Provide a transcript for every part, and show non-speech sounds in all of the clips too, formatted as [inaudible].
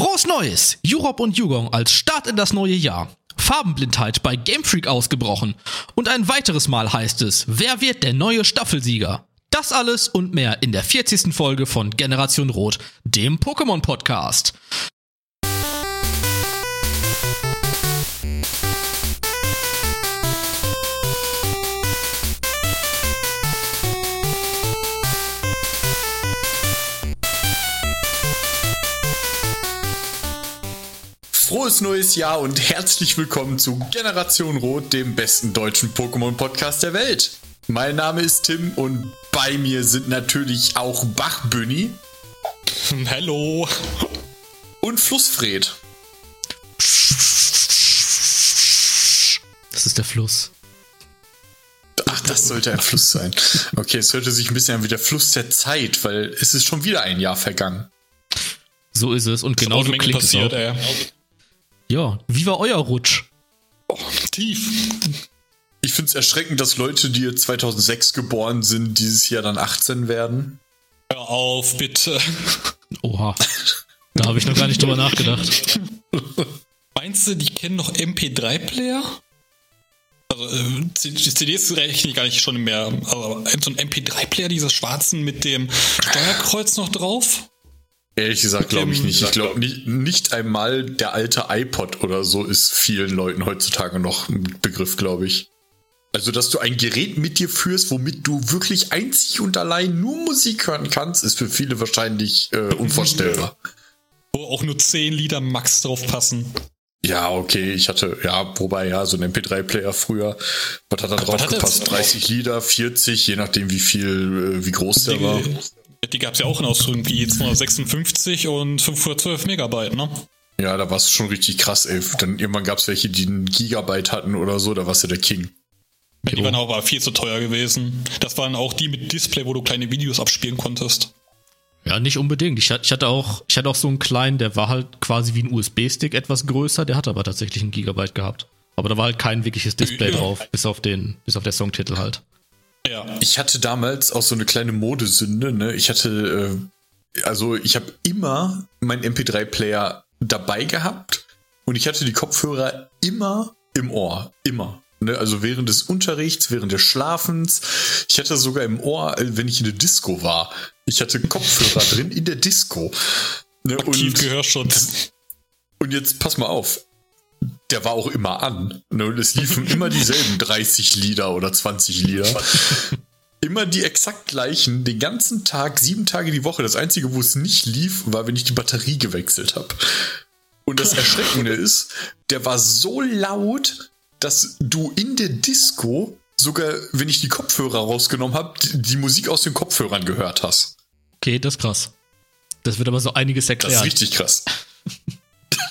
Frohes Neues! Jurop und Jugong als Start in das neue Jahr. Farbenblindheit bei Game Freak ausgebrochen. Und ein weiteres Mal heißt es, wer wird der neue Staffelsieger? Das alles und mehr in der 40. Folge von Generation Rot, dem Pokémon Podcast. Frohes neues Jahr und herzlich willkommen zu Generation Rot, dem besten deutschen Pokémon-Podcast der Welt. Mein Name ist Tim und bei mir sind natürlich auch Bachbünni. [laughs] Hallo. Und Flussfred. Das ist der Fluss. Ach, das sollte ein Fluss sein. Okay, es hörte sich ein bisschen an wie der Fluss der Zeit, weil es ist schon wieder ein Jahr vergangen. So ist es und genau so klingt passiert, es auch. Ey. Ja, wie war euer Rutsch? Oh, tief. Ich finde es erschreckend, dass Leute, die 2006 geboren sind, dieses Jahr dann 18 werden. Hör auf, bitte. Oha. Da habe ich noch gar nicht drüber nachgedacht. [laughs] Meinst du, die kennen noch MP3-Player? Also, äh, CDs rechne ich gar nicht schon mehr. Aber so ein MP3-Player, dieser schwarzen mit dem Steuerkreuz noch drauf? Ehrlich gesagt glaube ich nicht. Ich glaube nicht, nicht einmal der alte iPod oder so ist vielen Leuten heutzutage noch ein Begriff, glaube ich. Also, dass du ein Gerät mit dir führst, womit du wirklich einzig und allein nur Musik hören kannst, ist für viele wahrscheinlich äh, unvorstellbar. [laughs] Wo auch nur 10 Lieder max drauf passen. Ja, okay, ich hatte, ja, wobei, ja, so ein MP3-Player früher, was hat da drauf gepasst? 30 Lieder, 40, je nachdem, wie viel, äh, wie groß der war. Die gab es ja auch in Ausführung wie 256 und 512 Megabyte, ne? Ja, da war es schon richtig krass, ey. Dann irgendwann gab es welche, die einen Gigabyte hatten oder so, da warst du der King. Ja, die waren aber viel zu teuer gewesen. Das waren auch die mit Display, wo du kleine Videos abspielen konntest. Ja, nicht unbedingt. Ich hatte auch, ich hatte auch so einen kleinen, der war halt quasi wie ein USB-Stick etwas größer, der hatte aber tatsächlich ein Gigabyte gehabt. Aber da war halt kein wirkliches Display ja. drauf, bis auf den, bis auf der Songtitel halt. Ja. Ich hatte damals auch so eine kleine Modesünde, ne? Ich hatte, äh, also ich habe immer meinen MP3-Player dabei gehabt und ich hatte die Kopfhörer immer im Ohr. Immer. Ne? Also während des Unterrichts, während des Schlafens. Ich hatte sogar im Ohr, äh, wenn ich in der Disco war. Ich hatte Kopfhörer [laughs] drin in der Disco. Ne? Aktiv Gehörschutz. Und jetzt pass mal auf der war auch immer an. Ne? Und es liefen immer dieselben [laughs] 30 Lieder oder 20 Lieder. immer die exakt gleichen, den ganzen Tag, sieben Tage die Woche. Das Einzige, wo es nicht lief, war, wenn ich die Batterie gewechselt habe. Und das Erschreckende [laughs] ist, der war so laut, dass du in der Disco sogar, wenn ich die Kopfhörer rausgenommen habe, die Musik aus den Kopfhörern gehört hast. Okay, das ist krass. Das wird aber so einiges erklären. Das ist richtig krass. [laughs]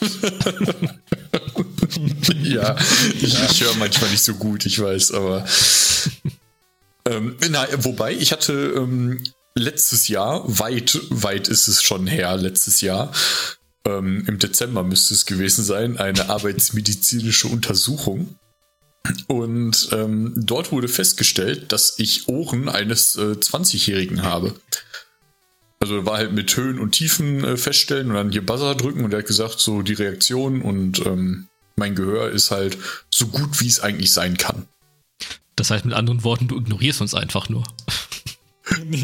[laughs] ja, ich, ich höre manchmal nicht so gut, ich weiß, aber. Ähm, na, wobei, ich hatte ähm, letztes Jahr, weit, weit ist es schon her, letztes Jahr, ähm, im Dezember müsste es gewesen sein, eine arbeitsmedizinische Untersuchung. Und ähm, dort wurde festgestellt, dass ich Ohren eines äh, 20-Jährigen habe. Also war halt mit Höhen und Tiefen äh, feststellen und dann hier Buzzer drücken und er hat gesagt, so die Reaktion und ähm, mein Gehör ist halt so gut, wie es eigentlich sein kann. Das heißt mit anderen Worten, du ignorierst uns einfach nur.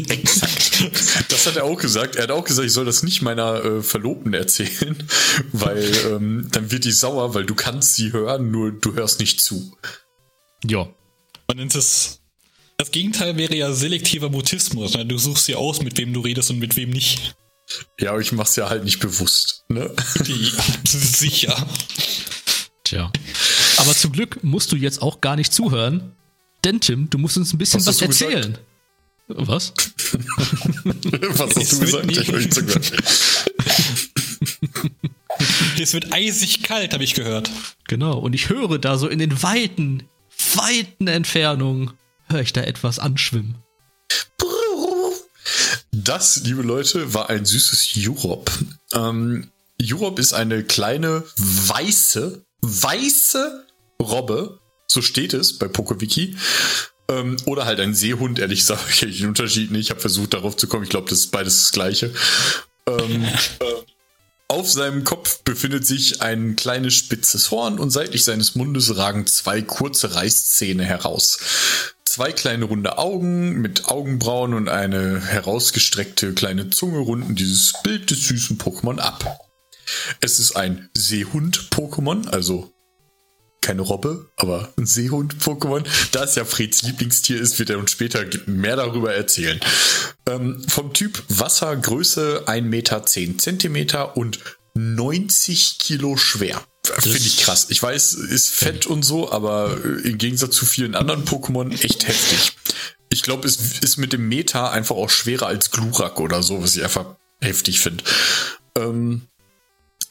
Exakt. [laughs] Das hat er auch gesagt. Er hat auch gesagt, ich soll das nicht meiner äh, Verlobten erzählen, [laughs] weil ähm, dann wird die sauer, weil du kannst sie hören, nur du hörst nicht zu. Ja. Man nennt es. Das Gegenteil wäre ja selektiver Mutismus. Ne? Du suchst ja aus, mit wem du redest und mit wem nicht. Ja, aber ich mach's ja halt nicht bewusst, ne? Die, [laughs] sicher. Tja. Aber zum Glück musst du jetzt auch gar nicht zuhören, denn Tim, du musst uns ein bisschen was, was erzählen. Gesagt? Was? [laughs] was hast du gesagt? Ich hab nicht zugehört. [laughs] Es wird eisig kalt, habe ich gehört. Genau, und ich höre da so in den weiten, weiten Entfernungen, höre ich da etwas anschwimmen. Das, liebe Leute, war ein süßes Europe. Ähm, Europe ist eine kleine weiße weiße Robbe, so steht es bei PokeWiki. Ähm, oder halt ein Seehund, ehrlich gesagt, [laughs] ich den Unterschied nicht. Ich habe versucht darauf zu kommen. Ich glaube, das ist beides das gleiche. Ähm, [laughs] äh, Auf seinem Kopf befindet sich ein kleines spitzes Horn und seitlich seines Mundes ragen zwei kurze Reißzähne heraus. Zwei kleine runde Augen mit Augenbrauen und eine herausgestreckte kleine Zunge runden dieses Bild des süßen Pokémon ab. Es ist ein Seehund-Pokémon, also keine Robbe, aber ein Seehund-Pokémon. Da es ja Freds Lieblingstier ist, wird er uns später mehr darüber erzählen. Ähm, vom Typ Wasser, Größe 1 Meter 10 Zentimeter und 90 Kilo schwer. Finde ich krass. Ich weiß, ist fett und so, aber äh, im Gegensatz zu vielen anderen Pokémon echt heftig. Ich glaube, es ist mit dem Meter einfach auch schwerer als Glurak oder so, was ich einfach heftig finde. Ähm,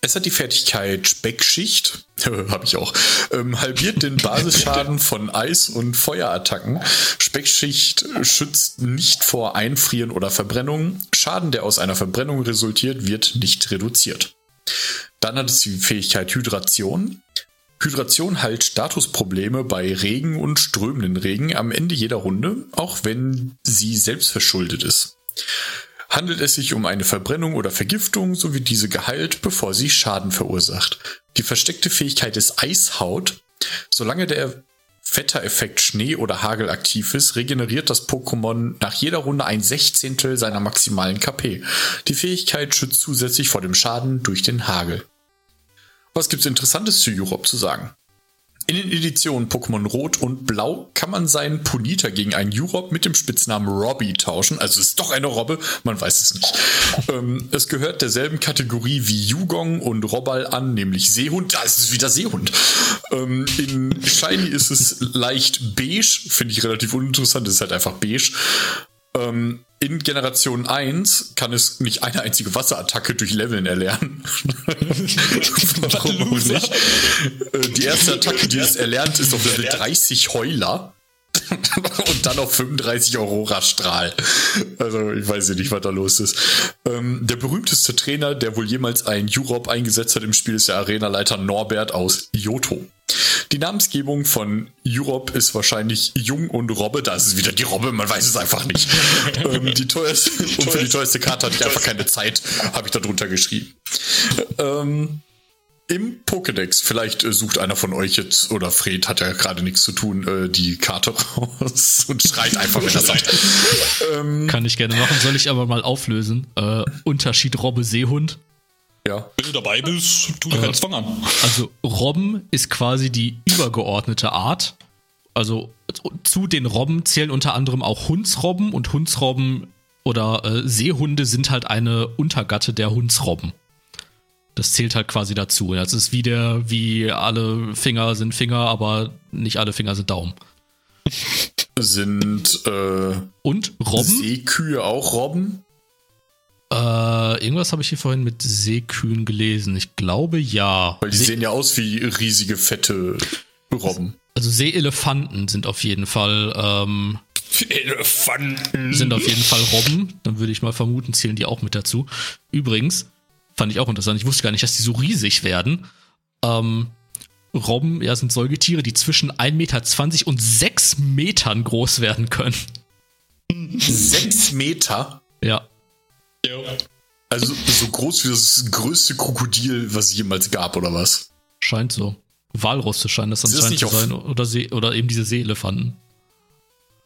es hat die Fertigkeit Speckschicht, [laughs] habe ich auch, ähm, halbiert den Basisschaden von Eis- und Feuerattacken. Speckschicht schützt nicht vor Einfrieren oder Verbrennung. Schaden, der aus einer Verbrennung resultiert, wird nicht reduziert. Dann hat es die Fähigkeit Hydration. Hydration heilt Statusprobleme bei Regen und strömenden Regen am Ende jeder Runde, auch wenn sie selbst verschuldet ist. Handelt es sich um eine Verbrennung oder Vergiftung, so wird diese geheilt, bevor sie Schaden verursacht. Die versteckte Fähigkeit ist Eishaut. Solange der Wettereffekt Schnee oder Hagel aktiv ist, regeneriert das Pokémon nach jeder Runde ein Sechzehntel seiner maximalen KP. Die Fähigkeit schützt zusätzlich vor dem Schaden durch den Hagel. Was gibt's Interessantes zu Europe zu sagen? In den Editionen Pokémon Rot und Blau kann man seinen Ponita gegen einen Jurop mit dem Spitznamen Robbie tauschen. Also es ist doch eine Robbe, man weiß es nicht. [laughs] ähm, es gehört derselben Kategorie wie Yugong und Robbal an, nämlich Seehund. Da ist es wieder Seehund. Ähm, in Shiny ist es leicht beige, finde ich relativ uninteressant, es ist halt einfach beige. Ähm, in Generation 1 kann es nicht eine einzige Wasserattacke durch Leveln erlernen. [laughs] Warum nicht? Äh, die erste Attacke, die es erlernt, ist auf Level 30 Heuler. [laughs] und dann auf 35 Aurora-Strahl. Also ich weiß nicht, was da los ist. Ähm, der berühmteste Trainer, der wohl jemals einen Jurop eingesetzt hat im Spiel, ist der Arenaleiter Norbert aus Yoto. Die Namensgebung von Europe ist wahrscheinlich Jung und Robbe. Da ist es wieder die Robbe, man weiß es einfach nicht. [laughs] ähm, die teuerste, und für die teuerste Karte hatte ich einfach keine Zeit, habe ich da drunter geschrieben. Ähm, Im Pokédex, vielleicht äh, sucht einer von euch jetzt, oder Fred hat ja gerade nichts zu tun, äh, die Karte [laughs] raus und schreit einfach, wenn er sagt. ähm, Kann ich gerne machen, soll ich aber mal auflösen. Äh, Unterschied Robbe-Seehund. Ja. Wenn du dabei bist, tu dir keinen Zwang an. Also Robben ist quasi die übergeordnete Art. Also zu den Robben zählen unter anderem auch Hundsrobben und Hundsrobben oder äh, Seehunde sind halt eine Untergatte der Hundsrobben. Das zählt halt quasi dazu. Das ist wie der, wie alle Finger sind Finger, aber nicht alle Finger sind Daumen. Sind äh, und Robben? Seekühe auch Robben? Äh, irgendwas habe ich hier vorhin mit Seekühen gelesen. Ich glaube ja. Weil die See sehen ja aus wie riesige, fette Robben. Also Seeelefanten sind auf jeden Fall. Ähm, Elefanten. Sind auf jeden Fall Robben. Dann würde ich mal vermuten, zählen die auch mit dazu. Übrigens, fand ich auch interessant. Ich wusste gar nicht, dass die so riesig werden. Ähm, Robben, ja, sind Säugetiere, die zwischen 1,20 Meter und 6 Metern groß werden können. 6 Meter? Ja. Also so groß wie das größte Krokodil, was es jemals gab, oder was? Scheint so. Walrosse scheinen das anscheinend zu sein. Oder, See, oder eben diese Seeelefanten.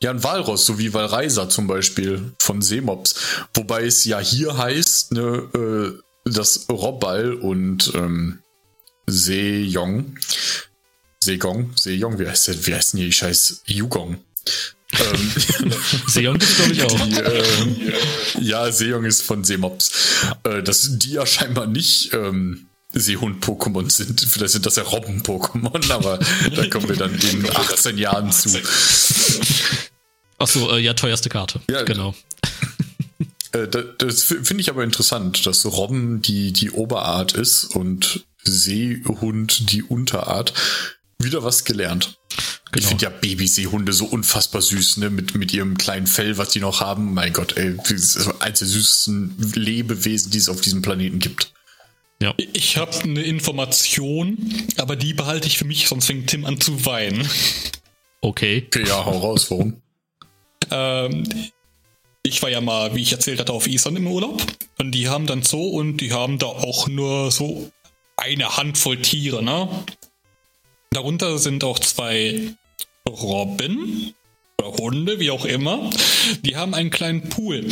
Ja, ein Walross, so wie Walreiser zum Beispiel von Seemops. Wobei es ja hier heißt, ne, äh, dass Robbal und ähm, Seejong, Seegong, Seejong, wie heißt der, wie heißt denn hier die scheiß Yugong? ähm, [laughs] Seong gibt glaube ich auch. Die, äh, ja, Seong ist von Seemops. Äh, dass die ja scheinbar nicht ähm, Seehund-Pokémon sind. Vielleicht sind das ja Robben-Pokémon, aber da kommen wir dann in [laughs] 18 Jahren zu. Achso, äh, ja, teuerste Karte. Ja, genau. Äh, das, das finde ich aber interessant, dass Robben die, die Oberart ist und Seehund die Unterart. Wieder was gelernt. Genau. Ich finde ja Babyseehunde so unfassbar süß, ne? Mit, mit ihrem kleinen Fell, was die noch haben. Mein Gott, ey, das ist eines der süßesten Lebewesen, die es auf diesem Planeten gibt. Ja. Ich habe eine Information, aber die behalte ich für mich, sonst fängt Tim an zu weinen. Okay. Okay, ja, hau raus, warum? ähm, ich war ja mal, wie ich erzählt hatte, auf Island im Urlaub. Und die haben dann Zoo und die haben da auch nur so eine Handvoll Tiere, ne? Darunter sind auch zwei Robben oder Hunde, wie auch immer. Die haben einen kleinen Pool.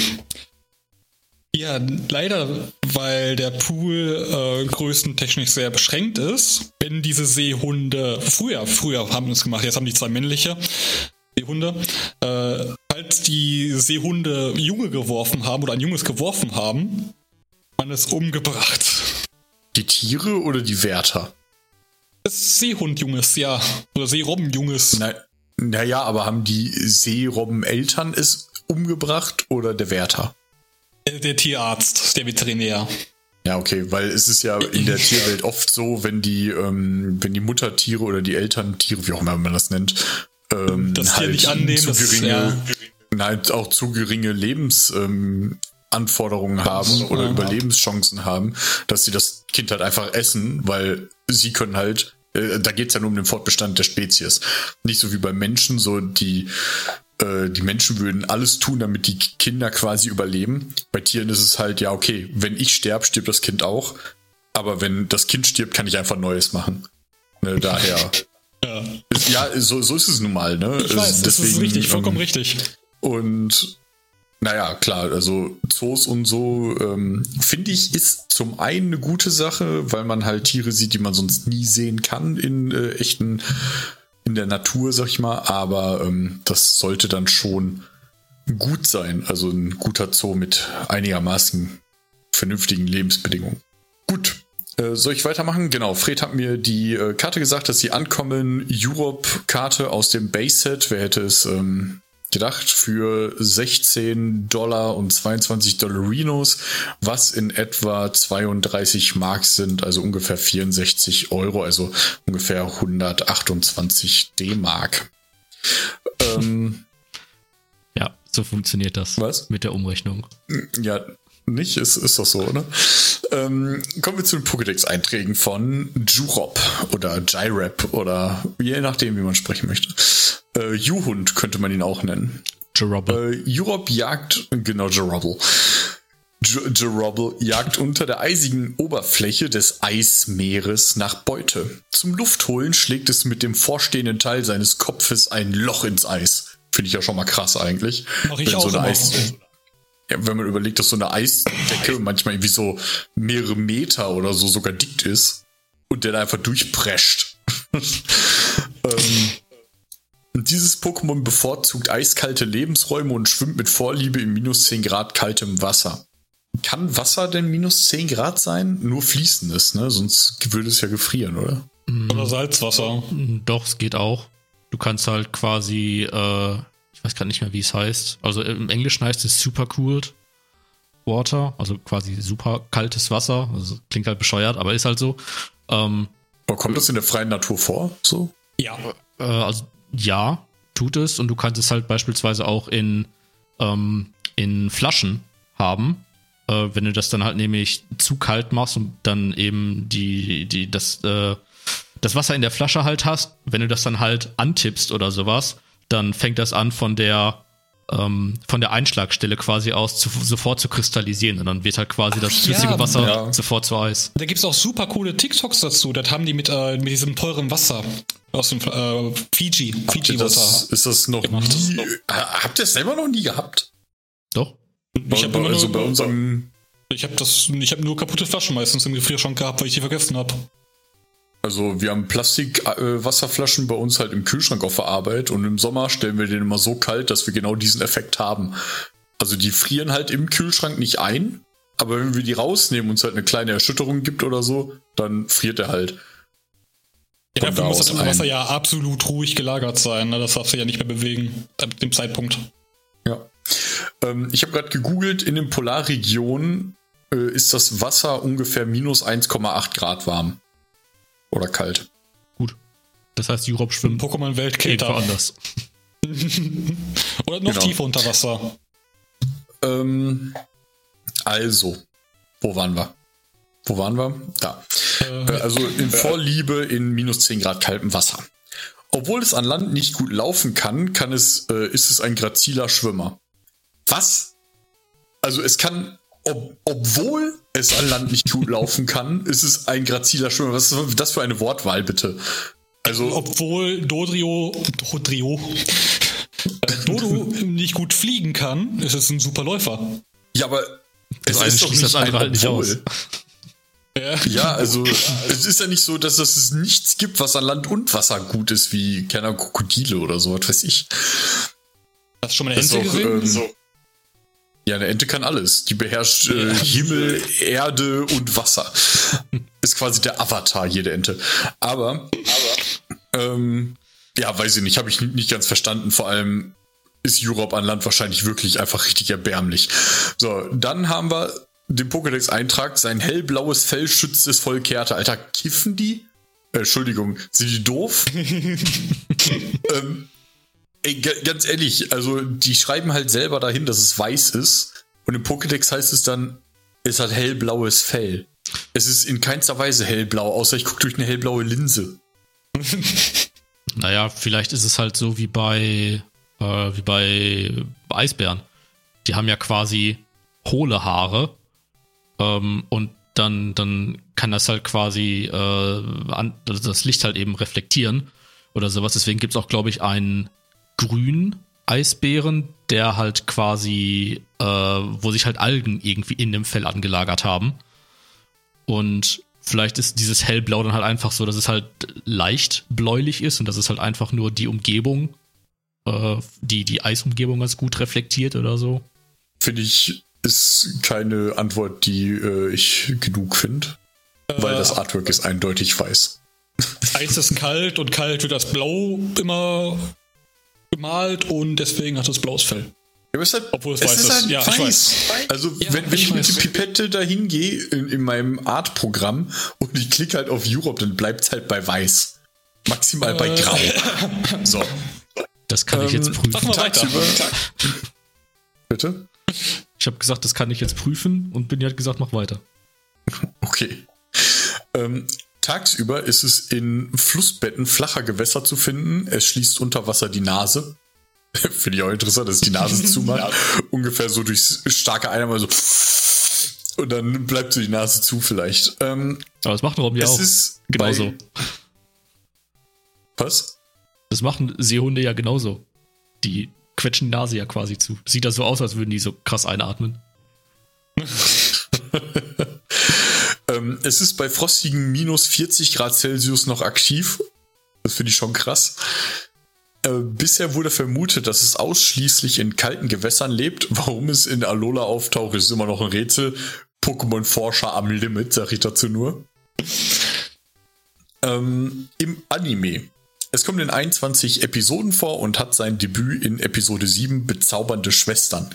Ja, leider, weil der Pool äh, größentechnisch sehr beschränkt ist. Wenn diese Seehunde, früher, früher haben wir es gemacht, jetzt haben die zwei männliche Seehunde, äh, als die Seehunde Junge geworfen haben oder ein Junges geworfen haben, man es umgebracht. Die Tiere oder die Wärter? Das Seehundjunges, ja. Oder Seerobbenjunges. Na, naja, aber haben die Seerobbeneltern es umgebracht oder der Wärter? Der, der Tierarzt, der Veterinär. Ja, okay, weil es ist ja in der Tierwelt oft so, wenn die, ähm, wenn die Muttertiere oder die Elterntiere, wie auch immer man das nennt, ähm, das halt nicht annehmen, zu das, geringe, ja. halt auch zu geringe Lebensanforderungen ähm, haben oder ja. Überlebenschancen haben, dass sie das Kind halt einfach essen, weil sie können halt, äh, da geht's ja nur um den Fortbestand der Spezies. Nicht so wie bei Menschen, so die äh, die Menschen würden alles tun, damit die Kinder quasi überleben. Bei Tieren ist es halt, ja, okay, wenn ich sterbe, stirbt das Kind auch. Aber wenn das Kind stirbt, kann ich einfach Neues machen. Ne, daher. [laughs] Ja. Ja, so, so ist es nun mal, ne? Ich weiß, das ist richtig, vollkommen ähm, richtig. Und naja, klar, also Zoos und so, ähm, finde ich, ist zum einen eine gute Sache, weil man halt Tiere sieht, die man sonst nie sehen kann in äh, echten, in der Natur, sag ich mal. Aber ähm, das sollte dann schon gut sein. Also ein guter Zoo mit einigermaßen vernünftigen Lebensbedingungen. Gut. Äh, soll ich weitermachen? Genau, Fred hat mir die äh, Karte gesagt, dass die Ankommen Europe-Karte aus dem Base-Set, wer hätte es ähm, gedacht, für 16 Dollar und 22 Dollarinos, was in etwa 32 Mark sind, also ungefähr 64 Euro, also ungefähr 128 D-Mark. Ähm, Ja, so funktioniert das. Was? Mit der Umrechnung. ja, nicht, ist, ist doch so, oder? Ähm, kommen wir zu den Pokédex-Einträgen von Jurop oder Jirap oder je nachdem, wie man sprechen möchte. Äh, Juhund könnte man ihn auch nennen. Jerobble. Äh, Europe jagt, genau, Jerobble. Jerobble jagt unter der eisigen Oberfläche des Eismeeres nach Beute. Zum Luftholen schlägt es mit dem vorstehenden Teil seines Kopfes ein Loch ins Eis. Finde ich ja schon mal krass eigentlich. Mach ich Wenn auch so eine. Eis ja, wenn man überlegt, dass so eine Eisdecke manchmal irgendwie so mehrere Meter oder so sogar dick ist und der da einfach durchprescht. [laughs] ähm, dieses Pokémon bevorzugt eiskalte Lebensräume und schwimmt mit Vorliebe in minus 10 Grad kaltem Wasser. Kann Wasser denn minus 10 Grad sein? Nur fließendes, ne? Sonst würde es ja gefrieren, oder? Oder Salzwasser. Doch, es geht auch. Du kannst halt quasi, äh, weiß gerade nicht mehr, wie es heißt. Also im Englischen heißt es super cooled water, also quasi super kaltes Wasser. Also klingt halt bescheuert, aber ist halt so. Ähm, Aber kommt das in der freien Natur vor? So? Ja. äh, also ja, tut es. Und du kannst es halt beispielsweise auch in, ähm, in Flaschen haben. Äh, wenn du das dann halt nämlich zu kalt machst und dann eben die, die, das, äh, das Wasser in der Flasche halt hast, wenn du das dann halt antippst oder sowas, dann fängt das an von der ähm, von der Einschlagstelle quasi aus zu, sofort zu kristallisieren und dann wird halt quasi das ja, flüssige Wasser ja. sofort zu Eis. Da gibt's auch super coole TikToks dazu. Das haben die mit, äh, mit diesem teuren Wasser aus dem äh, Fiji. Fiji das, Wasser. ist das noch Gemacht. nie? Ha- Habt ihr es selber noch nie gehabt? Doch? Ich habe also nur, bei unserem ich habe das, ich habe nur kaputte Flaschen meistens im Gefrierschrank gehabt, weil ich die vergessen habe. Also wir haben Plastik-Wasserflaschen äh, bei uns halt im Kühlschrank auf der Arbeit und im Sommer stellen wir den immer so kalt, dass wir genau diesen Effekt haben. Also die frieren halt im Kühlschrank nicht ein, aber wenn wir die rausnehmen und es halt eine kleine Erschütterung gibt oder so, dann friert er halt. Ja, dafür da muss das Wasser ein. ja absolut ruhig gelagert sein. Ne? Das darfst du ja nicht mehr bewegen ab dem Zeitpunkt. Ja. Ähm, ich habe gerade gegoogelt, in den Polarregionen äh, ist das Wasser ungefähr minus 1,8 Grad warm. Oder kalt. Gut. Das heißt, Europe schwimmt Pokémon-Welt kälter. anders. [laughs] Oder noch Genau. tiefer unter Wasser. Ähm, also, wo waren wir? Wo waren wir? Da. Äh, Also in Vorliebe in minus 10 Grad kaltem Wasser. Obwohl es an Land nicht gut laufen kann, kann es, äh, ist es ein graziler Schwimmer. Was? Also es kann ob, obwohl es an Land nicht gut laufen kann, [laughs] ist es ein graziler Schwimmer. Was ist das für eine Wortwahl, bitte? Also, obwohl Dodrio, Dodrio, äh, Dodo nicht gut fliegen kann, ist es ein super Läufer. Ja, aber das es ist doch nicht das andere halt nicht aus. Ja, also es ist ja nicht so, dass es nichts gibt, was an Land und Wasser gut ist, wie keine Krokodile oder so, was weiß ich. Hast du schon mal eine Ente gesehen? Ähm, so. Ja, eine Ente kann alles. Die beherrscht äh, Himmel, Erde und Wasser. ist quasi der Avatar, jede Ente. Aber, aber ähm, ja, weiß ich nicht, habe ich nicht ganz verstanden. Vor allem ist Europe an Land wahrscheinlich wirklich einfach richtig erbärmlich. So, dann haben wir den Pokédex-Eintrag, sein hellblaues Fell schützt es voll Kerte. Alter, kiffen die? Äh, Entschuldigung, sind die doof? [laughs] ähm, Ey, ganz ehrlich, also die schreiben halt selber dahin, dass es weiß ist. Und im Pokédex heißt es dann, es hat hellblaues Fell. Es ist in keinster Weise hellblau, außer ich gucke durch eine hellblaue Linse. [laughs] naja, vielleicht ist es halt so wie bei, äh, wie bei Eisbären. Die haben ja quasi hohle Haare. Ähm, und dann, dann kann das halt quasi äh, an, das Licht halt eben reflektieren oder sowas. Deswegen gibt es auch, glaube ich, einen grünen Eisbären, der halt quasi, äh, wo sich halt Algen irgendwie in dem Fell angelagert haben. Und vielleicht ist dieses hellblau dann halt einfach so, dass es halt leicht bläulich ist und dass es halt einfach nur die Umgebung, äh, die, die Eisumgebung ganz gut reflektiert oder so. Finde ich, ist keine Antwort, die äh, ich genug finde. Äh, weil das Artwork ist eindeutig weiß. Eis ist kalt und kalt wird das Blau immer gemalt und deswegen hat es blaues Fell. Ja, es halt, Obwohl es, es weiß ist. Halt ja, weiß. Ich weiß. Also, ja, wenn, wenn ich, ich mit der Pipette dahin gehe in, in, meinem Art-Programm und ich klicke halt auf Europe, dann bleibt es halt bei weiß. Maximal äh, bei grau. so. Das kann ähm, ich jetzt ähm, prüfen. Weiter. Bitte? Ich habe gesagt, das kann ich jetzt prüfen und bin hat gesagt, mach weiter. Okay. Ähm, Tagsüber ist es in Flussbetten flacher Gewässer zu finden. Es schließt unter Wasser die Nase. [laughs] Finde ich auch interessant, dass die Nase [laughs] zumacht. ja. Ungefähr so durchs starke Einmal so. Und dann bleibt so die Nase zu vielleicht. Ähm, Aber das macht Robben ja auch. Ist genauso. Was? Das machen Seehunde ja genauso. Die quetschen die Nase ja quasi zu. Sieht das so aus, als würden die so krass einatmen. [laughs] Ähm, es ist bei frostigen minus 40 Grad Celsius noch aktiv. Das finde ich schon krass. Äh, bisher wurde vermutet, dass es ausschließlich in kalten Gewässern lebt. [laughs] Warum es in Alola auftaucht, ist immer noch ein Rätsel. Pokémon-Forscher am Limit, sag ich dazu nur. Ähm, Im Anime es kommt in 21 Episoden vor und hat sein Debüt in Episode 7 Bezaubernde Schwestern.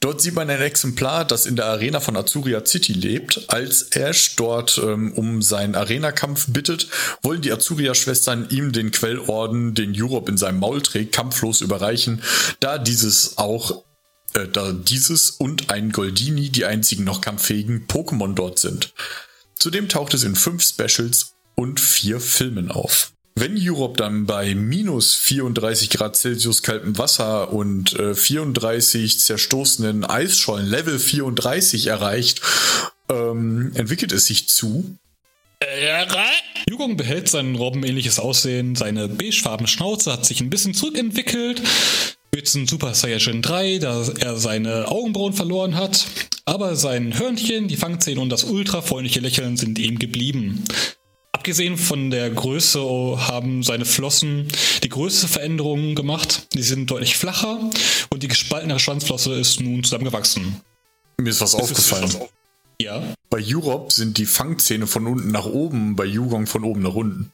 Dort sieht man ein Exemplar, das in der Arena von Azuria City lebt. Als Ash dort ähm, um seinen Arena-Kampf bittet, wollen die Azuria-Schwestern ihm den Quellorden, den Europe in seinem Maul trägt, kampflos überreichen, da dieses auch äh, da dieses und ein Goldini die einzigen noch kampffähigen Pokémon dort sind. Zudem taucht es in fünf Specials und vier Filmen auf. Wenn Europe dann bei minus 34 Grad Celsius kaltem Wasser und äh, 34 zerstoßenen Eisschollen Level 34 erreicht, ähm, entwickelt es sich zu. Jugong behält sein robbenähnliches Aussehen, seine beigefarbene Schnauze hat sich ein bisschen zurückentwickelt. Wird ein Super Saiyajin 3, da er seine Augenbrauen verloren hat. Aber sein Hörnchen, die Fangzähne und das ultrafreundliche Lächeln sind ihm geblieben. Abgesehen von der Größe haben seine Flossen die größte Veränderung gemacht. Die sind deutlich flacher und die gespaltene Schwanzflosse ist nun zusammengewachsen. Mir ist was das aufgefallen. Ist was ja. Bei Europe sind die Fangzähne von unten nach oben, bei Yugong von oben nach unten.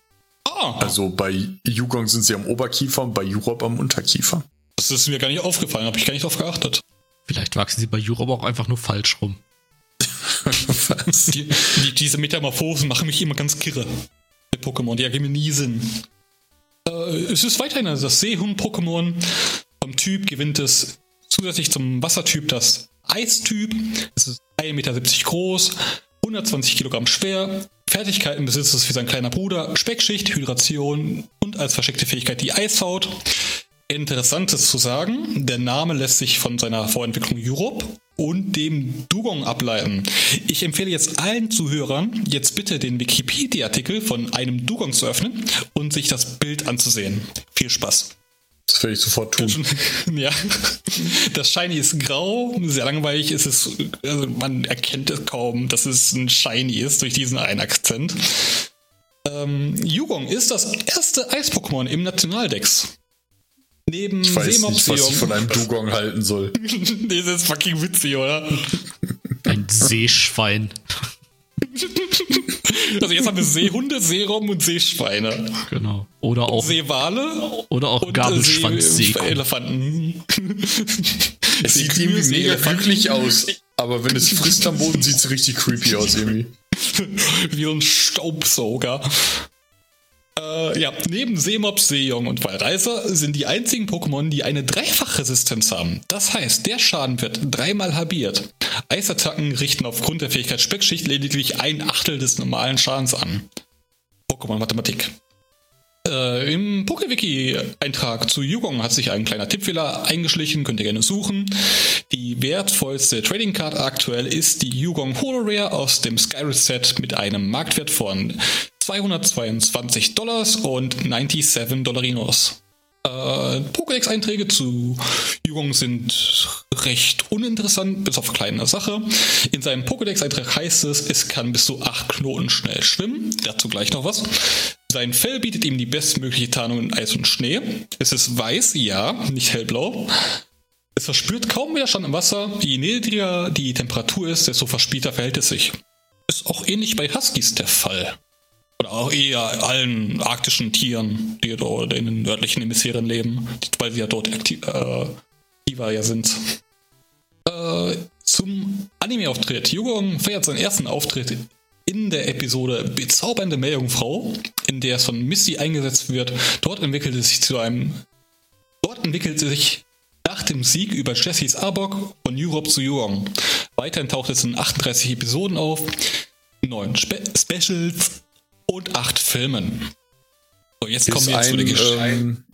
Ah. Also bei Yugong sind sie am Oberkiefer und bei Europe am Unterkiefer. Das ist mir gar nicht aufgefallen, habe ich gar nicht drauf geachtet. Vielleicht wachsen sie bei Europe auch einfach nur falsch rum. Die, die, diese Metamorphosen machen mich immer ganz kirre. Die Pokémon, die ergeben nie Sinn. Äh, es ist weiterhin also das Seehund-Pokémon. Vom Typ gewinnt es zusätzlich zum Wassertyp das Eistyp. Es ist 1,70 Meter groß, 120 Kilogramm schwer. Fertigkeiten besitzt es wie sein kleiner Bruder. Speckschicht, Hydration und als versteckte Fähigkeit die Eishaut. Interessantes zu sagen, der Name lässt sich von seiner Vorentwicklung Europe und dem Dugong ableiten. Ich empfehle jetzt allen Zuhörern, jetzt bitte den Wikipedia-Artikel von einem Dugong zu öffnen und sich das Bild anzusehen. Viel Spaß. Das werde ich sofort tun. [laughs] ja. Das Shiny ist grau, sehr langweilig ist es, also man erkennt es kaum, dass es ein Shiny ist durch diesen einen Akzent. Ähm, Yugong ist das erste Eis-Pokémon im Nationaldex. Neben ich weiß nicht, was ich von einem Dugong halten soll. [laughs] das ist fucking witzig, oder? Ein Seeschwein. Also jetzt haben wir Seehunde, Seerobben und Seeschweine. Genau. Oder auch Seewale. Oder auch Gabelschwanz Elefanten. [laughs] Es sieht irgendwie mega glücklich aus. Aber wenn es frisst am Boden, sieht es richtig creepy aus irgendwie. [laughs] Wie so ein Staubsauger. Äh, ja, neben Seemob, Seejong und Wallreiser sind die einzigen Pokémon, die eine Dreifachresistenz haben. Das heißt, der Schaden wird dreimal halbiert. Eisattacken richten aufgrund der Fähigkeit Speckschicht lediglich ein Achtel des normalen Schadens an. Pokémon Mathematik. Äh, Im PokeWiki-Eintrag zu Yugong hat sich ein kleiner Tippfehler eingeschlichen, könnt ihr gerne suchen. Die wertvollste Trading Card aktuell ist die Yugong Holorare aus dem Skyrim Set mit einem Marktwert von 222 Dollars und 97 Dollarinos. Äh, Pokédex-Einträge zu Übungen sind recht uninteressant, bis auf kleine Sache. In seinem Pokédex-Eintrag heißt es, es kann bis zu 8 Knoten schnell schwimmen. Dazu gleich noch was. Sein Fell bietet ihm die bestmögliche Tarnung in Eis und Schnee. Es ist weiß, ja, nicht hellblau. Es verspürt kaum Widerstand im Wasser. Je niedriger die Temperatur ist, desto verspielter verhält es sich. Ist auch ähnlich bei Huskies der Fall. Oder auch eher allen arktischen Tieren, die dort in den nördlichen Hemisphären leben, weil sie ja dort aktiv, äh, aktiver ja sind. Äh, zum Anime-Auftritt. Yugong feiert seinen ersten Auftritt in der Episode Bezaubernde Meerjungfrau, in der es von Missy eingesetzt wird. Dort entwickelt es sich zu einem. Dort entwickelt es sich nach dem Sieg über Jessys Arbok von Europe zu Yugong. Weiterhin taucht es in 38 Episoden auf, neun Spe Specials und acht Filmen. So, jetzt kommen wir ein, zu den Geschichten. Ähm,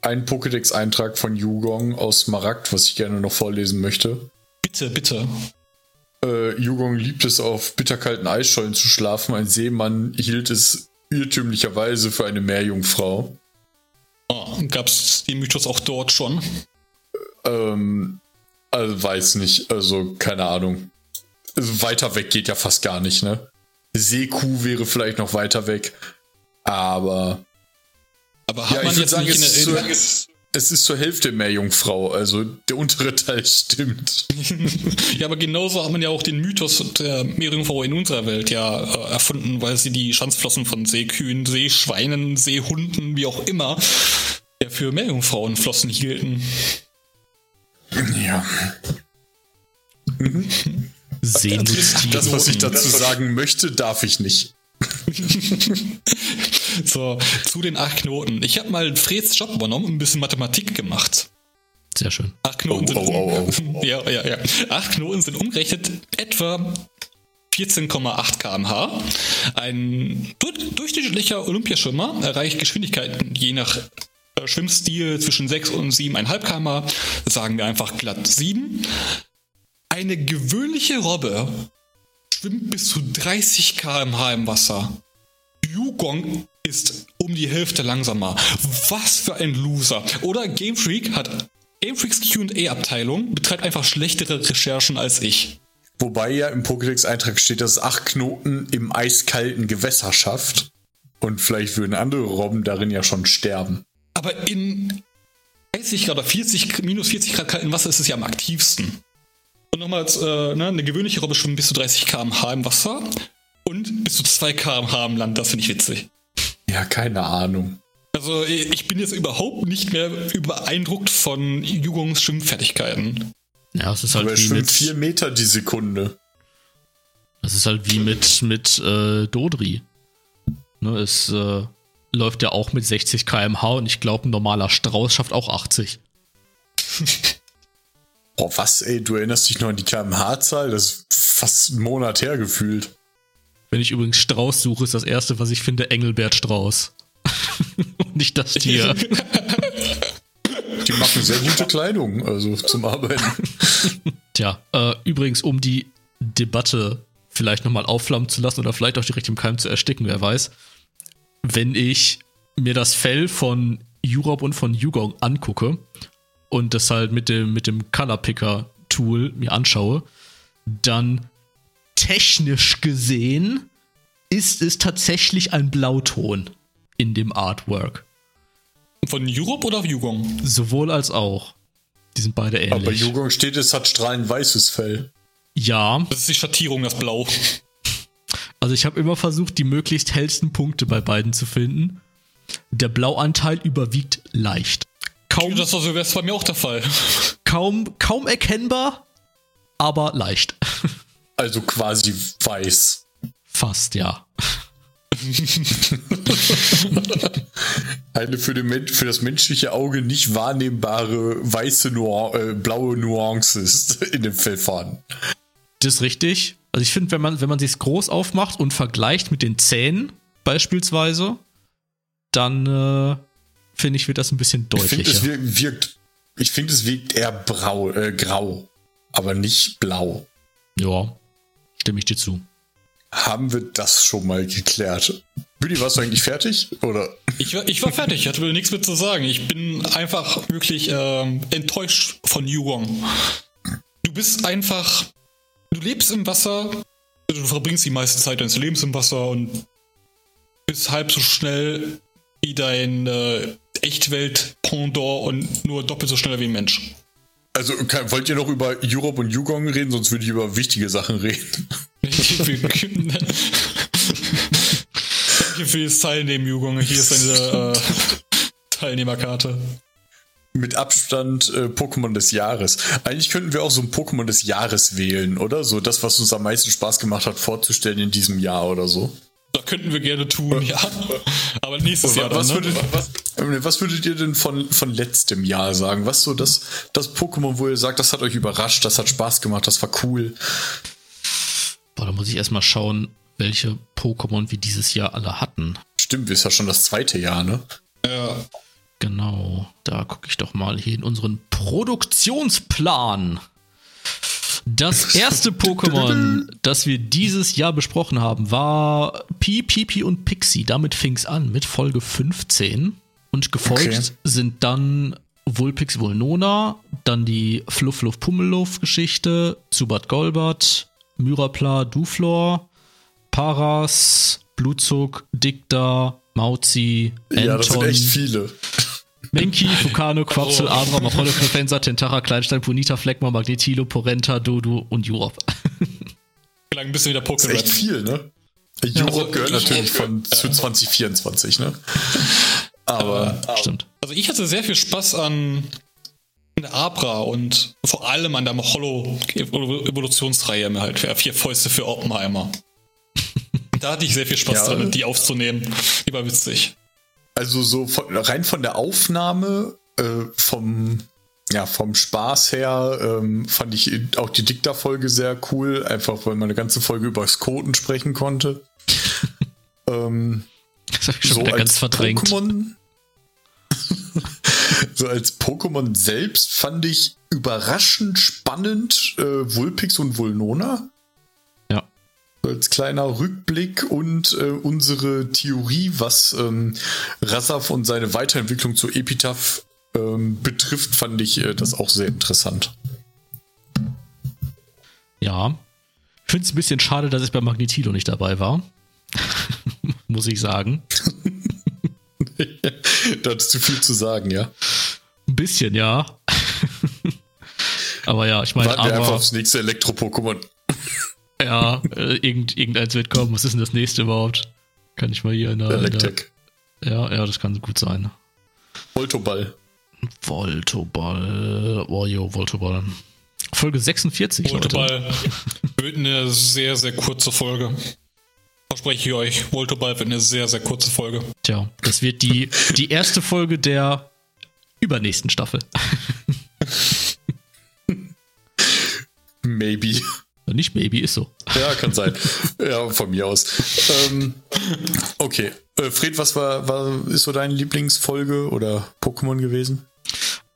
ein Pokédex-Eintrag von Yugong aus Marakt, was ich gerne noch vorlesen möchte. Bitte, bitte. Äh, Yugong liebt es, auf bitterkalten Eisschollen zu schlafen. Ein Seemann hielt es irrtümlicherweise für eine Meerjungfrau. Oh, Gab es den Mythos auch dort schon? Ähm, also weiß nicht. Also keine Ahnung. Also weiter weg geht ja fast gar nicht, ne? Seekuh wäre vielleicht noch weiter weg. Aber. Aber hat ja, man jetzt sagen, nicht es, in, ist es ist zur Hälfte mehr Jungfrau, also der untere Teil [laughs] stimmt. [laughs] ja, aber genauso hat man ja auch den Mythos der Meerjungfrau in unserer Welt ja äh, erfunden, weil sie die Schanzflossen von Seekühen, Seeschweinen, Seehunden, wie auch immer, ja für Meerjungfrauenflossen hielten. Ja. Mhm. [laughs] Seenotstiere. Das, was ich dazu sagen möchte, darf ich nicht. [laughs] so, zu den acht Knoten. Ich habe mal Freds Job übernommen und ein bisschen Mathematik gemacht. Sehr schön. Acht Knoten oh, sind oh, oh, oh, [laughs] ja, ja, ja. Acht Knoten sind umgerechnet etwa 14,8 km/h. Ein durchschnittlicher Olympiaschwimmer erreicht Geschwindigkeiten je nach äh, Schwimmstil zwischen 6 und 7,5 km/h. Sagen wir einfach glatt 7. Eine gewöhnliche Robbe schwimmt bis zu 30 km/h im Wasser. Yugong ist um die Hälfte langsamer. Was für ein Loser. Oder Game Freak hat Game Freaks QA-Abteilung betreibt einfach schlechtere Recherchen als ich. Wobei ja im Pokédex-Eintrag steht, dass es acht Knoten im eiskalten Gewässer schafft. Und vielleicht würden andere Robben darin ja schon sterben. Aber in 30 Grad oder 40, minus 40 Grad kaltem Wasser ist es ja am aktivsten. Und nochmals, äh, ne, eine gewöhnliche Robbe schwimmt bis zu 30 km/h im Wasser und bis zu 2 km/h im Land. Das finde ich witzig. Ja, keine Ahnung. Also ich bin jetzt überhaupt nicht mehr beeindruckt von Jugongs Schwimmfertigkeiten. Ja, es ist halt Aber er schwimmt 4 Meter die Sekunde. Das ist halt wie mit, mit äh, Dodri. Ne, es äh, läuft ja auch mit 60 km/h und ich glaube, ein normaler Strauß schafft auch 80. [laughs] Boah, was, ey, du erinnerst dich noch an die kmh-Zahl? Das ist fast ein Monat her gefühlt. Wenn ich übrigens Strauß suche, ist das erste, was ich finde, Engelbert Strauß. [laughs] Nicht das Tier. die machen sehr gute Kleidung, also zum Arbeiten. Tja, äh, übrigens, um die Debatte vielleicht nochmal aufflammen zu lassen oder vielleicht auch direkt im Keim zu ersticken, wer weiß. Wenn ich mir das Fell von Europe und von Yugong angucke und das halt mit dem, mit dem Color Picker Tool mir anschaue, dann technisch gesehen ist es tatsächlich ein Blauton in dem Artwork. Von Europe oder Yugong? Sowohl als auch. Die sind beide ähnlich. Aber bei Yugong steht, es hat strahlend weißes Fell. Ja. Das ist die Schattierung, das Blau. [laughs] Also ich habe immer versucht, die möglichst hellsten Punkte bei beiden zu finden. Der Blauanteil überwiegt leicht. Kaum, das war bei mir auch der Fall. [laughs] Kaum, kaum erkennbar, aber leicht. [laughs] Also quasi weiß. Fast, ja. [laughs] Eine für, den, für, das menschliche Auge nicht wahrnehmbare weiße Nuan äh, blaue Nuances in dem Fell fahren. Das ist richtig. Also ich finde, wenn man, wenn man sich groß aufmacht und vergleicht mit den Zähnen beispielsweise, dann äh, finde ich, wird das ein bisschen deutlicher. Ich finde, es wirkt, ich finde, es wirkt eher brau, äh, grau, aber nicht blau. Ja, stimme ich dir zu. Haben wir das schon mal geklärt? Büdi, warst du eigentlich fertig? Oder? Ich war, ich war fertig, ich hatte nichts mehr zu sagen. Ich bin einfach wirklich ähm, enttäuscht von Yugong. Du bist einfach. Du lebst im Wasser, du verbringst die meiste Zeit deines Lebens im Wasser und bist halb so schnell wie dein äh, Echtwelt-Pendant und nur doppelt so schnell wie ein Mensch. Also kann, wollt ihr noch über Europe und Yugong reden, sonst würde ich über wichtige Sachen reden. [laughs] Danke für das Teilnehmen, Yugong. Hier ist eine äh, Teilnehmerkarte. Mit Abstand äh, Pokémon des Jahres. Eigentlich könnten wir auch so ein Pokémon des Jahres wählen, oder? So das, was uns am meisten Spaß gemacht hat, vorzustellen in diesem Jahr oder so. Da könnten wir gerne tun, ja. Aber nächstes Jahr dann, was, ne? würdet, was, was, würdet ihr denn von, von letztem Jahr sagen? Was so das, das Pokémon, wo ihr sagt, das hat euch überrascht, das hat Spaß gemacht, das war cool? Boah, da muss ich erstmal schauen, welche Pokémon wir dieses Jahr alle hatten. Stimmt, ist ja schon das zweite Jahr, ne? Ja. Genau, da gucke ich doch mal hier in unseren Produktionsplan. Das erste Pokémon, das wir dieses Jahr besprochen haben, war Pi, Pipi und Pixie. Damit fing es an mit Folge 15. Und gefolgt okay. sind dann Vulpix Vulnona, dann die Fluff Fluff Pummeluff Geschichte, Zubat Golbat, Myrapla Duflor, Paras, Blutzug, Dicta, Mauzi, Anton. Ja, das sind echt viele. Menki, Fukano, Quapsel, oh. Abra, Macholo, Knofensa, Tentara, Kleinstein, Punita, Fleckma, Magnetilo, Porenta, Dodo und Europe. Klang ein bisschen wie der Pokémon. Echt viel, ne? Europe also, gehört natürlich von zu 2024, ne? [laughs] Aber, äh, stimmt. Also ich hatte sehr viel Spaß an der Abra und vor allem an der Hollow-Evolutionsreihe halt. Vier Fäuste für Oppenheimer. [laughs] da hatte ich sehr viel Spaß ja. dran, die aufzunehmen. Die war witzig. Also so von, rein von der Aufnahme, äh, vom, ja, vom Spaß her ähm, fand ich auch die Dikta-Folge sehr cool, einfach weil man eine ganze Folge über Skoten sprechen konnte. [laughs] ähm, das habe ich schon so wieder ganz verdrängt. Pokémon, [laughs] so als Pokémon selbst fand ich überraschend spannend äh, Vulpix und Vulnona als kleiner Rückblick und äh, unsere Theorie, was ähm, Rassaf und seine Weiterentwicklung zu Epitaph ähm, betrifft, fand ich äh, das auch sehr interessant. Ja. Ich finde es ein bisschen schade, dass ich bei Magnetilo nicht dabei war. [laughs] Muss ich sagen. [laughs] da hattest du viel zu sagen, ja. Ein bisschen, ja. [laughs] aber ja, ich meine. Warten wir einfach aufs nächste Elektro-Pokémon. Ja, äh, irgend, irgendeins wird kommen. Was ist denn das nächste überhaupt? Kann ich mal hier in der. Electric. ja, ja, das kann gut sein. Voltoball. Voltoball. Oh jo, Voltoball. Folge 46. Voltoball wird eine sehr, sehr kurze Folge. Verspreche ich euch. Voltoball wird eine sehr, sehr kurze Folge. Tja, das wird die, die erste Folge der übernächsten Staffel. [laughs] Maybe. Nicht Maybe, ist so. Ja, kann sein. [laughs] ja, von mir aus. Ähm, okay. Äh, Fred, was war, war, ist so deine Lieblingsfolge oder Pokémon gewesen?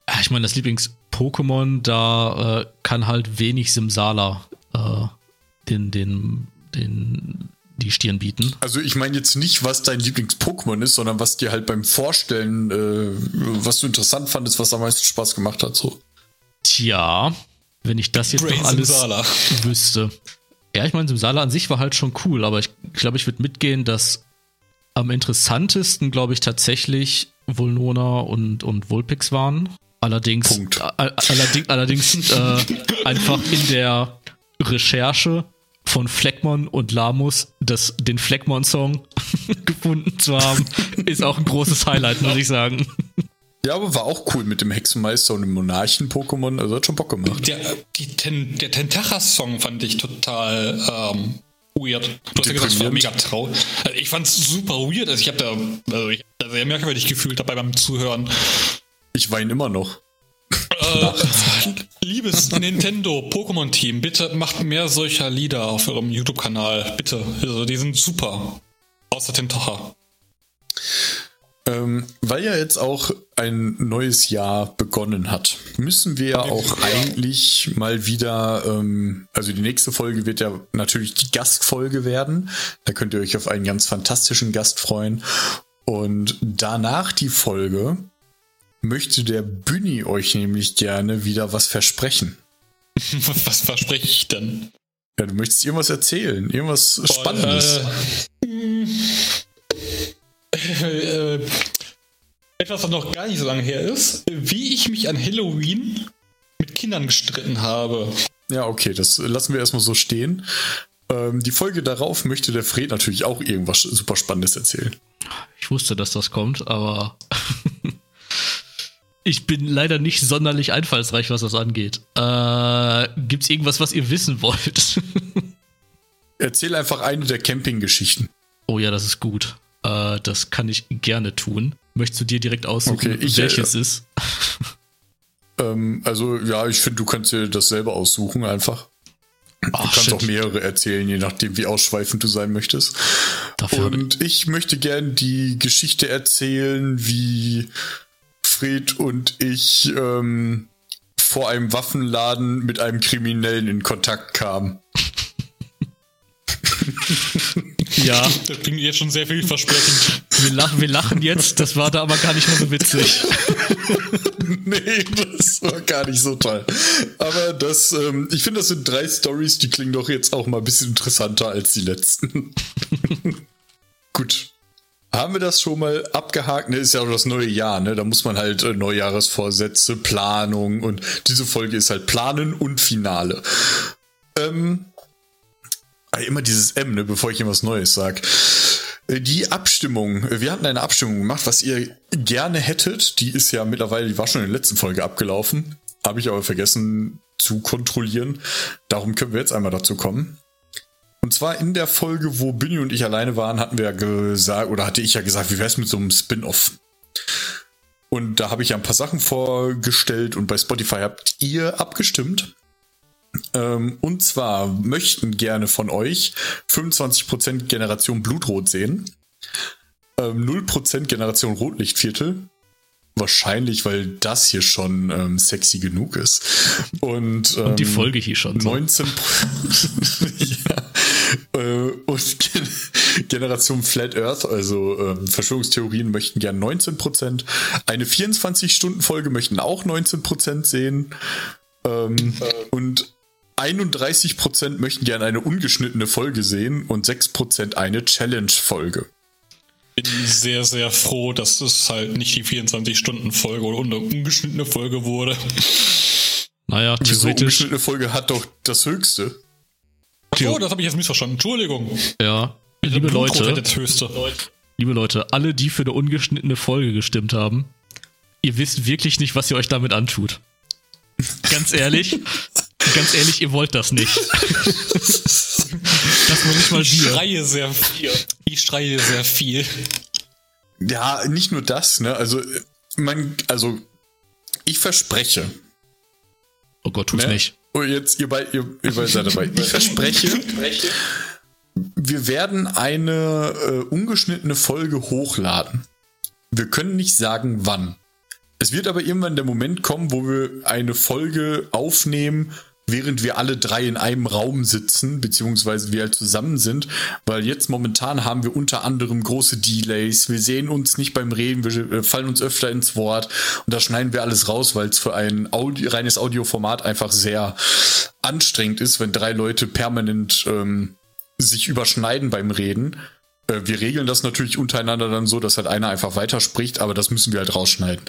Äh, ich meine, das Lieblings-Pokémon, da äh, kann halt wenig Simsala äh, den, den, den, die Stirn bieten. Also ich meine jetzt nicht, was dein Lieblings-Pokémon ist, sondern was dir halt beim Vorstellen, äh, was du interessant fandest, was am meisten Spaß gemacht hat. So. Tja, wenn ich das jetzt Brain noch alles Simsala. wüsste. Ja, ich meine, Simsala an sich war halt schon cool, aber ich glaube, ich würde mitgehen, dass am interessantesten, glaube ich, tatsächlich Vulnona und, und Vulpix waren. Allerdings, allerdings, allerdings [laughs] äh, einfach in der Recherche von Fleckmon und Lamus das, den Fleckmon-Song [laughs] gefunden zu haben, ist auch ein großes Highlight, muss ich sagen. Ja, aber war auch cool mit dem Hexenmeister und dem Monarchen-Pokémon. Also hat schon Bock gemacht. Der, Ten, der Tentachas-Song fand ich total ähm, weird. Du hast ja gesagt, es war mega traurig. Also ich fand's super weird. Also ich habe da, also ich hab da sehr merkwürdig gefühlt dabei beim Zuhören. Ich weine immer noch. Äh, [laughs] liebes Nintendo Pokémon Team, bitte macht mehr solcher Lieder auf eurem YouTube-Kanal. Bitte. Also die sind super. Außer Tentacha. Ähm, weil ja jetzt auch ein neues Jahr begonnen hat, müssen wir ja auch eigentlich mal wieder, ähm, also die nächste Folge wird ja natürlich die Gastfolge werden. Da könnt ihr euch auf einen ganz fantastischen Gast freuen. Und danach die Folge möchte der Büni euch nämlich gerne wieder was versprechen. [laughs] Was verspreche ich denn? Ja, du möchtest irgendwas erzählen, irgendwas Spannendes. Äh, äh, etwas, was noch gar nicht so lange her ist, wie ich mich an Halloween mit Kindern gestritten habe. Ja, okay, das lassen wir erstmal so stehen. Ähm, die Folge darauf möchte der Fred natürlich auch irgendwas super Spannendes erzählen. Ich wusste, dass das kommt, aber [laughs] ich bin leider nicht sonderlich einfallsreich, was das angeht. Äh, gibt's irgendwas, was ihr wissen wollt? [laughs] Erzähl einfach eine der Campinggeschichten. oh ja, das ist gut. Äh, das kann ich gerne tun. Möchtest du dir direkt aussuchen, Okay, ich, welches äh, ist? [laughs] Ähm, also, ja, ich finde, du kannst dir das selber aussuchen einfach. Du Ach, kannst shit. auch mehrere erzählen, je nachdem, wie ausschweifend du sein möchtest. Dafür Und ich möchte gern die Geschichte erzählen, wie Fred und ich ähm, vor einem Waffenladen mit einem Kriminellen in Kontakt kamen. [laughs] ja, [laughs] Das klingt jetzt schon sehr vielversprechend. wir lachen, wir lachen jetzt. Das war da aber gar nicht mal so witzig. [laughs] Nee, das war gar nicht so toll. Aber das, ähm, ich finde, das sind drei Stories, die klingen doch jetzt auch mal ein bisschen interessanter als die letzten. [laughs] Gut. Haben wir das schon mal abgehakt? Ne, ist ja auch das neue Jahr, ne? Da muss man halt äh, Neujahresvorsätze, Planung und diese Folge ist halt Planen und Finale. Ähm, immer dieses M, ne, bevor ich irgendwas Neues sag. Äh, Die Abstimmung, äh, wir hatten eine Abstimmung gemacht, was ihr gerne hättet. Die ist ja mittlerweile, die war schon in der letzten Folge abgelaufen. Habe ich aber vergessen zu kontrollieren. Darum können wir jetzt einmal dazu kommen. Und zwar in der Folge, wo Binny und ich alleine waren, hatten wir ja gesagt, oder hatte ich ja gesagt, wie wär's mit so einem Spin-off? Und da habe ich ja ein paar Sachen vorgestellt und bei Spotify habt ihr abgestimmt. Ähm, und zwar möchten gerne von euch 25% Generation Blutrot sehen, ähm, 0% Generation Rotlichtviertel. Wahrscheinlich, weil das hier schon ähm, sexy genug ist. Und, ähm, Und die Folge hier schon so. 19 [laughs] ja. äh, und Gen Generation Flat Earth, also ähm, Verschwörungstheorien möchten gern 19%. Eine 24-Stunden-Folge möchten auch 19% sehen. Ähm, und 31% möchten gern eine ungeschnittene Folge sehen und 6% eine Challenge-Folge. Bin sehr, sehr froh, dass es halt nicht die 24-Stunden-Folge oder eine ungeschnittene Folge wurde. Naja, Wieso theoretisch, ungeschnittene Folge hat doch das höchste. Oh, das habe ich jetzt missverstanden. Entschuldigung. ja. Liebe Leute, das höchste. liebe Leute, alle, die für eine ungeschnittene Folge gestimmt haben, ihr wisst wirklich nicht, was ihr euch damit antut. Ganz ehrlich, [laughs] ganz ehrlich, ihr wollt das nicht. Das muss nicht mal Ich wir. schreie sehr viel. Ich schreie sehr viel. Ja, nicht nur das, ne? Also, man, also, ich verspreche. Oh Gott, tu's Ne? nicht. Oh, jetzt, ihr beide, ihr, ihr beide seid dabei. Ich verspreche, wir werden eine äh, ungeschnittene Folge hochladen. Wir können nicht sagen, wann. Es wird aber irgendwann der Moment kommen, wo wir eine Folge aufnehmen, während wir alle drei in einem Raum sitzen, beziehungsweise wir halt zusammen sind, weil jetzt momentan haben wir unter anderem große Delays, wir sehen uns nicht beim Reden, wir äh, fallen uns öfter ins Wort und da schneiden wir alles raus, weil es für ein Audio, reines Audioformat einfach sehr anstrengend ist, wenn drei Leute permanent ähm, sich überschneiden beim Reden. Äh, wir regeln das natürlich untereinander dann so, dass halt einer einfach weiterspricht, aber das müssen wir halt rausschneiden.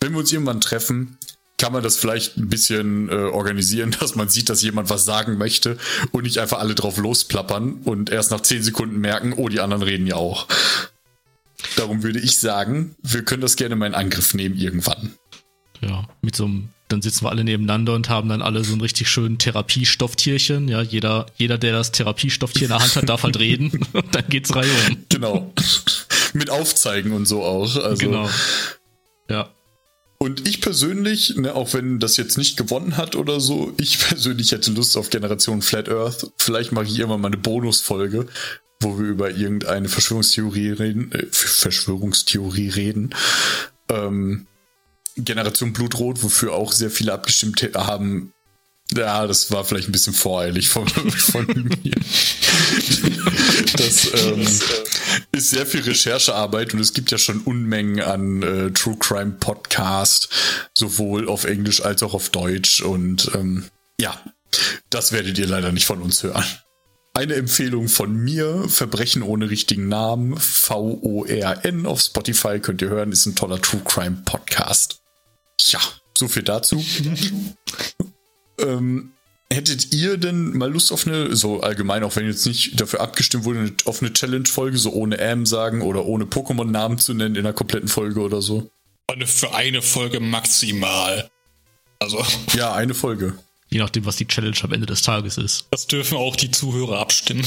Wenn wir uns irgendwann treffen, kann man das vielleicht ein bisschen äh, organisieren, [laughs] dass man sieht, dass jemand was sagen möchte und nicht einfach alle drauf losplappern und erst nach zehn Sekunden merken, oh, die anderen reden ja auch. Darum würde ich sagen, wir können das gerne mal in Angriff nehmen irgendwann. Ja, mit so einem, dann sitzen wir alle nebeneinander und haben dann alle so ein richtig schönen Therapiestoffttierchen. Ja, jeder, jeder, der das Therapiestofftier in der Hand hat, darf halt reden. Und [laughs] [laughs] dann geht's Reihe um. Genau. mit Aufzeigen und so auch. Also, Genau. Ja. Und ich persönlich, ne, auch wenn das jetzt nicht gewonnen hat oder so, ich [laughs] persönlich hätte Lust auf Generation Flat Earth. Vielleicht mache ich irgendwann mal eine Bonusfolge, wo wir über irgendeine Verschwörungstheorie reden. Äh, Verschwörungstheorie reden. Ähm, Generation Blutrot, wofür auch sehr viele abgestimmt haben. Ja, das war vielleicht ein bisschen voreilig von, [laughs] von mir. Das ähm, ist sehr viel Recherchearbeit und es gibt ja schon Unmengen an äh, True Crime Podcast, sowohl auf Englisch als auch auf Deutsch. Und ähm, ja, das werdet ihr leider nicht von uns hören. Eine Empfehlung von mir, Verbrechen ohne richtigen Namen, V-O-R-N auf Spotify könnt ihr hören, ist ein toller True Crime Podcast. Ja, so viel dazu. [laughs] ähm, hättet ihr denn mal Lust auf eine, so allgemein, auch wenn jetzt nicht dafür abgestimmt wurde, auf eine Challenge-Folge, so ohne M sagen oder ohne Pokémon-Namen zu nennen in einer kompletten Folge oder so? Für eine Folge maximal. Also, Ja, eine Folge. Je nachdem, was die Challenge am Ende des Tages ist. das dürfen auch die Zuhörer abstimmen.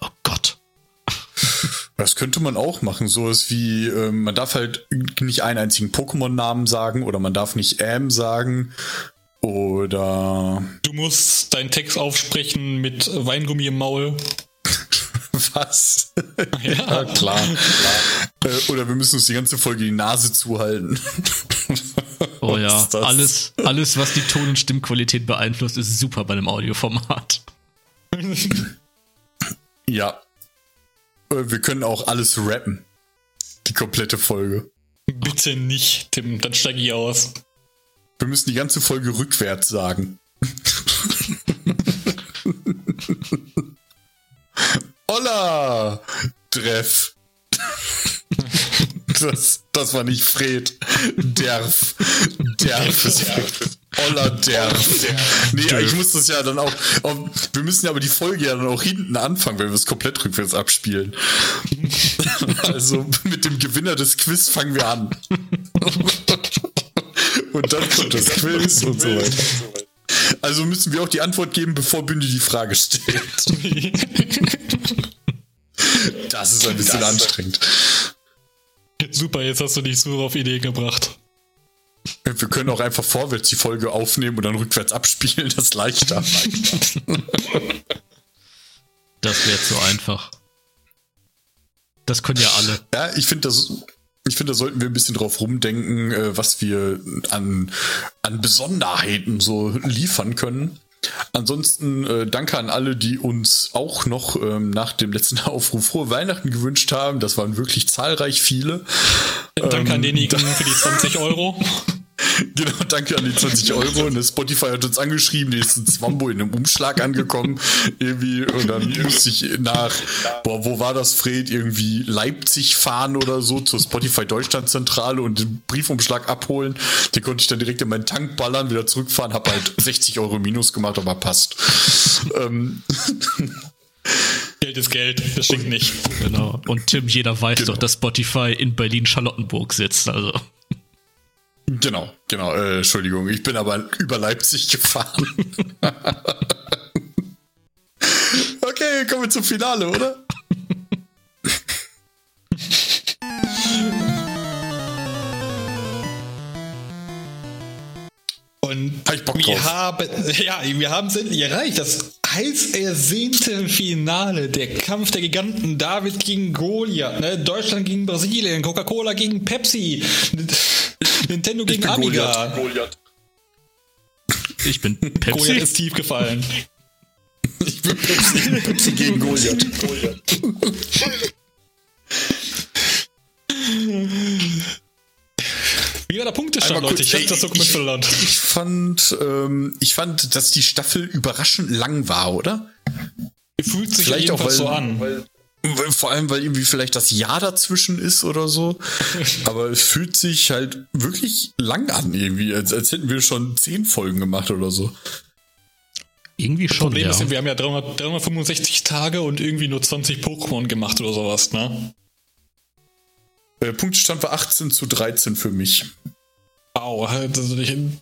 Oh Gott. [laughs] Das könnte man auch machen. So ist wie, ähm, man darf halt nicht einen einzigen Pokémon-Namen sagen oder man darf nicht M sagen oder Du musst deinen Text aufsprechen mit Weingummi im Maul. [laughs] was? ja, klar. Äh, oder wir müssen uns die ganze Folge die Nase zuhalten. [laughs] Oh ja, alles, alles, was die Ton- und Stimmqualität beeinflusst, ist super bei einem Audioformat. [laughs] Ja. Äh, Wir können auch alles rappen. Die komplette Folge. Bitte nicht, Tim, dann steige ich aus. Wir müssen die ganze Folge rückwärts sagen. [laughs] Holla! Treff. Das, das war nicht Fred. Derf. Derf ist Fred. Holla Derf. Nee, ich muss das ja dann auch. auch- Wir müssen ja aber die Folge ja dann auch hinten anfangen, wenn wir es komplett rückwärts abspielen. [laughs] Also mit dem Gewinner des Quiz fangen wir an. [laughs] Und dann [laughs] kommt das Quiz und so weiter. Also müssen wir auch die Antwort geben, bevor Bünde die Frage stellt. [laughs] Das ist ein bisschen anstrengend. Super, jetzt hast du dich so auf Ideen gebracht. Wir können auch einfach vorwärts die Folge aufnehmen und dann rückwärts abspielen, das ist leichter. Das wäre zu einfach. Das können ja alle. Ja, ich finde, das, ich finde, da sollten wir ein bisschen drauf rumdenken, äh, was wir an, an Besonderheiten so liefern können. Ansonsten äh, danke an alle, die uns auch noch ähm, nach dem letzten [laughs] Aufruf frohe Weihnachten gewünscht haben. Das waren wirklich zahlreich viele. Danke an Ähm, denjenigen [laughs] für die 20 Euro. [laughs] Genau, danke an die 20 Euro. Und das Spotify hat uns angeschrieben, die ist ein Zwambo in einem Umschlag angekommen. Irgendwie. Und dann musste ich nach, boah, wo war das, Fred? Irgendwie Leipzig fahren oder so zur Spotify Deutschland Zentrale und den Briefumschlag abholen. Den konnte ich dann direkt in meinen Tank ballern, wieder zurückfahren, hab halt 60 Euro Minus gemacht, aber passt. ähm, Geld ist Geld, das stinkt nicht. Genau. Und Tim, jeder weiß Genau. doch, dass Spotify in Berlin-Charlottenburg sitzt. Also. Genau, genau, äh, Entschuldigung, ich bin aber über Leipzig gefahren. [laughs] okay, kommen wir zum Finale, oder? Und Hab ich Bock wir drauf. haben, ja, wir haben es endlich erreicht. Das heiß ersehnte Finale. Der Kampf der Giganten. David gegen Goliath. Ne? Deutschland gegen Brasilien. Coca-Cola gegen Pepsi. Nintendo gegen Amiga. Goliath. Ich bin [laughs] Goliath Pepsi. ist tief gefallen. Ich bin Pepsi, Pepsi gegen Goliath. Wie war der Punktestand, Leute? kurz, Ich hab das Dokument ich- verloren. Ich fand, ähm, ich fand, dass die Staffel überraschend lang war, oder? Fühlt sich Vielleicht auch, weil, so an. weil- vor allem, weil irgendwie vielleicht das Jahr dazwischen ist oder so. [laughs] Aber es fühlt sich halt wirklich lang an irgendwie, als, als hätten wir schon zehn Folgen gemacht oder so. Irgendwie schon, Problem ja. ist, wir haben ja 300, 365 Tage und irgendwie nur 20 Pokémon gemacht oder sowas, ne? Der Punktestand war 18 zu 13 für mich. Au, also ich, und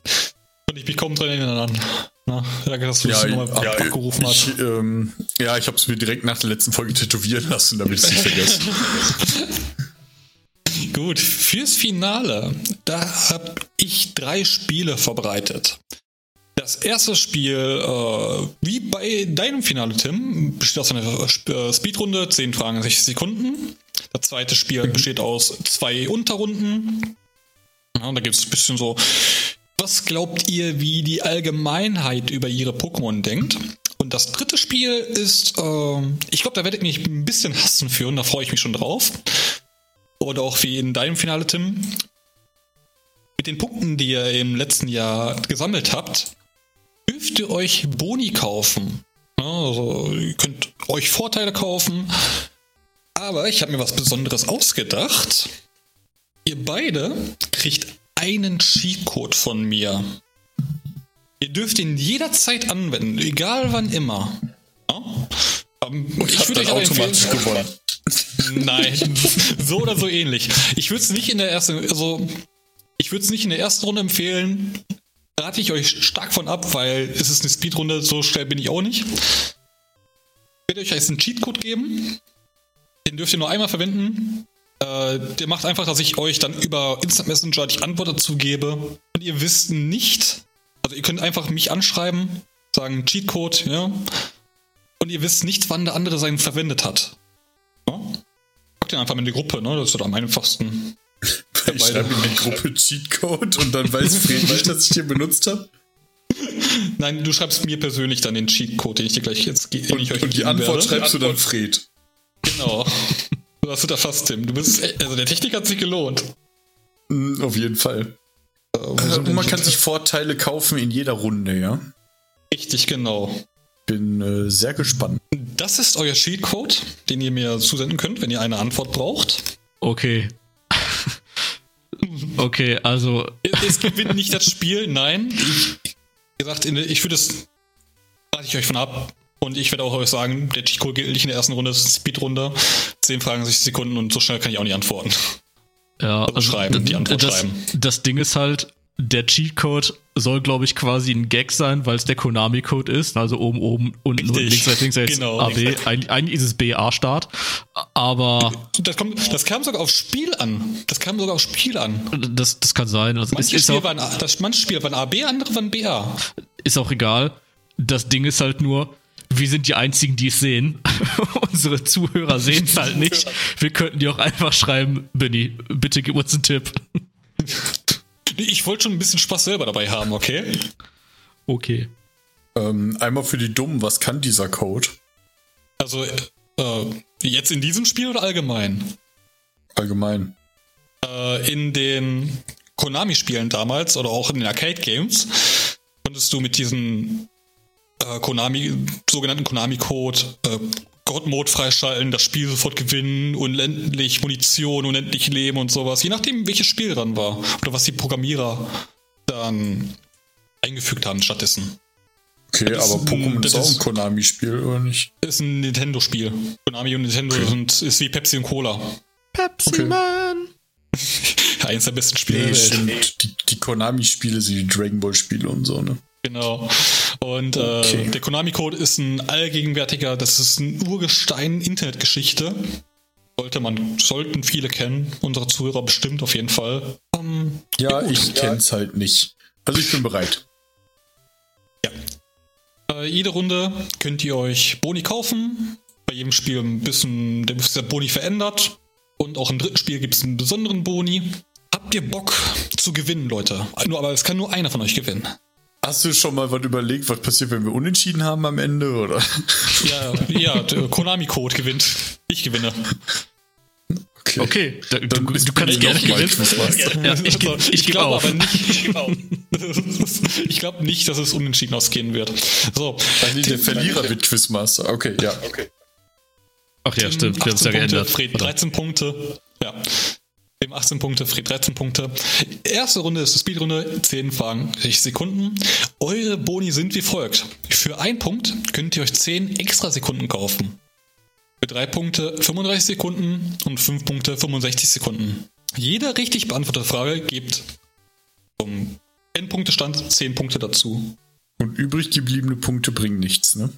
ich mich kaum dran erinnern. Na, danke, dass du das nochmal ja, abgerufen hast. ich, ähm, ja, ich habe es mir direkt nach der letzten Folge tätowieren lassen, damit ich es nicht vergesse. [laughs] Gut, fürs Finale, da habe ich drei Spiele vorbereitet. Das erste Spiel, äh, wie bei deinem Finale, Tim, besteht aus einer äh, Speedrunde, 10 Fragen, 60 Sekunden. Das zweite Spiel besteht aus zwei Unterrunden. Ja, da gibt es ein bisschen so, was glaubt ihr, wie die Allgemeinheit über ihre Pokémon denkt? Und das dritte Spiel ist, ähm, ich glaube, da werdet ihr mich ein bisschen hassen für und da freue ich mich schon drauf. Oder auch wie in deinem Finale, Tim. Mit den Punkten, die ihr im letzten Jahr gesammelt habt, dürft ihr euch Boni kaufen. Also, ihr könnt euch Vorteile kaufen. Aber ich habe mir was Besonderes ausgedacht. Ihr beide kriegt einen Cheatcode von mir. Ihr dürft ihn jederzeit anwenden, egal wann immer. Ja? Ähm, ich Hab würde dann automatisch gewonnen. Nein, [laughs] so oder so ähnlich. Ich würde es nicht in der ersten, also ich würde es nicht in der ersten Runde empfehlen. Rate ich euch stark von ab, weil es ist eine Speedrunde, so schnell bin ich auch nicht. Ich werde euch jetzt einen Cheatcode geben. Den dürft ihr nur einmal verwenden. Äh, der macht einfach, dass ich euch dann über Instant Messenger die Antwort dazu gebe. Und ihr wisst nicht, also ihr könnt einfach mich anschreiben, sagen Cheatcode, ja. Und ihr wisst nicht, wann der andere seinen verwendet hat. Ja? Packt den einfach in die Gruppe, ne? Das ist am einfachsten. [laughs] Ich schreibe in die Gruppe Cheatcode und dann weiß [laughs] Fred nicht, dass ich den benutzt habe. Nein, du schreibst mir persönlich dann den Cheatcode, den ich dir gleich jetzt den ich Und, euch und die Antwort werde. schreibst du dann Fred. Genau. [laughs] Du hast du da fast, Tim. Du bist, also der Technik hat sich gelohnt. Mm, Auf jeden Fall. Äh, Äh, denn man kann sich Vorteile kaufen in jeder Runde, ja. Richtig, genau. Bin äh, sehr gespannt. Das ist euer Cheatcode, den ihr mir zusenden könnt, wenn ihr eine Antwort braucht. Okay. [laughs] okay, also Es gewinnt nicht [laughs] das Spiel, nein. Ich, wie gesagt, ich würde es. Rate ich euch von ab. Und ich werde auch euch sagen, der Cheatcode gilt nicht in der ersten Runde, es ist eine Speedrunde. 10 Fragen, 60 Sekunden und so schnell kann ich auch nicht antworten. Ja, Also schreiben, die Antwort das, schreiben. Das Ding ist halt, der Cheatcode soll, glaube ich, quasi ein Gag sein, weil es der Konami-Code ist. Also oben, oben, unten, unten, Richtig. links, rechts, links, rechts, Genau. AB. Eigentlich, eigentlich ist es BA-Start. Aber Das, kommt, das kam sogar aufs Spiel an. Das kam sogar aufs Spiel an. das, das kann sein. Also Manche Spiele auch, waren, das, manche Spiele waren AB, andere waren BA. ist auch egal. Das Ding ist halt nur, wir sind die Einzigen, die es sehen. [laughs] Unsere Zuhörer sehen es halt nicht. Wir könnten dir auch einfach schreiben, Benny, bitte gib uns einen Tipp. [laughs] Ich wollte schon ein bisschen Spaß selber dabei haben, okay? Okay. Ähm, einmal für die Dummen, was kann dieser Code? Also, äh, jetzt in diesem Spiel oder allgemein? Allgemein. Äh, in den Konami-Spielen damals oder auch in den Arcade-Games konntest du mit diesem äh, Konami, sogenannten Konami-Code äh, God-Mode freischalten, das Spiel sofort gewinnen, unendlich Munition, unendlich Leben und sowas, je nachdem, welches Spiel dran war oder was die Programmierer dann eingefügt haben stattdessen. Okay, Das aber ist ein- Pokémon das ist auch ein Konami-Spiel, oder nicht? Ist ein Nintendo-Spiel. Konami und Nintendo Okay. sind, ist wie Pepsi und Cola. Pepsi Okay. Man. [laughs] Eins der besten Spiele Nee, der Welt. stimmt. Die, die Konami-Spiele sind die Dragon Ball-Spiele und so, ne? Genau. Und äh, Okay. der Konami-Code ist ein allgegenwärtiger, das ist ein Urgestein Internetgeschichte. Sollte man, sollten viele kennen, unsere Zuhörer bestimmt auf jeden Fall. Ähm, Ja, gut. ich kenn's halt nicht. Also ich bin bereit. Äh, jede Runde könnt ihr euch Boni kaufen. Bei jedem Spiel ein bisschen der Boni verändert. Und auch im dritten Spiel gibt es einen besonderen Boni. Habt ihr Bock zu gewinnen, Leute? Nur, aber es kann nur einer von euch gewinnen. Hast du schon mal was überlegt, was passiert, wenn wir unentschieden haben am Ende, oder? Ja, ja, Konami-Code gewinnt. Ich gewinne. Okay, okay da, du, du kannst gerne gewinnen. Ja, ich, also, ich, ich glaube aber nicht. Ich glaube [laughs] glaub nicht, dass es unentschieden ausgehen wird. So, Dann der Verlierer wird Quizmaster. Okay, ja, okay. Ach ja, stimmt. Wir haben es ja geändert. Fred 13 Punkte. Ja. Dem 18 Punkte, Fred 13 Punkte. Erste Runde ist die Speedrunde, 10 Fragen, 60 Sekunden. Eure Boni sind wie folgt. Für einen Punkt könnt ihr euch 10 extra Sekunden kaufen. Für 3 Punkte 35 Sekunden und 5 Punkte 65 Sekunden. Jede richtig beantwortete Frage gibt zum Endpunktestand 10 Punkte dazu. Und übrig gebliebene Punkte bringen nichts, ne?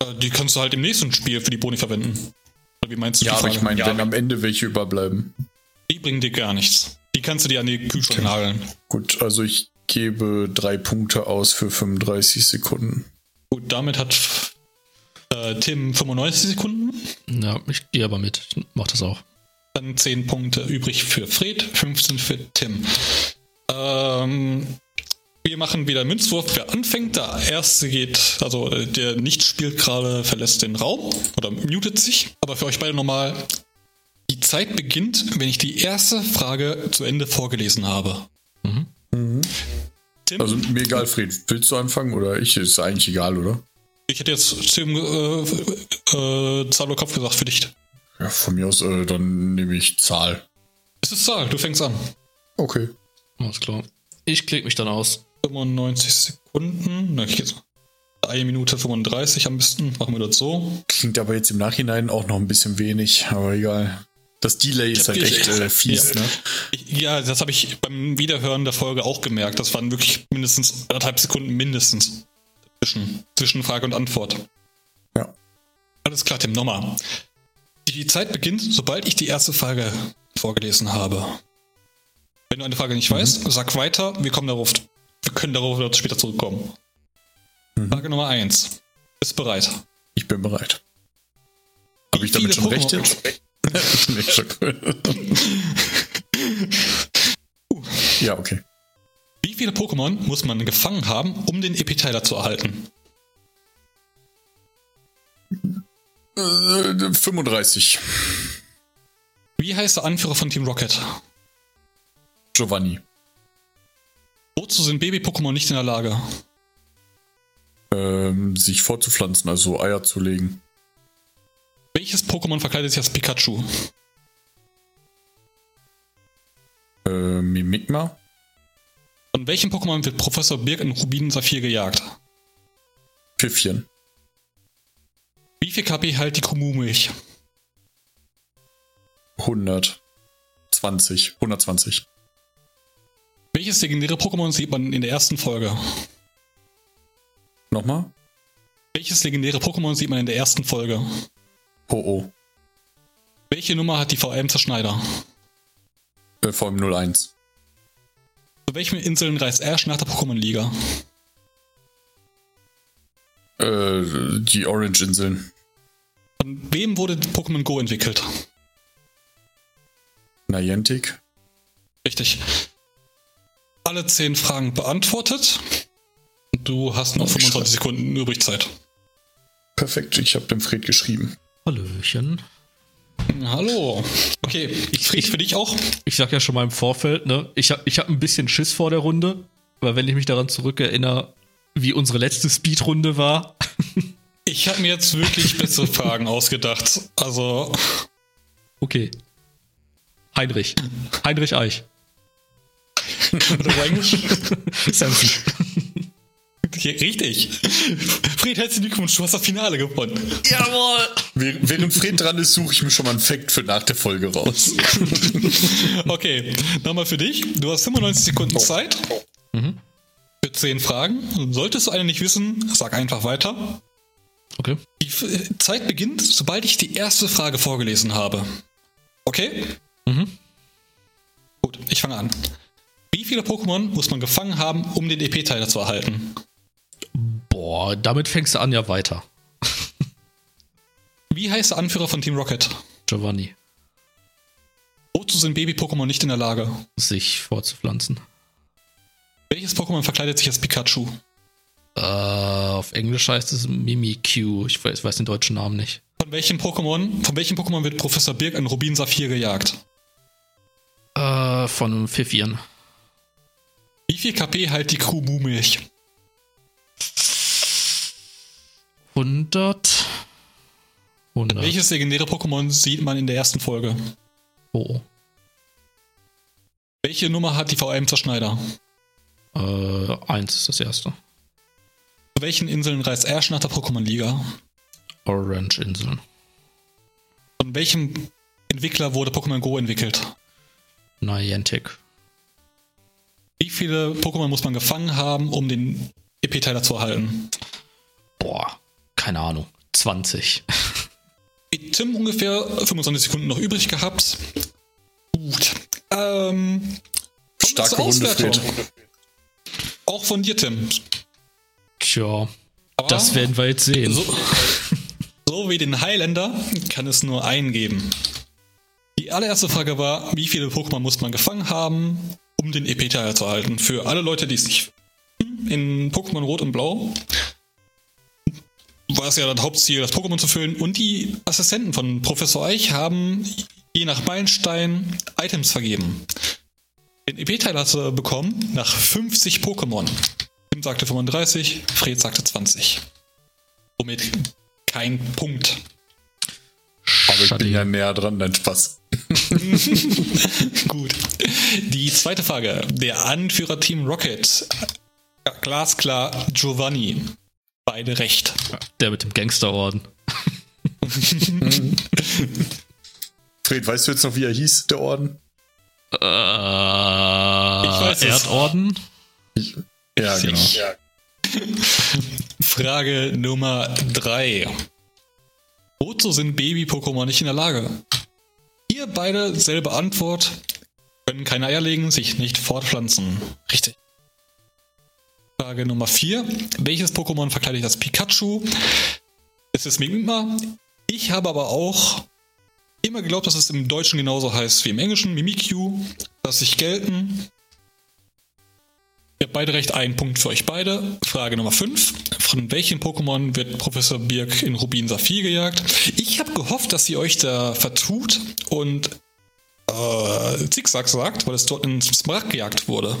Äh, die kannst du halt im nächsten Spiel für die Boni verwenden. Wie meinst du Ja, aber ich meine, ja, wenn am Ende welche überbleiben. Die bringen dir gar nichts. Die kannst du dir an die Kühlschrank okay. nageln. Gut, also ich gebe drei Punkte aus für 35 Sekunden. Gut, damit hat äh, Tim 95 Sekunden. Ja, ich gehe aber mit. Ich mach das auch. Dann 10 Punkte übrig für Fred, 15 für Tim. Ähm, wir machen wieder Münzwurf. Wer anfängt, der erste geht, also äh, der nicht spielt gerade, verlässt den Raum oder mutet sich. Aber für euch beide nochmal, die Zeit beginnt, wenn ich die erste Frage zu Ende vorgelesen habe. Mhm. Mhm. Tim, also mir egal, Fred. Willst du anfangen oder ich? Ist eigentlich egal, oder? Ich hätte jetzt Tim äh, äh, Zahl oder Kopf gesagt für dich. Ja, von mir aus, äh, dann nehme ich Zahl. Es ist Zahl, du fängst an. Okay. Alles klar. Ich klicke mich dann aus. 95 Sekunden. Na, ich jetzt eine Minute 35 am besten. Machen wir das so. Klingt aber jetzt im Nachhinein auch noch ein bisschen wenig, aber egal. Das Delay ist halt echt äh, [laughs] fies, ja. ne? Ja, das habe ich beim Wiederhören der Folge auch gemerkt. Das waren wirklich mindestens anderthalb Sekunden mindestens zwischen, zwischen Frage und Antwort. Ja. Alles klar, Tim, nochmal. Die Zeit beginnt, sobald ich die erste Frage vorgelesen habe. Wenn du eine Frage nicht mhm. weißt, sag weiter, wir kommen darauf, wir können darauf später zurückkommen. Mhm. Frage Nummer 1. Bist bereit? Ich bin bereit. Habe ich damit schon recht jetzt? Nee, schon cool. uh. Ja, okay. Wie viele Pokémon muss man gefangen haben, um den Epiteiler zu erhalten? Äh, 35. Wie heißt der Anführer von Team Rocket? Giovanni. Wozu sind Baby-Pokémon nicht in der Lage? Ähm, sich fortzupflanzen, also Eier zu legen. Welches Pokémon verkleidet sich als Pikachu? Äh, Mimikma. Von welchem Pokémon wird Professor Birk in Rubin Saphir gejagt? Pfiffchen. Wie viel KP halt die Kumu-Milch? 120. 120. Welches legendäre Pokémon sieht man in der ersten Folge? Nochmal? Welches legendäre Pokémon sieht man in der ersten Folge? Oh oh. Welche Nummer hat die VM Zerschneider? Äh, VM 01. Zu welchen Inseln reist Ash nach der Pokémon-Liga? Äh, die Orange-Inseln. Von wem wurde Pokémon Go entwickelt? Niantic. Richtig. Alle zehn Fragen beantwortet. Du hast noch oh, 25 Sekunden übrig Zeit. Perfekt, ich habe dem Fred geschrieben. Hallöchen. Hallo. Okay, ich friere für dich auch. Ich sag ja schon mal im Vorfeld, ne? Ich habe ich hab ein bisschen Schiss vor der Runde, weil wenn ich mich daran zurückerinnere, wie unsere letzte Speedrunde war. [laughs] ich habe mir jetzt wirklich bessere Fragen ausgedacht. Also. Okay. Heinrich. Heinrich Eich. Oder [laughs] eigentlich? Richtig. Fred, herzlichen Glückwunsch, du hast das Finale gewonnen. Jawohl. Während Fred dran ist, suche ich mir schon mal einen Fact für nach der Folge raus. [laughs] okay, nochmal für dich. Du hast 95 Sekunden. Zeit. Mhm. Für 10 Fragen. Solltest du eine nicht wissen, sag einfach weiter. Okay. Die Zeit beginnt, sobald ich die erste Frage vorgelesen habe. Okay? Mhm. Gut, ich fange an. Wie viele Pokémon muss man gefangen haben, um den EP-Teiler zu erhalten? Boah, damit fängst du an ja weiter. [laughs] Wie heißt der Anführer von Team Rocket? Giovanni. Wozu sind Baby-Pokémon nicht in der Lage? Sich fortzupflanzen. Welches Pokémon verkleidet sich als Pikachu? Äh, auf Englisch heißt es Mimikyu. Ich weiß, weiß den deutschen Namen nicht. Von welchem Pokémon, von welchem Pokémon wird Professor Birk in Rubin Saphir gejagt? Äh, von Pfiffieren. Wie viel KP halt die Kuhmu-Milch? 100. 100. Welches legendäre Pokémon sieht man in der ersten Folge? Oh. Welche Nummer hat die VM-Zerschneider? Äh, 1 ist das erste. Zu welchen Inseln reist Ash nach der Pokémon-Liga? Orange-Inseln. Von welchem Entwickler wurde Pokémon Go entwickelt? Niantic. Wie viele Pokémon muss man gefangen haben, um den EP-Teiler zu erhalten? Boah, keine Ahnung. 20. Wie Tim ungefähr 25 Sekunden noch übrig gehabt. Gut. Ähm, Starke Auswertung. Auch von dir, Tim. Tja, Aber das werden wir jetzt sehen. So, so wie den Highlander kann es nur einen geben. Die allererste Frage war, wie viele Pokémon muss man gefangen haben, um den EP-Teiler zu erhalten? Für alle Leute, die es nicht in Pokémon Rot und Blau war es ja das Hauptziel, das Pokémon zu füllen. Und die Assistenten von Professor Eich haben je nach Meilenstein Items vergeben. Den EP-Teiler hat er bekommen nach 50 Pokémon. Tim sagte 35, Fred sagte 20. Somit kein Punkt. Aber ich bin ja näher dran, dein Spaß. [laughs] [laughs] Gut. Die zweite Frage. Der Anführer Team Rocket. Ja, glasklar Giovanni. Beide recht. Der mit dem Gangsterorden. [laughs] Fred, weißt du jetzt noch, wie er hieß, der Orden? Äh, weiß es. Erdorden? Ja, genau. Ich- Frage Nummer drei. Wozu sind Baby-Pokémon nicht in der Lage? Ihr beide selbe Antwort. Können keine Eier legen, sich nicht fortpflanzen. Richtig. Frage Nummer vier. Welches Pokémon verkleidet das Pikachu? Es ist Mimikma. Ich habe aber auch immer geglaubt, dass es im Deutschen genauso heißt wie im Englischen. Mimikyu. Lass sich gelten. Ihr habt beide recht, ein Punkt für euch beide. Frage Nummer 5. Von welchen Pokémon wird Professor Birk in Rubin Saphir gejagt? Ich habe gehofft, dass ihr euch da vertut und äh, Zickzack sagt, weil es dort in Smaragd gejagt wurde.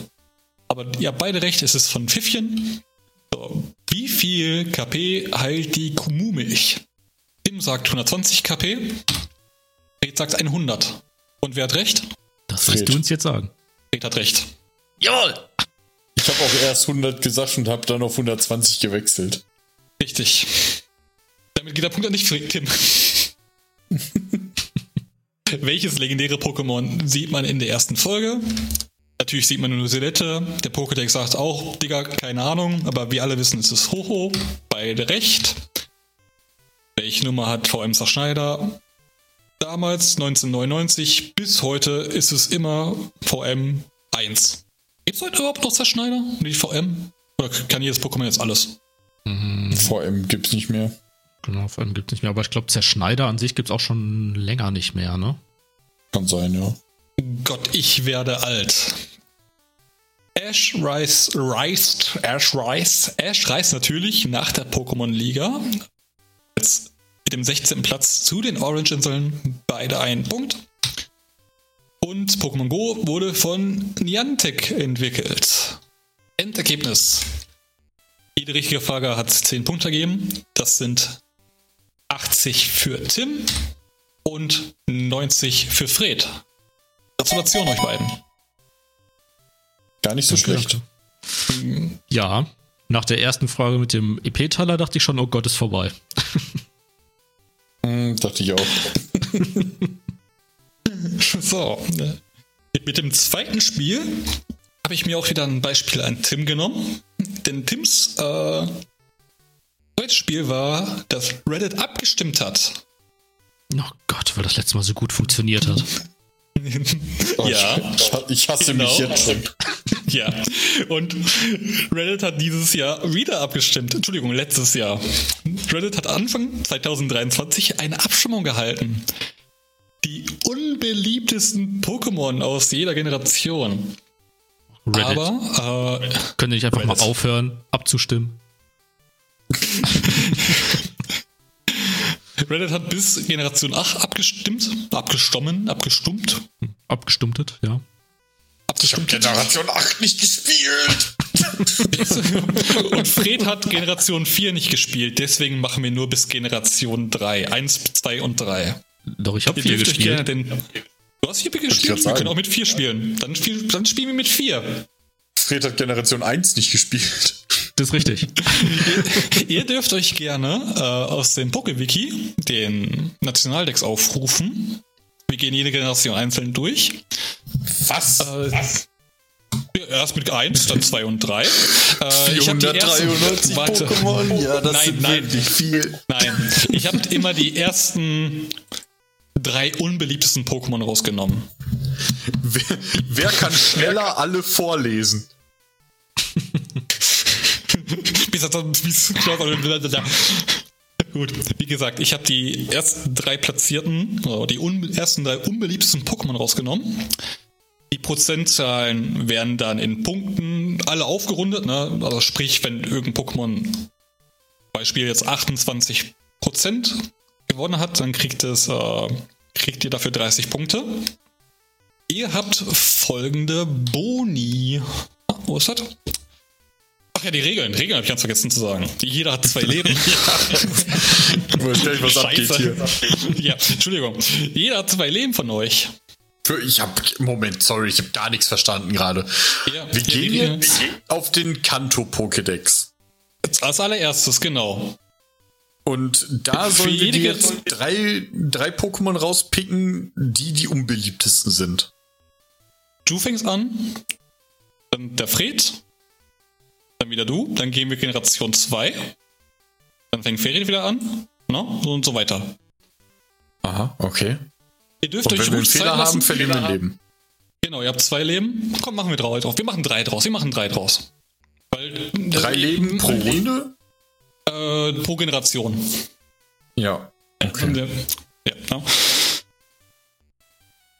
Aber ihr habt beide recht, es ist von Pfiffchen. So. Wie viel KP heilt die Kumu-Milch? Tim sagt 120 KP. Fred sagt 100. Und wer hat recht? Das wirst du uns jetzt sagen. Fred hat recht. Jawohl! Ich habe auch erst 100 gesagt und habe dann auf 120 gewechselt. Richtig. Damit geht der Punkt an dich, Tim. [laughs] Welches legendäre Pokémon sieht man in der ersten Folge? Natürlich sieht man nur Silette. Der Pokédex sagt auch, Digga, keine Ahnung, aber wir alle wissen, es ist Hoho. Beide recht. Welche Nummer hat VM Zerschneider? Damals, 1999, bis heute ist es immer VM 1. Gibt es heute überhaupt noch Zerschneider? Die VM? Oder kann jedes Pokémon jetzt alles? VM gibt's nicht mehr. Genau, vor allem gibt es nicht mehr. Aber ich glaube, Zerschneider an sich gibt es auch schon länger nicht mehr, ne? Kann sein, ja. Gott, ich werde alt. Ash reist, reist, Ash reist, Ash reist natürlich nach der Pokémon-Liga. Jetzt mit dem 16. Platz zu den Orange-Inseln. Beide ein Punkt. Und Pokémon Go wurde von Niantic entwickelt. Endergebnis. Jede richtige Frage hat 10 Punkte gegeben. Das sind 80 für Tim und 90 für Fred. Gratulation euch beiden. Gar nicht so schlecht. Ja, nach der ersten Frage mit dem EP-Teiler dachte ich schon, oh Gott, ist vorbei. [laughs] Hm, dachte ich auch. [laughs] So, ne. mit dem zweiten Spiel habe ich mir auch wieder ein Beispiel an Tim genommen. Denn Tims äh, zweites Spiel war, dass Reddit abgestimmt hat. Oh Gott, weil das letzte Mal so gut funktioniert hat. [laughs] Oh, Ja. Ich, ich hasse Genau. mich jetzt schon. Ja, und Reddit hat dieses Jahr wieder abgestimmt. Entschuldigung, letztes Jahr. Reddit hat Anfang 2023 eine Abstimmung gehalten. die unbeliebtesten Pokémon aus jeder Generation. Reddit. Aber äh, könnt ihr nicht einfach Reddit. mal aufhören, abzustimmen? [laughs] Reddit hat bis Generation 8 abgestimmt, abgestommen, abgestummt. Abgestummtet, ja. Ich habe Generation 8 nicht gespielt. [laughs] und Fred hat Generation 4 nicht gespielt, deswegen machen wir nur bis Generation 3. 1, 2 und 3. Doch, ich habe 4 gespielt. Den, du hast 4 gespielt? Wir können auch mit 4 spielen. Dann, dann spielen wir mit 4. Fred hat Generation 1 nicht gespielt. Das ist richtig. ihr, [laughs] ihr, dürft euch gerne äh, aus dem PokeWiki den Nationaldex aufrufen. Wir gehen jede Generation einzeln durch. Was? Äh, Was? Erst mit 1, dann 2 und 3. Äh, 493 Pokémon, ja, das nein, sind nein, wirklich viel. Nein, ich habe immer die ersten drei unbeliebtesten Pokémon rausgenommen. Wer, wer kann schneller alle vorlesen? [laughs] Gut, wie gesagt, ich habe die ersten drei platzierten, die ersten drei unbeliebtesten Pokémon rausgenommen. Die Prozentzahlen werden dann in Punkten alle aufgerundet. Ne? Also sprich, wenn irgendein Pokémon Beispiel jetzt 28% gewonnen hat, dann kriegt es äh, kriegt ihr dafür 30 Punkte. Ihr habt folgende Boni. Ah, wo ist das? Ach ja, die Regeln. Regeln habe ich ganz vergessen zu sagen. Jeder hat zwei Leben. [laughs] [laughs] ja. Ich nicht, was abgeht hier. ja, Entschuldigung. Jeder hat zwei Leben von euch. Ich habe Moment, sorry, ich habe gar nichts verstanden gerade. Ja, wir gehen jetzt auf den Kanto Pokédex. Als allererstes, genau. Und da sollen wir jetzt drei, drei Pokémon rauspicken, die die unbeliebtesten sind. Du fängst an, dann der Fred, dann wieder du, dann gehen wir Generation 2, dann fängt Ferid wieder an, ne? und so weiter. Aha, okay. Ihr dürft und euch wenn wir einen Fehler haben, verlieren wir ein Leben. Genau, ihr habt zwei Leben. Komm, machen wir drei drauf. Wir machen drei draus. Wir machen drei draus. Weil, drei Leben pro Runde? Äh, pro Generation. Ja. Okay. Ja, ja.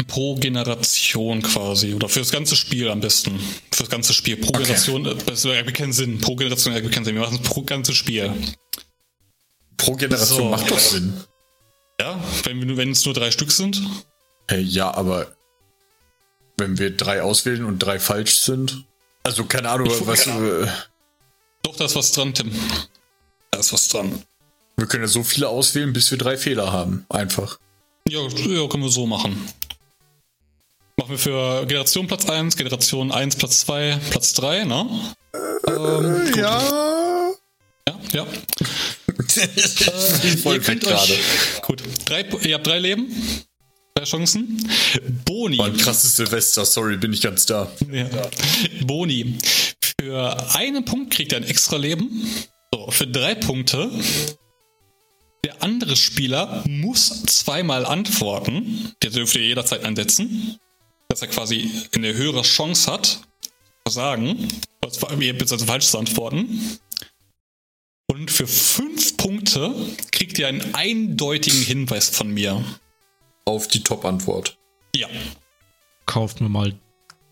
Pro Generation quasi. Oder fürs ganze Spiel am besten. Fürs ganze Spiel. Pro okay. Generation, das ergibt keinen Sinn. Pro Generation ergibt keinen Sinn. Wir machen es pro ganze Spiel. Pro Generation so. macht doch Sinn. Ja, wenn, wenn es nur drei Stück sind. Hey, ja, aber wenn wir drei auswählen und drei falsch sind. Also keine Ahnung, ich, was. Äh, doch, da ist was dran, Tim. Da ist was dran. Wir können ja so viele auswählen, bis wir drei Fehler haben. Einfach. Ja, ja können wir so machen. Machen wir für Generation Platz 1, Generation 1 Platz 2, Platz 3, ne? Äh, ähm, ja. Ja, ja. äh, [laughs] Voll ihr gerade. Gut, drei, ihr habt drei Leben. Drei Chancen. Boni. War ein krasses Silvester, sorry, bin ich ganz da. Ja. Boni. Für einen Punkt kriegt er ein extra Leben. So, für drei Punkte. Der andere Spieler muss zweimal antworten. Der dürfte jederzeit einsetzen dass er quasi eine höhere Chance hat, zu sagen, also falsch zu antworten. Und für fünf Punkte kriegt ihr einen eindeutigen Hinweis von mir. Auf die Top-Antwort. Ja. Kauft mir mal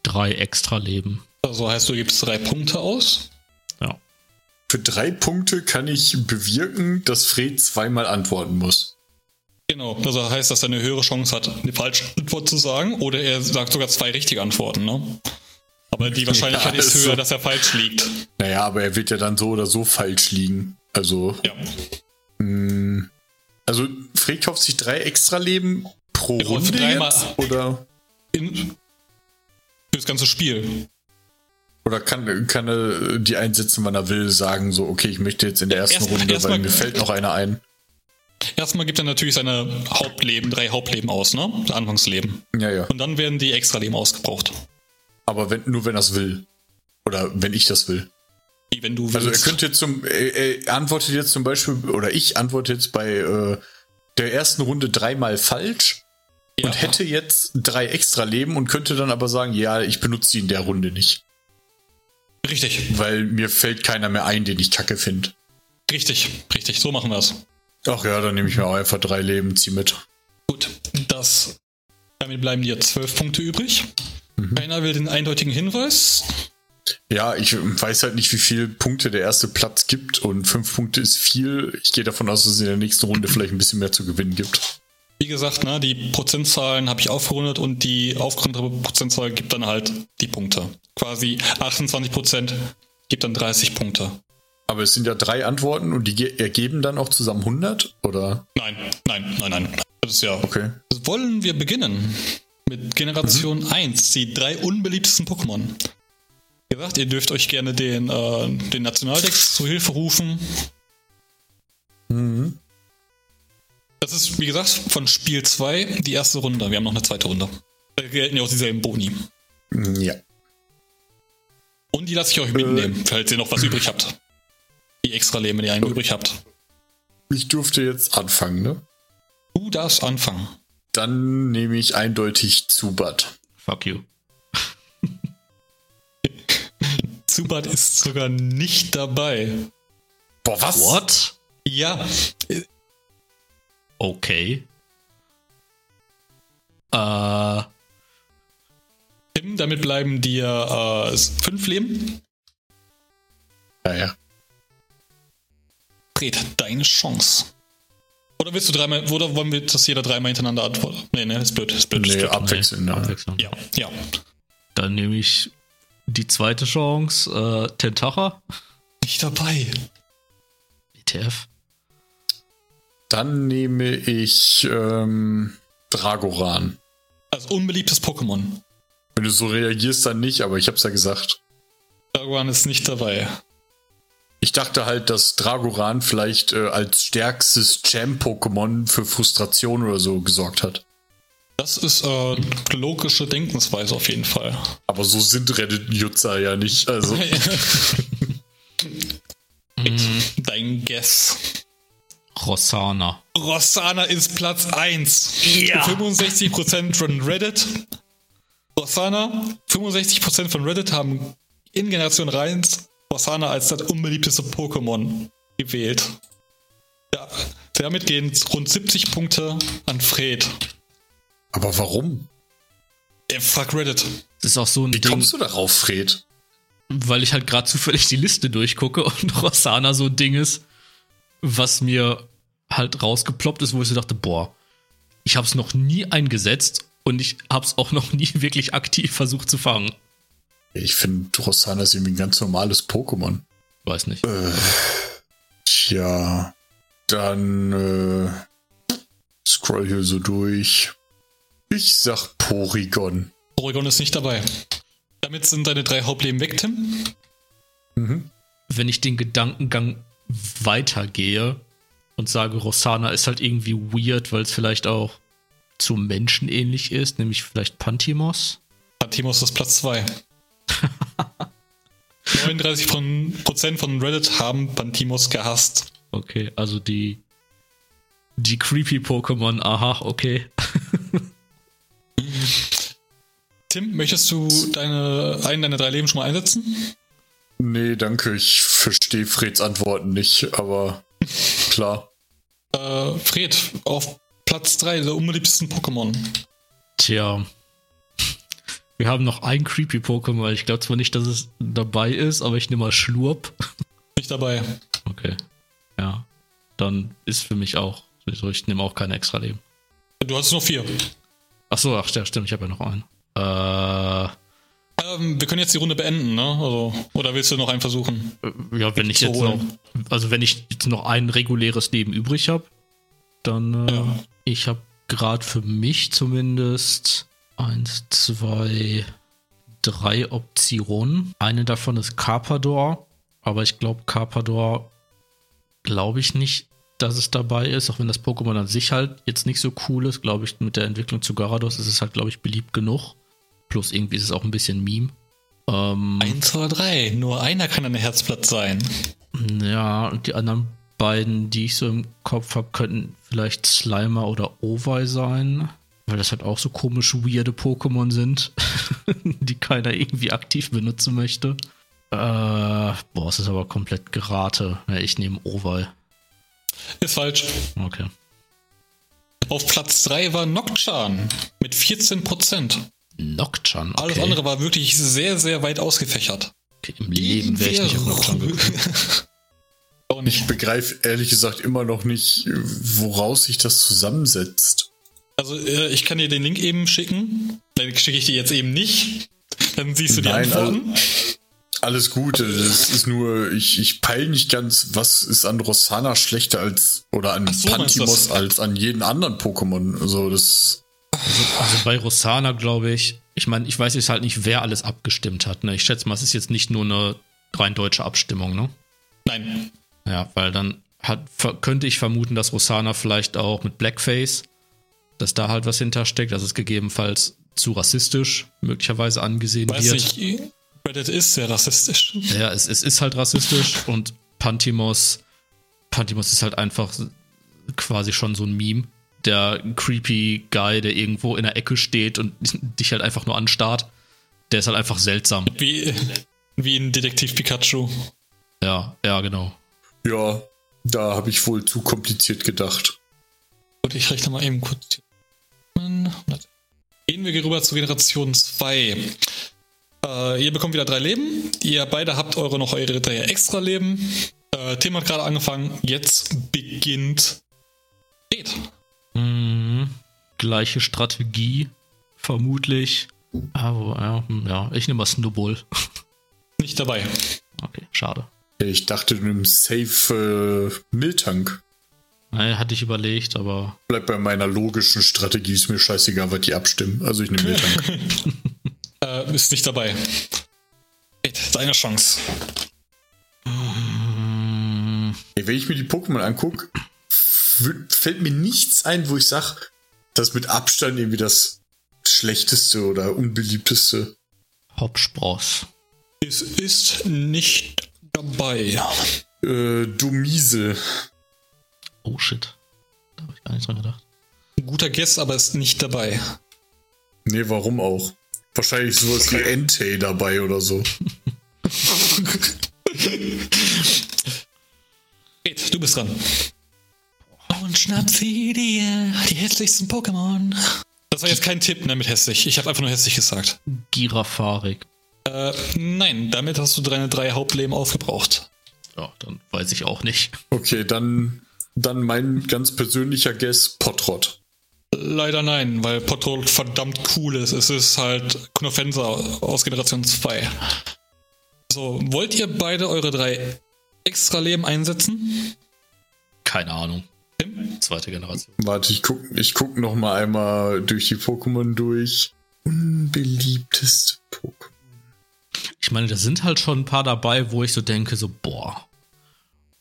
drei extra Leben. Also heißt, du gibst drei Punkte aus? Ja. Für drei Punkte kann ich bewirken, dass Fred zweimal antworten muss. Genau, also heißt, dass er eine höhere Chance hat, eine falsche Antwort zu sagen, oder er sagt sogar zwei richtige Antworten, ne? Aber die Wahrscheinlichkeit ja, ist höher, so. dass er falsch liegt. Naja, aber er wird ja dann so oder so falsch liegen. Also. Ja. Mh, hm, also, Fred kauft sich drei extra Leben pro genau, Runde dreimal jetzt, oder? In, für das ganze Spiel. Oder kann, kann er die einsetzen, wann er will, sagen so, okay, ich möchte jetzt in der ersten erst, Runde, erst weil mir fällt noch einer ein. Erstmal gibt er natürlich seine Hauptleben, drei Hauptleben aus, ne? Anfangsleben. Ja, ja. Und dann werden die Extraleben ausgebraucht. Aber wenn, nur wenn er es will. Oder wenn ich das will. Wie wenn du willst. Also er könnte jetzt zum, er, er antwortet jetzt zum Beispiel, oder ich antworte jetzt bei äh, der ersten Runde dreimal falsch ja. und hätte jetzt drei extra Leben und könnte dann aber sagen, ja, ich benutze sie in der Runde nicht. Richtig. Weil mir fällt keiner mehr ein, den ich kacke finde. Richtig, richtig, so machen wir es. Ach ja, dann nehme ich mir auch einfach drei Leben, zieh mit. Gut, das Damit bleiben dir zwölf Punkte übrig. Mhm. Keiner will den eindeutigen Hinweis. Ja, ich weiß halt nicht, wie viele Punkte der erste Platz gibt und fünf Punkte ist viel. Ich gehe davon aus, dass es in der nächsten Runde vielleicht ein bisschen mehr zu gewinnen gibt. Wie gesagt, ne, die Prozentzahlen habe ich aufgerundet und die aufgerundete Prozentzahl gibt dann halt die Punkte. Quasi 28 Prozent gibt dann 30 Punkte. Aber es sind ja drei Antworten und die ergeben dann auch zusammen 100, oder? Nein, nein, nein, nein. Das ist ja. Okay. Wollen wir beginnen mit Generation mhm. 1, die drei unbeliebtesten Pokémon? Wie gesagt, ihr dürft euch gerne den, äh, den Nationaldex zu Hilfe rufen. Mhm. Das ist, wie gesagt, von Spiel 2 die erste Runde. Wir haben noch eine zweite Runde. Da gelten ja auch dieselben Boni. Ja. Und die lasse ich euch mitnehmen, äh, falls ihr noch was übrig habt. Die extra Leben, die ihr einen übrig habt. Ich durfte jetzt anfangen, ne? Du darfst anfangen. Dann nehme ich eindeutig Zubat. Fuck you. [laughs] Zubat ist sogar nicht dabei. Boah, was? What? Ja. Okay. Äh. Tim, damit bleiben dir äh, fünf Leben. Ja, ja. Fred, deine Chance. Oder willst du dreimal, oder wollen wir, dass jeder dreimal hintereinander antwortet? Nee, nee, ist blöd, ist blöd. Nee, abwechselnd, nee, abwechselnd. Ja, ja. Dann nehme ich die zweite Chance, äh, Tentacha. Nicht dabei. ETF. Dann nehme ich ähm, Dragoran. Als unbeliebtes Pokémon. Wenn du so reagierst, dann nicht, aber ich hab's ja gesagt. Dragoran ist nicht dabei. Ich dachte halt, dass Dragoran vielleicht äh, als stärkstes Champ-Pokémon für Frustration oder so gesorgt hat. Das ist äh, logische Denkensweise auf jeden Fall. Aber so sind Reddit-Nutzer ja nicht. Also. [laughs] [laughs] Dein Guess. Rossana. Rossana ist Platz 1. Ja. 65% von Reddit. Rossana, 65% von Reddit haben in Generation 1 Rossana als das unbeliebteste Pokémon gewählt. Ja, damit gehen rund 70 Punkte an Fred. Aber warum? Ja, fuck Reddit. Das ist auch so ein Wie Ding. kommst du darauf, Fred? Weil ich halt gerade zufällig die Liste durchgucke [laughs] und Rossana so ein Ding ist, was mir halt rausgeploppt ist, wo ich so dachte, boah, ich habe es noch nie eingesetzt und ich habe es auch noch nie [laughs] wirklich aktiv versucht zu fangen. Ich finde, Rossana ist irgendwie ein ganz normales Pokémon. Weiß nicht. Äh, tja, dann äh, scroll hier so durch. Ich sag Porygon. Porygon ist nicht dabei. Damit sind deine drei Hauptleben weg, Tim. Mhm. Wenn ich den Gedankengang weitergehe und sage, Rossana ist halt irgendwie weird, weil es vielleicht auch zu Menschen ähnlich ist, nämlich vielleicht Pantimos. Pantimos ist Platz 2. 39 von, Prozent von Reddit haben Pantimos gehasst. Okay, also die die creepy Pokémon, aha, okay. [laughs] Tim, möchtest du deine, einen deiner drei Leben schon mal einsetzen? Nee, danke. Ich verstehe Freds Antworten nicht, aber [laughs] klar. Äh, Fred, auf Platz 3 der unbeliebtesten Pokémon. Tja, wir haben noch ein creepy Pokémon. Ich glaube zwar nicht, dass es dabei ist, aber ich nehme mal Schlurp. Nicht dabei. Okay. Ja. Dann ist für mich auch. Ich nehme auch keine extra Leben. Du hast noch vier. Ach so, ach, ja, stimmt. Ich habe ja noch einen. Äh. Ähm, wir können jetzt die Runde beenden, ne? Also, oder willst du noch einen versuchen? Äh, ja, wenn ich jetzt noch, also wenn ich jetzt noch ein reguläres Leben übrig habe, dann, äh, ja. ich habe gerade für mich zumindest eins, zwei, drei Optionen. Eine davon ist Carpador, aber ich glaube, Carpador glaube ich nicht, dass es dabei ist, auch wenn das Pokémon an sich halt jetzt nicht so cool ist, glaube ich, mit der Entwicklung zu Garados ist es halt, glaube ich, beliebt genug. Plus irgendwie ist es auch ein bisschen Meme. Ähm, Eins oder drei, nur einer kann ein Herzblatt sein. Ja, und die anderen beiden, die ich so im Kopf habe, könnten vielleicht Slimer oder Ovai sein. Weil das halt auch so komisch weirde Pokémon sind, [laughs] die keiner irgendwie aktiv benutzen möchte. Äh, boah, es ist aber komplett gerate. Ja, ich nehme Oval. Ist falsch. Okay. Auf Platz 3 war Nocturne mit 14%. Nocturne, okay. Alles andere war wirklich sehr, sehr weit ausgefächert. Okay, Im Leben wäre ich nicht auf Nocturne gekommen. [laughs] Ich begreife ehrlich gesagt immer noch nicht, woraus sich das zusammensetzt. Also, äh, ich kann dir den Link eben schicken. Dann schicke ich dir jetzt eben nicht. Dann siehst du die Nein, Antworten. also- Alles gut, das ist nur, ich, ich peil nicht ganz, was ist an Rossana schlechter als, oder an so, Pantimos als an jeden anderen Pokémon. Also das, Also bei Rosana glaube ich, ich meine, ich weiß jetzt halt nicht, wer alles abgestimmt hat. Ne? Ich schätze mal, es ist jetzt nicht nur eine rein deutsche Abstimmung, ne? Nein. Ja, weil dann hat, könnte ich vermuten, dass Rosana vielleicht auch mit Blackface, dass da halt was hintersteckt, dass es gegebenenfalls zu rassistisch möglicherweise angesehen Weiß wird. nicht, Reddit ist sehr rassistisch. Ja, es, es ist halt rassistisch und Pantimos, Pantimos ist halt einfach quasi schon so ein Meme. Der creepy Guy, der irgendwo in der Ecke steht und [laughs] dich halt einfach nur anstarrt, der ist halt einfach seltsam. Wie, wie ein Detektiv Pikachu. Ja, ja, genau. ja, da habe ich wohl zu kompliziert gedacht. Gut, ich rechne mal eben kurz. Gehen wir rüber zu Generation 2. Äh, ihr bekommt wieder drei Leben. Ihr beide habt eure noch eure drei extra Leben. Äh, Thema hat gerade angefangen. Jetzt beginnt. Geht. Mhm. Gleiche Strategie, vermutlich. Aber ja, hm, ja, ich nehme mal Snowball. Nicht dabei. Okay, schade. Ich dachte, du nimmst safe äh, Miltank. Hatte ich überlegt, aber Bleib bei meiner logischen Strategie, ist mir scheißegal, was die abstimmen. Also ich nehme Miltank. [laughs] Äh, ist nicht dabei. Deine Chance. Ey, wenn ich mir die Pokémon angucke, fällt mir nichts ein, wo ich sage, das mit Abstand irgendwie das schlechteste oder unbeliebteste. Hopspross. Es ist nicht dabei. Äh, Domise. Oh shit. Da habe ich gar nicht dran gedacht. Ein guter Guess, aber ist nicht dabei. Nee, warum auch? Wahrscheinlich sowas wie Entei dabei oder so. [laughs] Geht, du bist dran. Und schnapp sie dir die hässlichsten Pokémon. Das war jetzt kein Tipp, ne, mit hässlich. Ich habe einfach nur hässlich gesagt. Girafarik. Äh, nein, damit hast du deine drei Hauptleben aufgebraucht. Ja, dann weiß ich auch nicht. Okay, dann, dann mein ganz persönlicher Guess, Potrot. Leider nein, weil Potrol verdammt cool ist. Es ist halt Knofensa aus Generation 2. So, wollt ihr beide eure drei extra Leben einsetzen? Keine Ahnung. Tim? Zweite Generation. Warte, ich guck, ich guck noch mal einmal durch die Pokémon durch. Unbeliebteste Pokémon. Ich meine, da sind halt schon ein paar dabei, wo ich so denke, so, boah,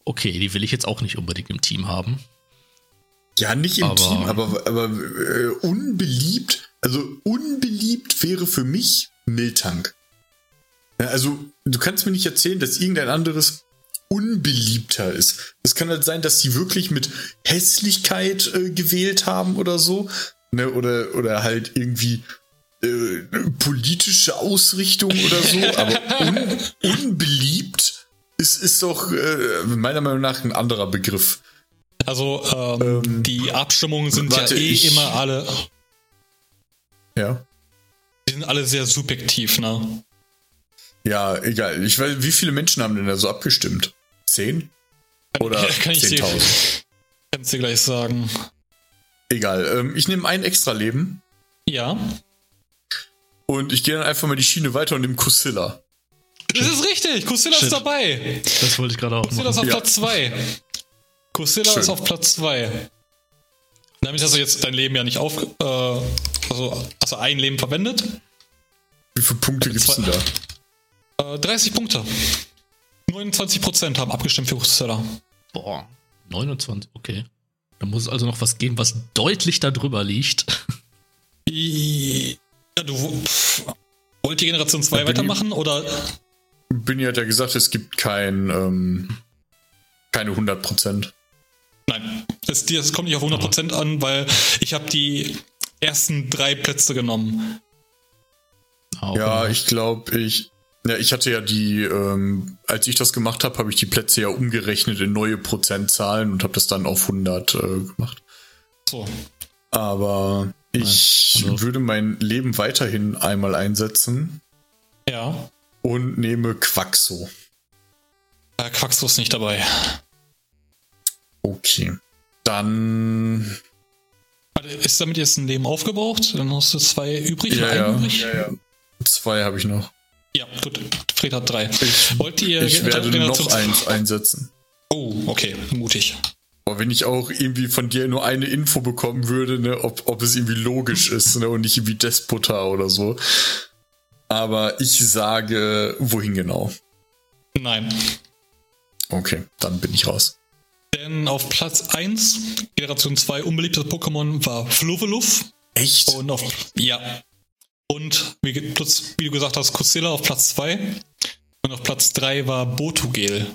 okay, die will ich jetzt auch nicht unbedingt im Team haben. Ja, nicht im Aber- Team, aber, aber äh, unbeliebt. Also unbeliebt wäre für mich Miltank. Ja, also du kannst mir nicht erzählen, dass irgendein anderes unbeliebter ist. Es kann halt sein, dass sie wirklich mit Hässlichkeit äh, gewählt haben oder so. Ne, oder, oder halt irgendwie äh, politische Ausrichtung oder so. Aber un, [laughs] unbeliebt ist, ist doch äh, meiner Meinung nach ein anderer Begriff. Also, ähm, die Abstimmungen sind warte, ja eh ich- immer alle, Ja. die sind alle sehr subjektiv, ne? Ja, egal. Ich weiß, wie viele Menschen haben denn da so abgestimmt? Zehn? Oder Kann ich dir, 10.000? kann's dir gleich sagen. Egal. Ähm, ich nehme ein extra Leben Ja. und ich gehe dann einfach mal die Schiene weiter und nehme Kusilla. Das ist richtig. Kusilla ist dabei. Das wollte ich gerade auch Kusilla ist auf Ja. Platz 2. Kusilla Schön. ist auf Platz 2. Damit hast du jetzt dein Leben ja nicht auf. Äh, also, also ein Leben verwendet. Wie viele Punkte gibt's denn da? Äh, 30 Punkte. 29% haben abgestimmt für Kusilla. Boah, 29, okay. Da muss es also noch was geben, was deutlich darüber liegt. Ja, du. Pff, wollt ihr Generation 2 Da bin ich- weitermachen oder. Binny hat ja gesagt, es gibt kein, ähm, keine 100%. Nein, das, das kommt nicht auf 100% an, weil ich habe die ersten drei Plätze genommen. Auch Ja, ich glaube, ich. Ja, ich hatte ja die, ähm, als ich das gemacht habe, habe ich die Plätze ja umgerechnet in neue Prozentzahlen und habe das dann auf 100 äh, gemacht. So. Aber ich also- würde mein Leben weiterhin einmal einsetzen Ja. Und nehme Quaxo. Äh, Quaxo ist nicht dabei. Okay. Dann. Warte, Ist damit jetzt ein Leben aufgebraucht? Dann hast du zwei übrig. Ja, oder ja. einen übrig? ja, ja. Zwei habe ich noch. Ja, gut. Fred hat drei. Ich, Wollt ihr ich werde noch eins einsetzen. Oh, okay, mutig. Aber wenn ich auch irgendwie von dir nur eine Info bekommen würde, ne, ob, ob es irgendwie logisch ist ne, und nicht irgendwie Despota oder so. Aber ich sage, wohin genau? Nein. Okay, dann bin ich raus. Denn auf Platz 1, Generation 2, unbeliebtes Pokémon war Fluvveluf. Echt? Und auf. Ja. Und wie, wie du gesagt hast, Kusilla auf Platz 2. Und auf Platz 3 war Botugel.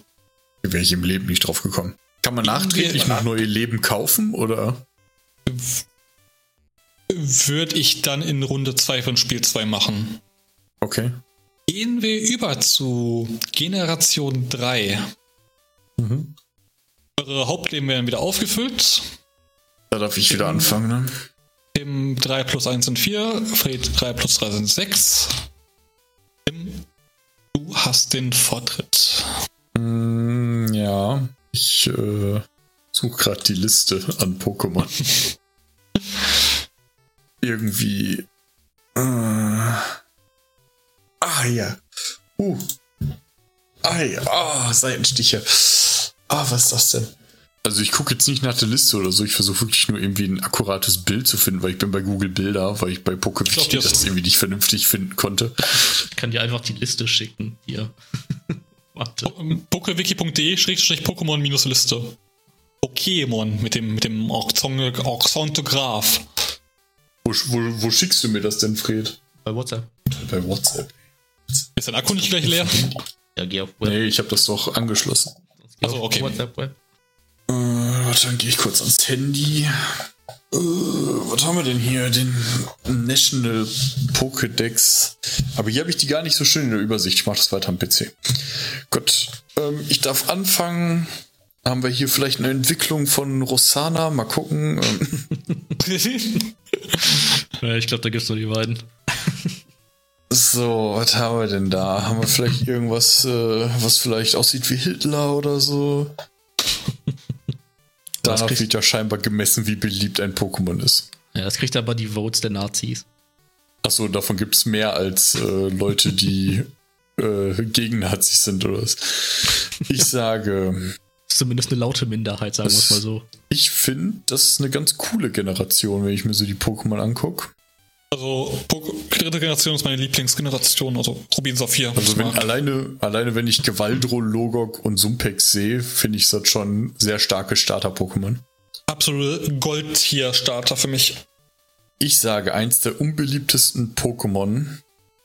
Wäre ich im Leben nicht drauf gekommen. Kann man nachträglich noch neue Leben kaufen oder? Würde ich dann in Runde 2 von Spiel 2 machen. Okay. Gehen wir über zu Generation 3. Mhm. Eure Hauptleben werden wieder aufgefüllt. Da darf ich wieder anfangen, ne? Tim 3 plus 1 sind 4, Fred 3 plus 3 sind 6. Tim, du hast den Vortritt. Mm, ja. Ich äh, suche gerade die Liste an Pokémon. [laughs] Irgendwie. Äh, ah ja. Uh. Ah ja. Ah, Seitenstiche. Ah, was ist das denn? Also ich gucke jetzt nicht nach der Liste oder so, ich versuche wirklich nur irgendwie ein akkurates Bild zu finden, weil ich bin bei Google Bilder, weil ich bei PokeWiki das- das irgendwie nicht vernünftig finden konnte. Ich kann dir einfach die Liste schicken. Hier. [laughs] Warte. Pokewiki.de-Pokémon-Liste. Pokémon mit dem, mit dem Oxontograph. Wo, wo, wo schickst du mir das denn, Fred? Bei WhatsApp. Bei WhatsApp. Ist dein Akku nicht gleich leer? Ja, geh auf Web. Nee, ich habe das doch angeschlossen. Also, okay. WhatsApp Web. Äh, warte, dann gehe ich kurz ans Handy. Äh, was haben wir denn hier? Den National Pokédex. Aber hier habe ich die gar nicht so schön in der Übersicht. Ich mache das weiter am PC. Gut, ähm, ich darf anfangen. Haben wir hier vielleicht eine Entwicklung von Rossana? Mal gucken. Ähm, [laughs] [laughs] ich glaube, da gibt's nur die beiden. So, was haben wir denn da? Haben wir vielleicht irgendwas, äh, was vielleicht aussieht wie Hitler oder so? [laughs] Danach wird ja scheinbar gemessen, wie beliebt ein Pokémon ist. Ja, das kriegt aber die Votes der Nazis. Achso, davon gibt es mehr als äh, Leute, die [laughs] äh, gegen Nazis sind oder was. Ich [laughs] sage, zumindest eine laute Minderheit, sagen wir es mal so. ich finde, das ist eine ganz coole Generation, wenn ich mir so die Pokémon angucke. Also, dritte Generation ist meine Lieblingsgeneration, also Rubin Saphir. Also wenn, alleine, alleine wenn ich Gewaldro, Logok und Sumpex sehe, finde ich das schon sehr starke Starter-Pokémon. Absolute Gold-Tier-Starter für mich. Ich sage, eins der unbeliebtesten Pokémon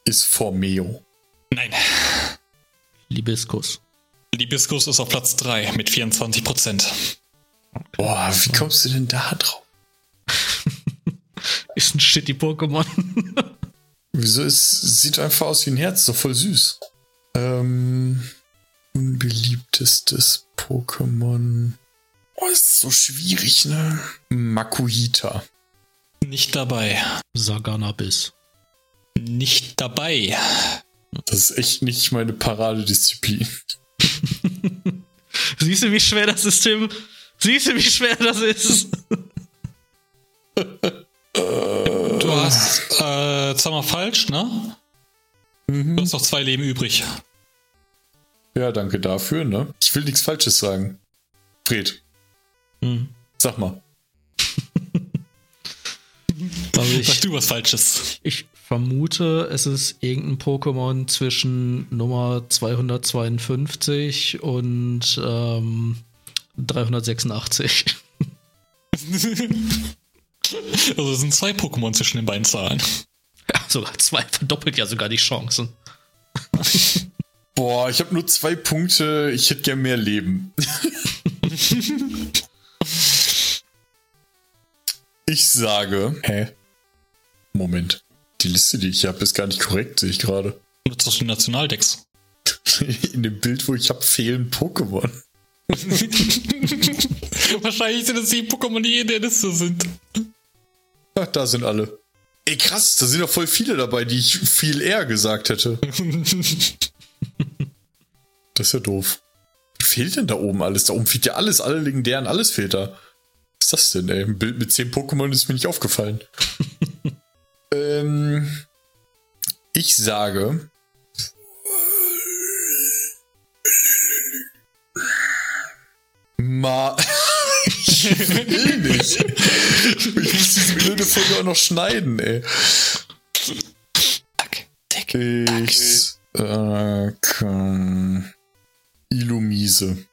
ist Formeo. Nein. Libiskus. Libiskus ist auf Platz 3 mit 24%. Boah, wie kommst du denn da drauf? [laughs] Ist ein shitty Pokémon. [laughs] Wieso ist, sieht einfach aus wie ein Herz, doch voll süß. Ähm, unbeliebtestes Pokémon. Oh, ist so schwierig, ne? Makuhita. Nicht dabei. Saganabis. Nicht dabei. Das ist echt nicht meine Paradedisziplin. [laughs] Siehst du, wie schwer das ist, Tim? Siehst du, wie schwer das ist? Du hast äh, zweimal falsch, ne? Du hast noch zwei Leben übrig. Ja, danke dafür, ne? Ich will nichts Falsches sagen. Fred, Hm. sag mal. [laughs] Also Sag ich, du was Falsches. ich vermute, es ist irgendein Pokémon zwischen Nummer 252 und ähm, 386. [laughs] Also es sind zwei Pokémon zwischen den beiden Zahlen. Ja, sogar zwei verdoppelt ja sogar die Chancen. [laughs] Boah, ich habe nur zwei Punkte. Ich hätte gern mehr Leben. [laughs] ich sage. Hä? Moment. Die Liste, die ich habe, ist gar nicht korrekt, sehe ich gerade. Nutzt doch die Nationaldex. [laughs] In dem Bild, wo ich habe, fehlen Pokémon. Wahrscheinlich sind es die Pokémon, die in der Liste sind. Ach, da sind alle. Ey, krass, da sind doch voll viele dabei, die ich viel eher gesagt hätte. [laughs] das ist ja doof. Wie fehlt denn da oben alles? Da oben fehlt ja alles, alle legendären, alles fehlt da. Was ist das denn, ey? Ein Bild mit 10 Pokémon ist mir nicht aufgefallen. [laughs] ähm, ich sage. Ma. [laughs] ich will nicht. Ich muss diese blöde Folge auch noch schneiden, ey. Ich sag. Illumise.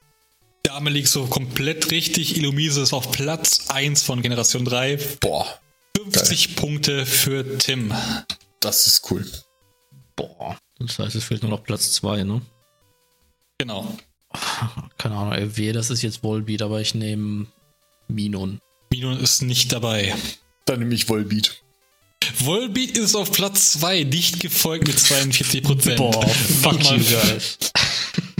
Dame liegt so komplett richtig. Illumise ist auf Platz 1 von Generation 3. Boah. 50 geil. Punkte für Tim. Das ist cool. Boah. Das heißt, es fehlt nur noch Platz 2, ne? Genau. Keine Ahnung, LW, das ist jetzt Volbeat, aber ich nehme Minon. Minon ist nicht dabei. Dann nehme ich Volbeat. Volbeat ist auf Platz 2, dicht gefolgt mit 42% Boah, fuck mal, geil.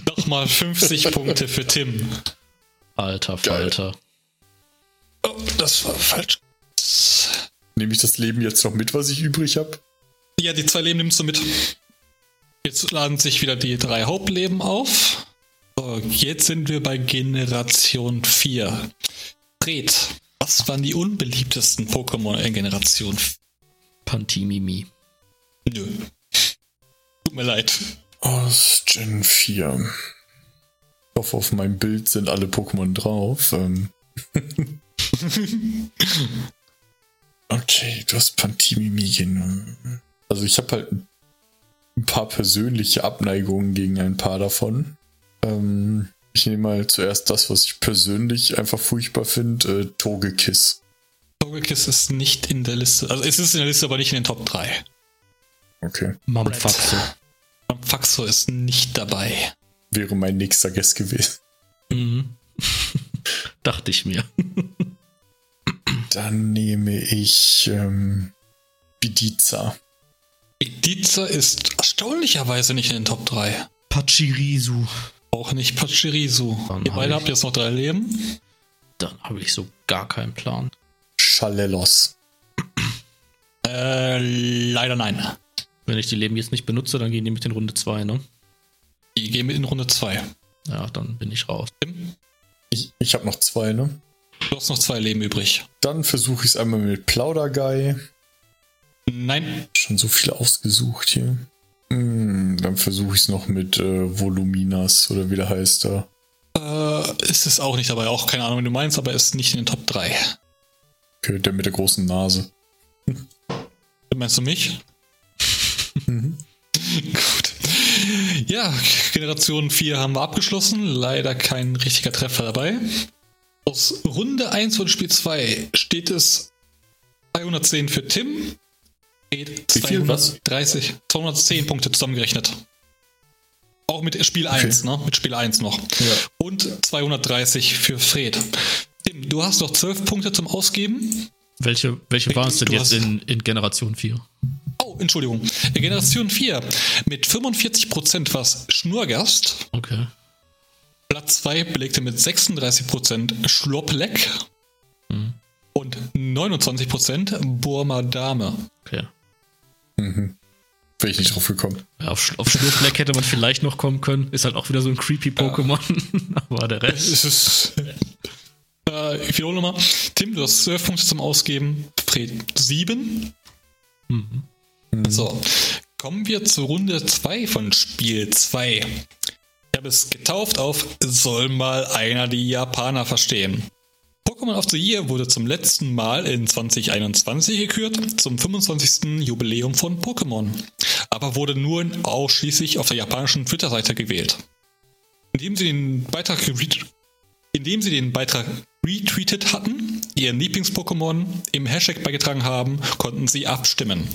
Nochmal 50 Punkte für Tim. Alter Falter. Oh, das war falsch. Nehme ich das Leben jetzt noch mit, was ich übrig habe? Ja, die zwei Leben nimmst du mit. Jetzt laden sich wieder die drei Hauptleben auf. So, jetzt sind wir bei Generation 4. Fred, was waren die unbeliebtesten Pokémon in Generation 4? Pantimimi. Nö. Tut mir leid. Aus Gen 4. Ich hoffe, auf meinem Bild sind alle Pokémon drauf. Ähm. [laughs] okay, du hast Pantimimi genommen. Also ich habe halt ein paar persönliche Abneigungen gegen ein paar davon. Ähm, ich nehme mal zuerst das, was ich persönlich einfach furchtbar finde, äh, Togekiss. Togekiss ist nicht in der Liste. Also es ist in der Liste, aber nicht in den Top 3. Okay. Mamfaxo. Mamfaxo ist nicht dabei. Wäre mein nächster Guest gewesen. Mhm. [laughs] Dachte ich mir. [laughs] Dann nehme ich ähm, Bidiza. Bidiza ist erstaunlicherweise nicht in den Top 3. Pachirisu. Auch nicht Pachirisu. Ihr beide habt jetzt noch drei Leben. Dann habe ich so gar keinen Plan. Schalelos. [clears throat] Äh, leider nein. Wenn ich die Leben jetzt nicht benutze, dann gehen die mit in Runde 2, ne? Die gehen mit in Runde 2. Ja, dann bin ich raus. Ich, ich habe noch zwei, ne? Du hast noch zwei Leben übrig. Dann versuche ich es einmal mit Plauderguy. Nein. Schon so viele ausgesucht hier. Hm, dann versuche ich es noch mit äh, Voluminas oder wie der heißt da. Äh, ist es auch nicht dabei. Auch keine Ahnung, wie du meinst, aber ist nicht in den Top 3. Okay, der mit der großen Nase. [laughs] Meinst du mich? Mhm. [laughs] Gut. Ja, Generation 4 haben wir abgeschlossen. Leider kein richtiger Treffer dabei. Aus Runde 1 von Spiel 2 steht es 210 für Tim. 230, 210 Punkte zusammengerechnet. Auch mit Spiel 1, okay. ne? Mit Spiel 1 noch. Ja. Und 230 für Fred. Tim, du hast noch 12 Punkte zum Ausgeben. Welche, welche waren es denn jetzt in, in Generation 4? Oh, Entschuldigung. In Generation 4 mit 45% war es Schnurgast. Okay. Platz 2 belegte mit 36% Schloppleck. Hm. Und 29% Burma Dame. Okay. Mhm. Wäre ich nicht drauf gekommen. Ja, auf, auf Schnurfleck hätte man vielleicht noch kommen können. Ist halt auch wieder so ein creepy Pokémon. Ja. [laughs] Aber der Rest. Es ist. Äh, ich wiederhole nochmal. Tim, du hast 12 Punkte zum Ausgeben. Fred 7. Mhm. So, kommen wir zur Runde 2 von Spiel 2. Ich habe es getauft auf Soll mal einer die Japaner verstehen. Pokémon of the Year wurde zum letzten Mal in 2021 gekürt, zum 25. Jubiläum von Pokémon, aber wurde nur ausschließlich auf der japanischen Twitter-Seite gewählt. Indem sie den Beitrag indem sie den Beitrag retweetet hatten, ihren Lieblings-Pokémon im Hashtag beigetragen haben, konnten sie abstimmen.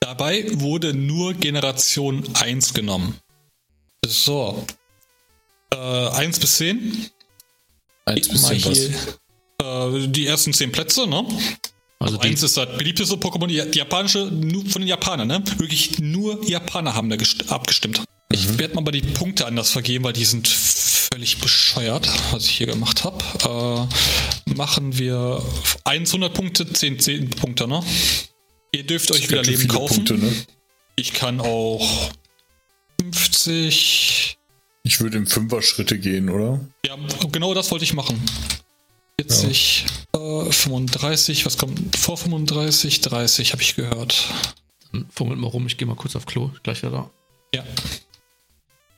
Dabei wurde nur Generation 1 genommen. So. Äh, 1 bis 10. 1 bis 10 hier, äh, Die ersten 10 Plätze, ne? Also, also 1 ist das beliebteste Pokémon, die, japanische, nur von den Japanern, ne? Wirklich nur Japaner haben da abgestimmt. Ich mhm. werde mal die Punkte anders vergeben, weil die sind völlig bescheuert, was ich hier gemacht habe. Äh, machen wir 100 Punkte, 10, 10 Punkte, ne? Ihr dürft euch wieder Leben kaufen. Punkte, ne? Ich kann auch 50. Ich würde im Fünfer-Schritte gehen, oder? Ja, genau das wollte ich machen. 40, ja. äh, 35, was kommt vor 35? 30, habe ich gehört. Dann fummelt mal rum, ich gehe mal kurz auf Klo, gleich wieder da. Ja.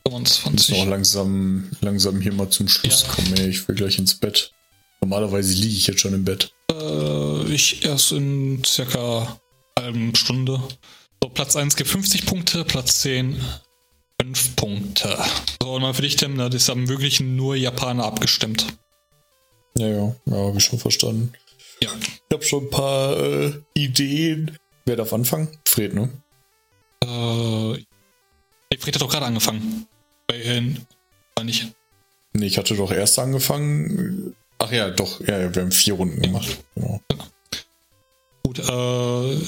25. Ich muss auch langsam, langsam hier mal zum Schluss ja. kommen, ey. Ich will gleich ins Bett. Normalerweise liege ich jetzt schon im Bett. Äh, ich erst in circa halben Stunde. So, Platz 1 gibt 50 Punkte, Platz 10 5 Punkte. So, und mal für dich, Tim, ne, das haben wirklich nur Japaner abgestimmt. Ja, ja, ja, habe ich schon verstanden. Ja. Ich habe schon ein paar äh, Ideen. Wer darf anfangen? Fred, ne? Äh, Fred hat doch gerade angefangen. Bei äh, war nicht. Nee, ich hatte doch erst angefangen. Ach ja, doch, ja, ja wir haben vier Runden gemacht. Genau. Gut, äh,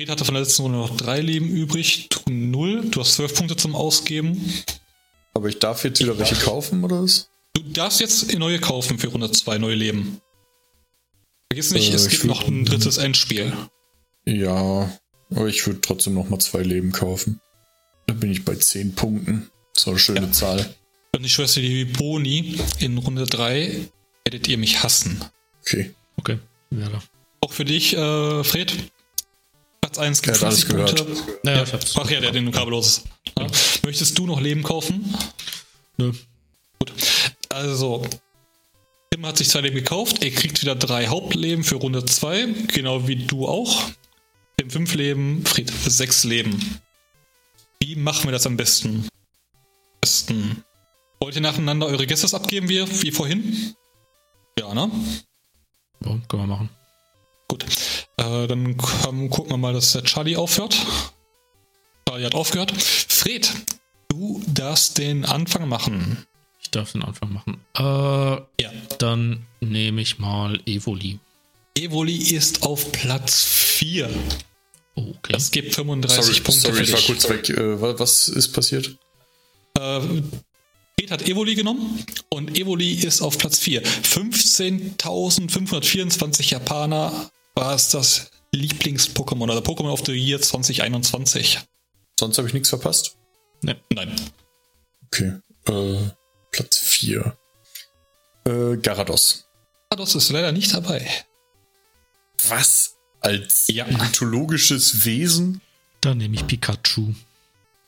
Fred hatte von der letzten Runde noch drei Leben übrig, du null. Du hast zwölf Punkte zum Ausgeben. Aber ich darf jetzt wieder welche kaufen, oder was? Du darfst jetzt neue kaufen für Runde zwei, neue Leben. Vergiss nicht, äh, es gibt noch ein drittes Endspiel. Ja, aber ich würde trotzdem noch mal zwei Leben kaufen. Dann bin ich bei zehn Punkten. So eine schöne ja. Zahl. Und ich schwöre dir, wie Boni in Runde 3 werdet ihr mich hassen. Okay. Okay. Ja, Auch für dich, äh, Fred. Platz 1 gibt 50 Punkte. Ja, ich hab's. Ach ja, der den kabellos ist. Ja. Möchtest du noch Leben kaufen? Nö. Gut. Also, Tim hat sich zwei Leben gekauft. Er kriegt wieder drei Hauptleben für Runde 2. Genau wie du auch. Tim 5 Leben, Fried 6 Leben. Wie machen wir das am besten? besten. Wollt ihr nacheinander eure Gäste abgeben, wie, wie vorhin? Ja, ne? Ja, können wir machen. Gut. Äh, dann komm, gucken wir mal, dass der Charlie aufhört. Charlie hat aufgehört. Fred, du darfst den Anfang machen. Ich darf den Anfang machen. Äh, ja. Dann nehme ich mal Evoli. Evoli ist auf Platz 4. okay. Das gibt 35 sorry, Punkte. Sorry, ich war kurz weg. Äh, was ist passiert? Äh, Fred hat Evoli genommen und Evoli ist auf Platz 4. 15.524 Japaner war es das Lieblings-Pokémon oder Pokémon of the Year 2021. Sonst habe ich nichts verpasst? Nee, nein. Okay. Äh, Platz 4. Äh, Garados. Garados ist leider nicht dabei. Was? Als ja. mythologisches Wesen? Dann nehme ich Pikachu.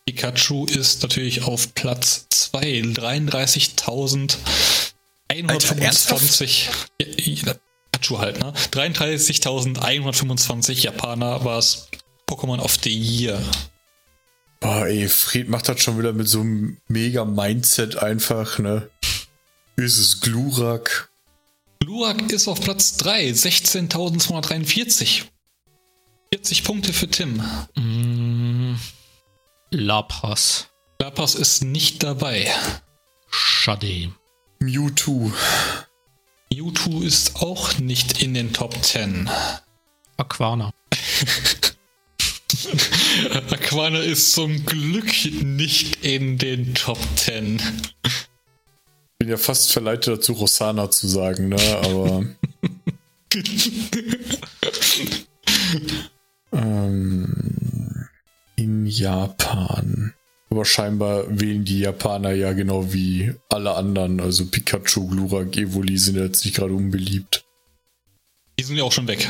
Pikachu ist natürlich auf Platz 2. 33.125. Pikachu halt, ne? 33.125 Japaner war es Pokémon of the Year. Boah, ey, Fred macht das schon wieder mit so einem mega Mindset einfach, ne? Ist es Glurak? Glurak ist auf Platz 3, 16.243. 40 Punkte für Tim. Mm, Lapras. Lapras ist nicht dabei. Schade. Mewtwo. Mewtwo ist auch nicht in den Top 10. Aquana. [laughs] Aquana ist zum Glück nicht in den Top 10. Bin ja fast verleitet dazu, Rosana zu sagen, ne? Aber. [laughs] ähm, in Japan. Aber scheinbar wählen die Japaner ja genau wie alle anderen. Also Pikachu, Glurak, Evoli sind jetzt nicht gerade unbeliebt. Die sind ja auch schon weg.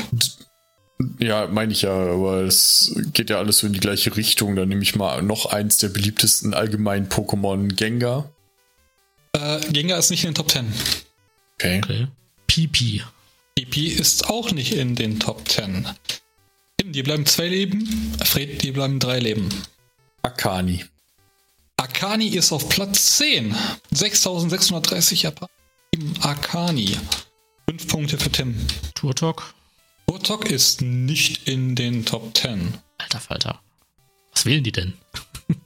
Ja, meine ich ja, aber es geht ja alles so in die gleiche Richtung. Dann nehme ich mal noch eins der beliebtesten allgemeinen Pokémon, Gengar. Äh, Gengar ist nicht in den Top 10. Okay. okay. Pipi. Pipi ist auch nicht in den Top 10. Tim, dir bleiben zwei Leben. Fred, dir bleiben drei Leben. Akani. Akani ist auf Platz 10. 6630 Japan. Akani. Fünf Punkte für Tim. Turtok. Turtok ist nicht in den Top 10. Alter Falter. Was wählen die denn?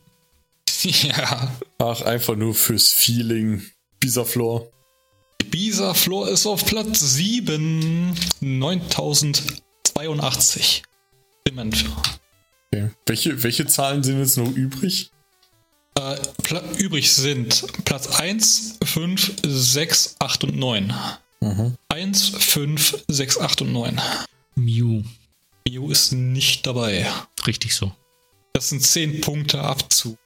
[laughs] ja. Ach, einfach nur fürs Feeling. Bisaflor. Bisaflor ist auf Platz 7. 9082. Dement. Okay. Welche, welche Zahlen sind jetzt noch übrig? Äh, übrig sind Platz 1, 5, 6, 8 und 9. Mhm. 1, 5, 6, 8 und 9. Mew. Mew ist nicht dabei. Richtig so. Das sind 10 Punkte Abzug.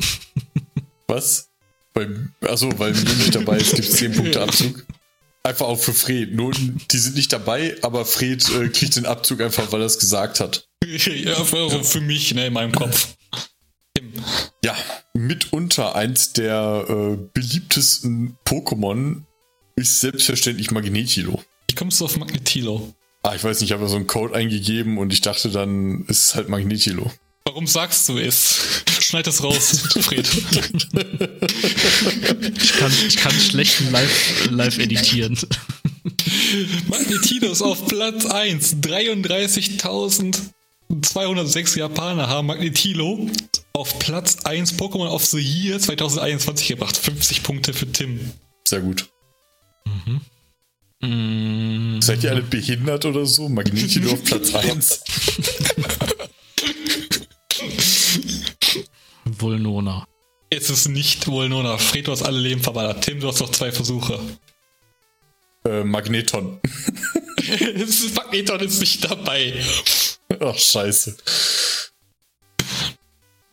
[laughs] Was? Weil, achso, weil Mew nicht dabei ist, gibt es 10 Punkte Abzug. Einfach auch für Fred. Nur, die sind nicht dabei, aber Fred äh, kriegt den Abzug einfach, weil er es gesagt hat. [laughs] ja, für, für mich, ne, in meinem Kopf. Ja, mitunter eins der äh, beliebtesten Pokémon ist selbstverständlich Magnetilo. Wie kommst du auf Magnetilo? Ah, ich weiß nicht, ich habe so einen Code eingegeben und ich dachte dann, es ist halt Magnetilo. Warum sagst du es? Schneid das raus, [laughs] Fred. ich, kann, ich kann schlechten live, live editieren. Magnetilo ist auf Platz 1. 33.206 Japaner haben Magnetilo auf Platz 1 Pokémon of the Year 2021 gebracht. 50 Punkte für Tim. Sehr gut. Mhm. Mm. Seid ihr alle behindert oder so? Magnetilo auf Platz [laughs] 1. [laughs] Vulnona. Es ist nicht Vulnona. Fred, du hast alle Leben verballert. Tim, du hast noch zwei Versuche. Äh, Magneton. [laughs] Magneton ist nicht dabei. Ach, scheiße.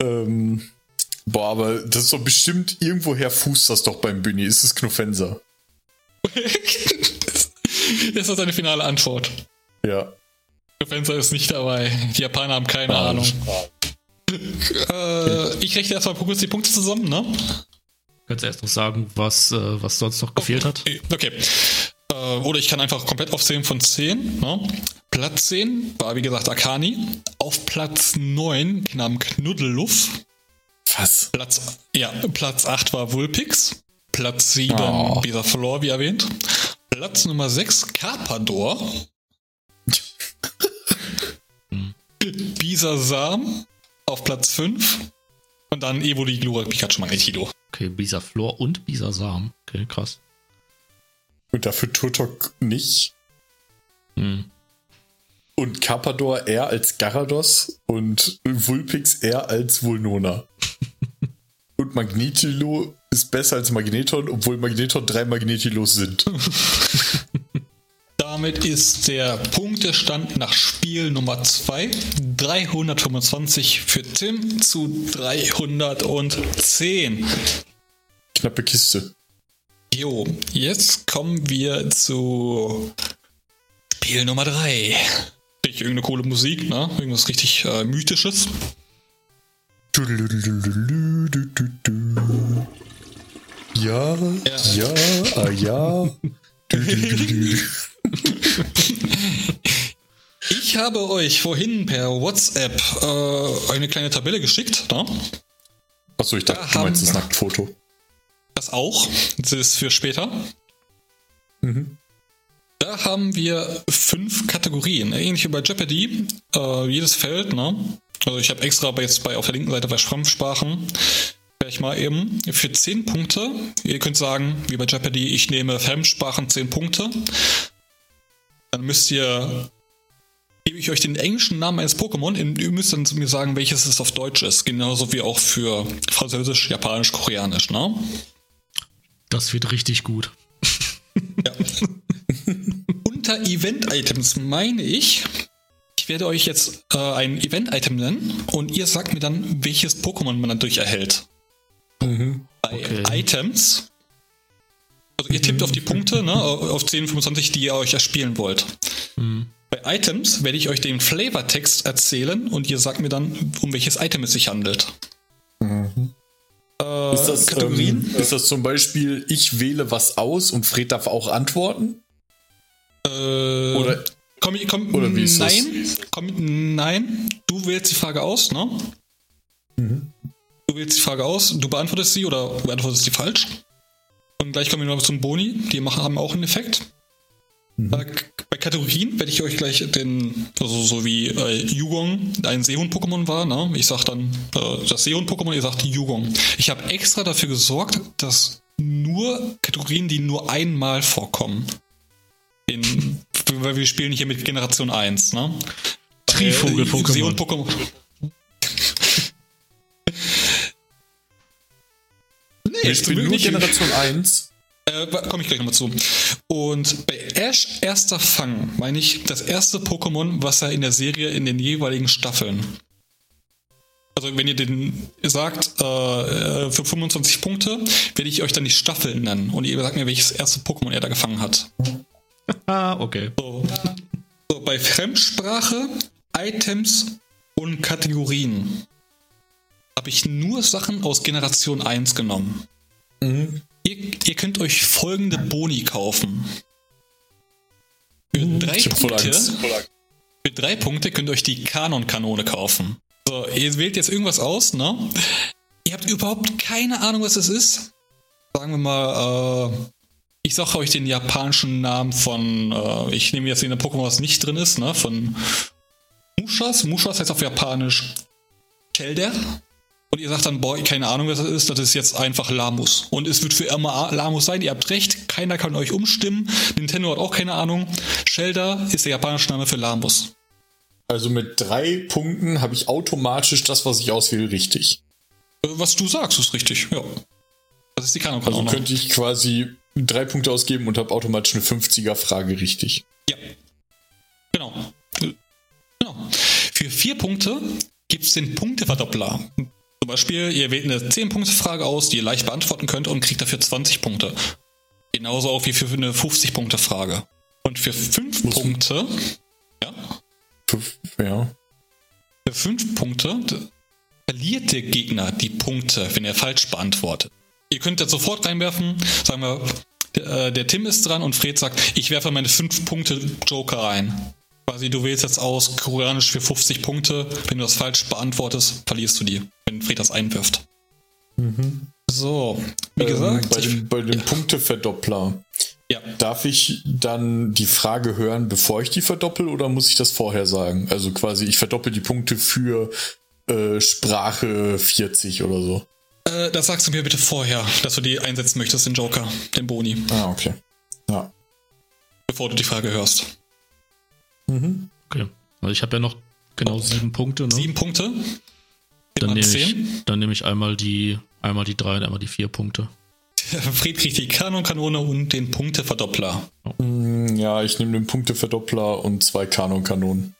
Ähm, boah, aber das ist doch bestimmt irgendwoher fußt das doch beim Bühni. Ist es Knuffenser? [laughs] das ist deine finale Antwort. Ja. Knuffenser ist nicht dabei. Die Japaner haben keine ah, Ahnung. [laughs] Äh, ich rechne erstmal kurz die Punkte zusammen, ne? Kannst du erst noch sagen, was, äh, was sonst noch gefehlt hat? Okay. Äh, oder ich kann einfach komplett aufzählen von 10. Ne? Platz 10 war, wie gesagt, Akani. Auf Platz 9 nahm Knuddelluff. Was? Platz, ja, Platz 8 war Vulpix. Platz 7 oh. Bisaflor, wie erwähnt. Platz Nummer 6 Carpador. [laughs] Bisasam auf Platz 5. Und dann Evoli, Glura, Pikachu, Magnetilo. Okay, Bisaflor und Bisasam. Okay, krass. Und dafür Turtok nicht. Hm. Und Carpador eher als Garados und Vulpix eher als Vulnona. [laughs] und Magnetilo ist besser als Magneton, obwohl Magneton drei Magnetilos sind. [laughs] Damit ist der Punktestand nach Spiel Nummer 2 325 für Tim zu 310. Knappe Kiste. Jo, jetzt kommen wir zu Spiel Nummer 3. Richtig irgendeine coole Musik, ne? Irgendwas richtig äh, mythisches. Ja, ja, ja, ah, ja. Ich habe euch vorhin per WhatsApp äh, eine kleine Tabelle geschickt. Ne? Achso, ich dachte, da du meinst das Nacktfoto. Das auch. Das ist für später. Mhm. Da haben wir fünf Kategorien. Ähnlich wie bei Jeopardy. Äh, jedes Feld, ne? Also ich habe extra jetzt bei auf der linken Seite bei Fremdsprachen gleich mal eben für 10 Punkte. Ihr könnt sagen, wie bei Jeopardy, ich nehme Fremdsprachen 10 Punkte. Dann müsst ihr gebe ich euch den englischen Namen eines Pokémon. Ihr müsst dann mir sagen, welches es auf Deutsch ist. Genauso wie auch für Französisch, Japanisch, Koreanisch, ne? Das wird richtig gut. Ja. [laughs] Unter Event-Items meine ich, ich werde euch jetzt äh, ein Event-Item nennen und ihr sagt mir dann, welches Pokémon man dadurch erhält. Mhm. Bei okay. Items, also ihr tippt mhm. auf die Punkte, ne, auf 10, 25, die ihr euch erspielen wollt. Mhm. Bei Items werde ich euch den Flavortext erzählen und ihr sagt mir dann, um welches Item es sich handelt. Mhm. Äh, ist, das, Kategorien? Ähm, ist das zum Beispiel, ich wähle was aus und Fred darf auch antworten? Äh, oder, komm, komm, oder wie ist nein, das? Komm, nein, du wählst die Frage aus, ne? Mhm. Du wählst die Frage aus, du beantwortest sie oder du beantwortest sie falsch. Und gleich kommen wir noch zum Boni, die machen, haben auch einen Effekt. Mhm. Bei, Kategorien werde ich euch gleich den, also so wie äh, Yugong ein Seehund-Pokémon war, ne? Ich sag dann äh, das Seehund-Pokémon, ihr sagt Yugong. Ich habe extra dafür gesorgt, dass nur Kategorien, die nur einmal vorkommen. In, weil wir spielen hier mit Generation 1, ne? Trivogel-Pokémon. Äh, Seehund-Pokémon. nee, ich bin nur Generation 1. Äh, Komme ich gleich nochmal zu. Und bei Ash erster Fang meine ich das erste Pokémon, was er in der Serie in den jeweiligen Staffeln. Also wenn ihr den sagt, äh, für 25 Punkte, werde ich euch dann die Staffeln nennen. Und ihr sagt mir, welches erste Pokémon er da gefangen hat. [laughs] Ah, okay. So. so, bei Fremdsprache, Items und Kategorien habe ich nur Sachen aus Generation 1 genommen. Mhm. Ihr, ihr, könnt euch folgende Boni kaufen. Für mhm. drei, Punkte, für drei Punkte könnt ihr euch die Kanon-Kanone kaufen. So, ihr wählt jetzt irgendwas aus, ne? Ihr habt überhaupt keine Ahnung, was es ist. Sagen wir mal, äh, ich sage euch den japanischen Namen von, äh, ich nehme jetzt in der Pokémon, was nicht drin ist, ne? Von Mushas. Mushas heißt auf Japanisch Shelder. Und ihr sagt dann, boah, keine Ahnung, was das ist, das ist jetzt einfach Lamus. Und es wird für immer Lamus sein, ihr habt recht, keiner kann euch umstimmen. Nintendo hat auch keine Ahnung. Shelder ist der japanische Name für Lamus. Also mit drei Punkten habe ich automatisch das, was ich auswähle, richtig. Äh, was du sagst, ist richtig, ja. Das ist die Kanon. Also könnte ich quasi drei Punkte ausgeben und habe automatisch eine 50er-Frage richtig. Ja. Genau. Genau. Für vier Punkte gibt es den Punkteverdoppler. Zum Beispiel, ihr wählt eine 10-Punkte-Frage aus, die ihr leicht beantworten könnt und kriegt dafür 20 Punkte. Genauso auch wie für eine 50-Punkte-Frage. Und für 5 Punkte. Ja? Ja. Für 5 Punkte verliert der Gegner die Punkte, wenn er falsch beantwortet. Ihr könnt jetzt sofort reinwerfen, sagen wir, der, äh, der Tim ist dran und Fred sagt, ich werfe meine 5 Punkte Joker rein. Quasi, du wählst jetzt aus koreanisch für 50 Punkte. Wenn du das falsch beantwortest, verlierst du die, wenn Fred das einwirft. Mhm. So, wie ähm, gesagt. Bei dem, bei dem ja. Punkteverdoppler. Ja. Darf ich dann die Frage hören, bevor ich die verdoppel, oder muss ich das vorher sagen? Also quasi, ich verdoppel die Punkte für äh, Sprache 40 oder so. Äh, das sagst du mir bitte vorher, dass du die einsetzen möchtest, den Joker, den Boni. Ah, okay. Ja. Bevor du die Frage hörst. Mhm. Okay. Also ich habe ja noch genau sieben Punkte. Ne? Sieben Punkte? Dann nehme, ich, dann nehme ich einmal die, einmal die drei und einmal die vier Punkte. [laughs] Fried kriegt die Kanonkanone und den Punkteverdoppler. Mm, ja, ich nehme den Punkteverdoppler und zwei Kanonkanonen.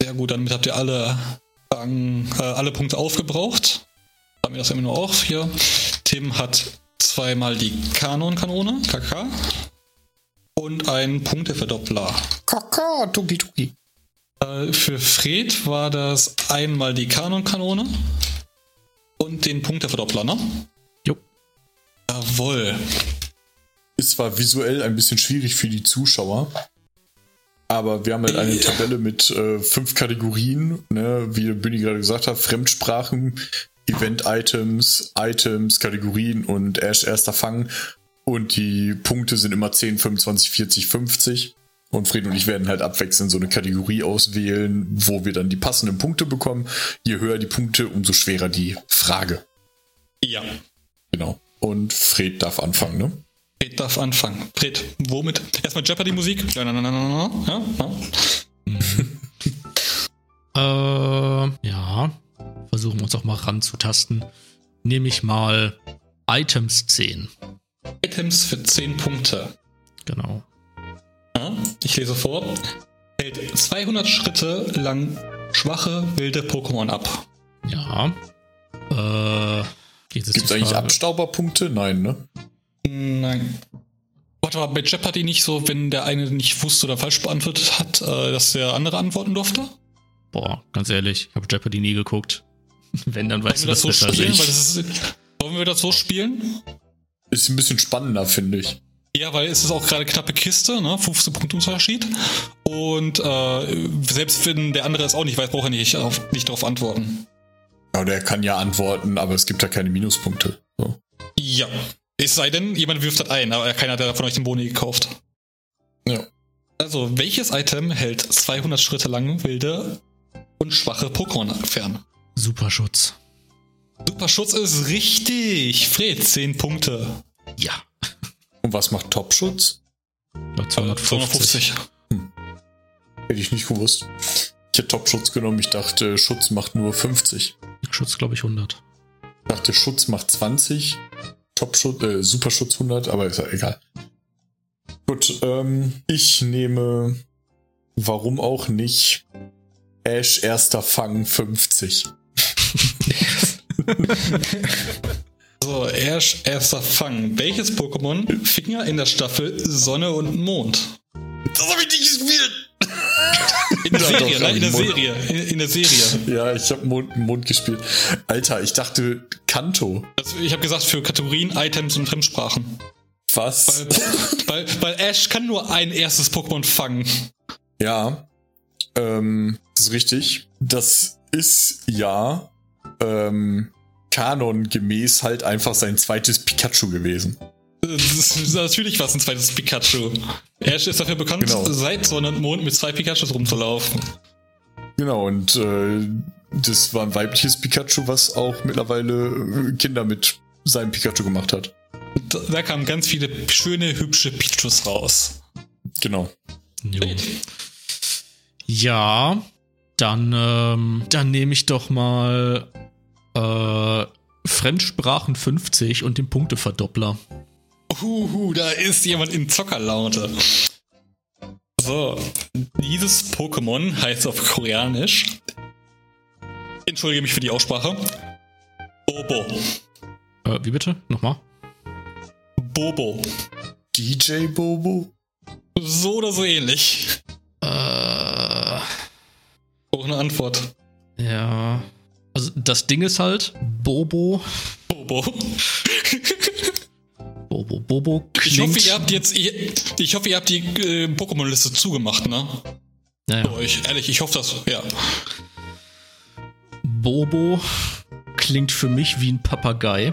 Sehr gut, damit habt ihr alle, äh, alle Punkte aufgebraucht. Haben wir das immer nur auf hier. Tim hat zweimal die Kanonkanone, KK und ein Punkteverdoppler. Kaka, tuki tuki. Äh, für Fred war das einmal die Kanonkanone und den Punkteverdoppler, ne? Jo. Jawohl. Ist zwar visuell ein bisschen schwierig für die Zuschauer, aber wir haben halt eine Tabelle mit äh, fünf Kategorien, ne, wie Bühni gerade gesagt hat, Fremdsprachen, Event-Items, Items, Kategorien und Ash erster Fang. Und die Punkte sind immer 10, 25, 40, 50. Und Fred und ich werden halt abwechselnd so eine Kategorie auswählen, wo wir dann die passenden Punkte bekommen. Je höher die Punkte, umso schwerer die Frage. Ja. Genau. Und Fred darf anfangen, ne? Fred darf anfangen. Fred, womit? Erstmal Jeopardy-Musik. Ja, na, na, na, na, ja, ja. [laughs] äh, ja. Versuchen wir uns auch mal ranzutasten. Nehme ich mal Items 10. Items für 10 Punkte. Genau. Ja, ich lese vor. Hält 200 Schritte lang schwache, wilde Pokémon ab. Ja. Äh, Gibt es eigentlich Abstauberpunkte? Nein, ne? Nein. Warte mal, bei Jeopardy nicht so, wenn der eine nicht wusste oder falsch beantwortet hat, äh, dass der andere antworten durfte? Boah, ganz ehrlich, ich habe Jeopardy nie geguckt. [laughs] Wenn, dann weißt du das, das so spielen, das ist, Wollen wir das so spielen? Ist ein bisschen spannender, finde ich. Ja, weil es ist auch gerade knappe Kiste, ne? 15 Punkte Unterschied. Und äh, selbst wenn der andere es auch nicht weiß, braucht er nicht, auf, nicht darauf antworten. Ja, der kann ja antworten, aber es gibt da keine Minuspunkte. So. Ja. Es sei denn, jemand wirft das ein, aber keiner hat von euch den Boni gekauft. Ja. Also, welches Item hält 200 Schritte lang wilde und schwache Pokémon fern? Superschutz. Superschutz ist richtig. Fred, 10 Punkte. Ja. Und was macht Topschutz? 250. 250. Hm. Hätte ich nicht gewusst. Ich hätte Topschutz genommen. Ich dachte, Schutz macht nur 50. Schutz, glaube ich, 100. Ich dachte, Schutz macht 20. Topschutz, äh, Superschutz 100, aber ist ja egal. Gut, ähm, ich nehme, warum auch nicht, Ash erster Fang 50. [laughs] [laughs] so, Ash erster Fang. Welches Pokémon Finger in der Staffel Sonne und Mond? Das habe ich nicht gespielt! In der Serie, ne? In der Serie. In, in, der Serie. Ja, ich habe Mond, Mond gespielt. Alter, ich dachte Kanto. Also ich habe gesagt für Kategorien, Items und Fremdsprachen. Was? Weil, weil, weil Ash kann nur ein erstes Pokémon fangen. Ja, ähm, das ist richtig. Das ist ja ähm, Kanon gemäß halt einfach sein zweites Pikachu gewesen. Das ist natürlich was ein zweites Pikachu. Ash ist dafür bekannt, genau. seit Sonne und Mond mit zwei Pikachus rumzulaufen. Genau, und äh, das war ein weibliches Pikachu, was auch mittlerweile Kinder mit seinem Pikachu gemacht hat. Da, da kamen ganz viele schöne, hübsche Pikachus raus. Genau. Jo. Ja, dann, ähm, dann nehme ich doch mal äh, Fremdsprachen 50 und den Punkteverdoppler. Huhu, da ist jemand in Zockerlaute. So, dieses Pokémon heißt auf Koreanisch. Entschuldige mich für die Aussprache. Bobo. Äh, wie bitte? Nochmal? Bobo. DJ Bobo? So oder so ähnlich. Äh. Auch eine Antwort. Ja. Also das Ding ist halt, Bobo. Bobo. [laughs] Bobo Bobo klingt. Ich hoffe, ihr habt jetzt, ich, ich hoffe, ihr habt die äh, Pokémon-Liste zugemacht, ne? Naja. Für euch. Ehrlich, ich hoffe das, ja. Bobo klingt für mich wie ein Papagei.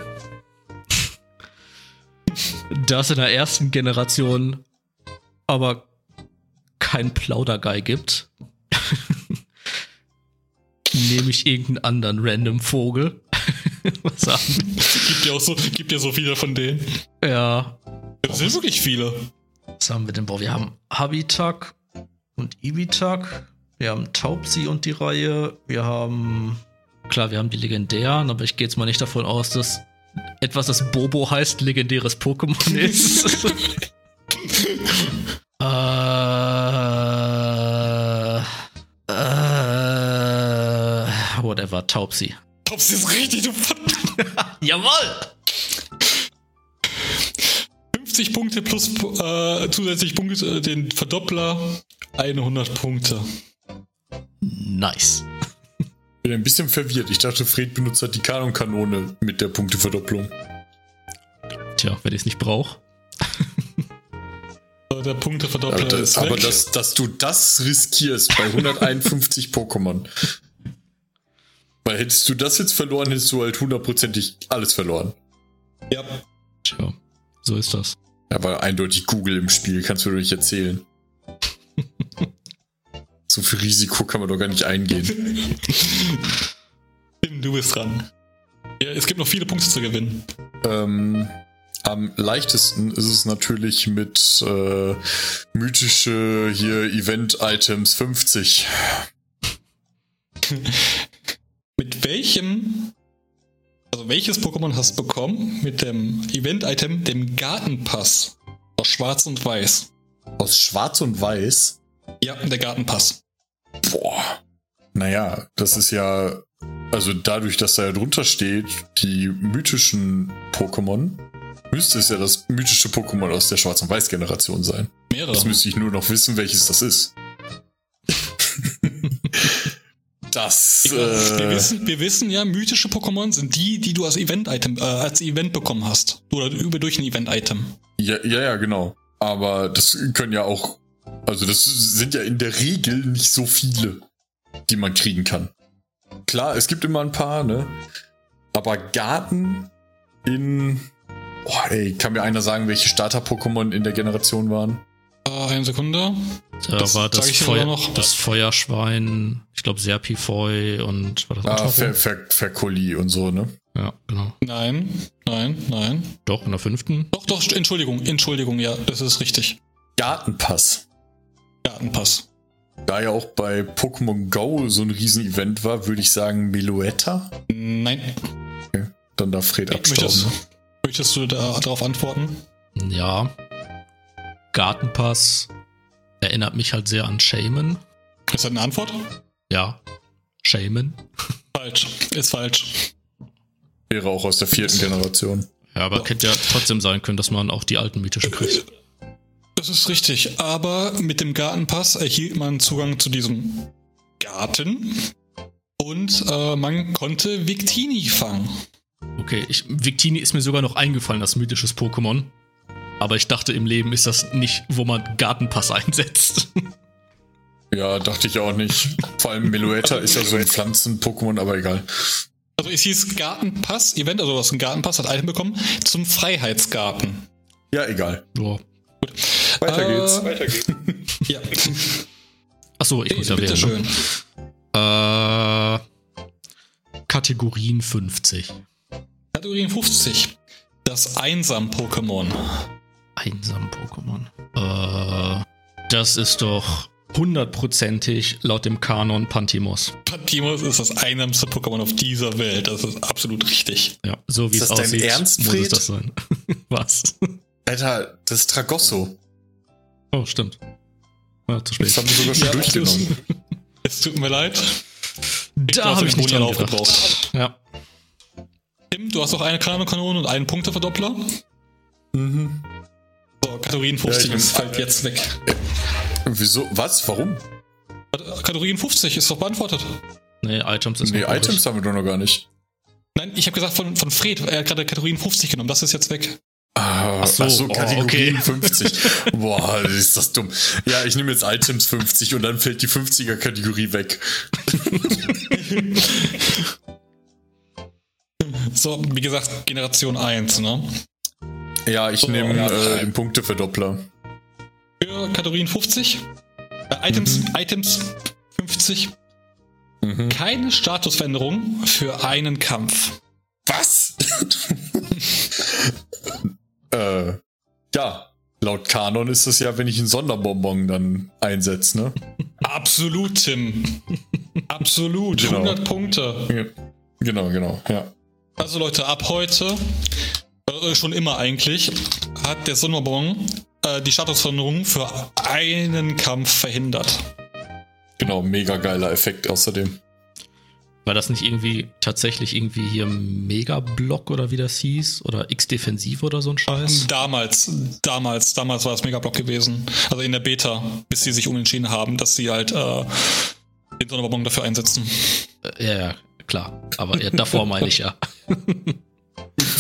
da es in der ersten Generation aber kein Plaudergei gibt, nehme ich irgendeinen anderen random Vogel. [laughs] Was sagen? Gibt ja auch so, gibt ja so viele von denen. Ja. Das sind wirklich viele. Was haben wir denn? Boah, wir haben Habitak und Ibitak. Wir haben Taubsi und die Reihe. Wir haben. Klar, wir haben die legendären, aber ich gehe jetzt mal nicht davon aus, dass etwas, das Bobo heißt, legendäres Pokémon [laughs] ist. äh, äh, whatever, Taubsi. Taubsi ist richtig, du [laughs] Jawoll! 50 Punkte plus äh, zusätzlich Punkte, äh, den Verdoppler 100 Punkte. Nice. Bin ein bisschen verwirrt. Ich dachte, Fred benutzt halt die Kanonkanone mit der Punkteverdopplung. Tja, wenn ich es nicht brauche. [laughs] der Punkteverdoppler aber, das, aber dass, dass du das riskierst bei 151 Pokémon. Weil hättest du das jetzt verloren, hättest du halt hundertprozentig alles verloren. Ja. Tja, so ist das. Aber eindeutig Google im Spiel, kannst du dir nicht erzählen. [laughs] so viel Risiko kann man doch gar nicht eingehen. [laughs] Tim, du bist dran. Ja, es gibt noch viele Punkte zu gewinnen. Ähm, am leichtesten ist es natürlich mit äh, mythische hier Event-Items 50. [laughs] welchem, also welches Pokémon hast du bekommen mit dem Event-Item, dem Gartenpass aus Schwarz und Weiß? Aus Schwarz und Weiß? Ja, der Gartenpass. Boah. Naja, das ist ja, also dadurch, dass da ja drunter steht, die mythischen Pokémon, müsste es ja das mythische Pokémon aus der Schwarz- und Weiß-Generation sein. Mehrere. Das müsste ich nur noch wissen, welches das ist. Das. Äh, wir, wissen, wir wissen ja, mythische Pokémon sind die, die du als Event-Item, äh, als Event bekommen hast. Oder über durch ein Event-Item. Ja, ja, ja, genau. Aber das können ja auch. Also, das sind ja in der Regel nicht so viele, die man kriegen kann. Klar, es gibt immer ein paar, ne? Aber Garten in. Boah, ey, kann mir einer sagen, welche Starter-Pokémon in der Generation waren? Äh, eine Sekunde. Da das war das, Feuer, noch. das Feuerschwein, ich glaube Serpifoy und war das Ah, Fer, Fer, Fercoli und so, ne? Ja, genau. Nein, nein, nein. Doch, in der fünften? Doch, doch, Entschuldigung, Entschuldigung, ja, das ist richtig. Gartenpass. Gartenpass. Da ja auch bei Pokémon Go so ein Riesenevent war, würde ich sagen Meluetta. Nein. Okay, dann darf Fred abstauben. Möchtest, möchtest du da darauf antworten? Ja. Gartenpass erinnert mich halt sehr an Shaman. Ist das eine Antwort? Ja, Shaman. Falsch. Ist falsch. Wäre auch aus der vierten Generation. Ja, aber hätte ja trotzdem sein können, dass man auch die alten mythischen kriegt. Das ist richtig. Aber mit dem Gartenpass erhielt man Zugang zu diesem Garten und äh, man konnte Victini fangen. Okay, ich, Victini ist mir sogar noch eingefallen, das mythisches Pokémon. Aber ich dachte, im Leben ist das nicht, wo man Gartenpass [laughs] einsetzt. Ja, dachte ich auch nicht. Vor allem Meluetta [laughs] ist ja so ein Pflanzen-Pokémon, aber egal. Also es hieß Gartenpass-Event, also du hast einen Gartenpass, hat Item bekommen, zum Freiheitsgarten. Ja, egal. Boah. Weiter Äh, geht's. Weiter geht's. [laughs] Ja, Achso, ich muss ja bitte wählen. schön. Ne? Äh, Kategorien 50. Kategorien 50. Das Einsam-Pokémon. Einsam Pokémon. Äh, das ist doch hundertprozentig laut dem Kanon Pantimos. Pantimos ist das einsamste Pokémon auf dieser Welt. Das ist absolut richtig. Ja, so wie Ist es das dein aussieht, Ernst, muss es Fred? das sein. [laughs] Was? Alter, das ist Tragosso. Oh, stimmt. Ja, zu spät. Das haben wir sogar schon Ja, durchgenommen. Es tut mir leid. Da habe ich nicht dran aufgebraucht. Ja. Tim, du hast noch eine Kanone und einen Punkteverdoppler. Mhm. So, Kategorien 50 Ja, bin- fällt jetzt weg. Wieso? Was? Warum? Kategorien 50 ist doch beantwortet. Nee, Items ist Nee. Items haben wir doch noch gar nicht. Nein, ich habe gesagt von, von Fred, er hat gerade Kategorien 50 genommen, das ist jetzt weg. Ah, Ach so, oh, Kategorien okay. 50. [laughs] Boah, ist das dumm. Ja, ich nehme jetzt Items 50 und dann fällt die 50er Kategorie weg. [laughs] So, wie gesagt, Generation 1, ne? Ja, ich Oh, nehme ja, äh, den Punkteverdoppler. Für Kategorien 50. Äh, Items, Items 50. Mhm. Keine Statusveränderung für einen Kampf. Was? [laughs] äh, ja. Laut Kanon ist es ja, wenn ich einen Sonderbonbon dann einsetze, ne? Absolut, Tim. [laughs] Absolut. Genau. 100 Punkte. Ja. Genau, genau, ja. Also Leute, ab heute, äh, schon immer eigentlich, hat der Sonderbon äh, die Statusveränderung für einen Kampf verhindert. Genau, mega geiler Effekt außerdem. War das nicht irgendwie tatsächlich irgendwie hier Mega-Block oder wie das hieß? Oder X-Defensiv oder so ein Scheiß? Damals, damals, damals war es Megablock gewesen. Also in der Beta, bis sie sich umentschieden haben, dass sie halt äh, den Sonderbon dafür einsetzen. Äh, ja, ja, klar. Aber ja, davor meine ich ja. [laughs] [laughs]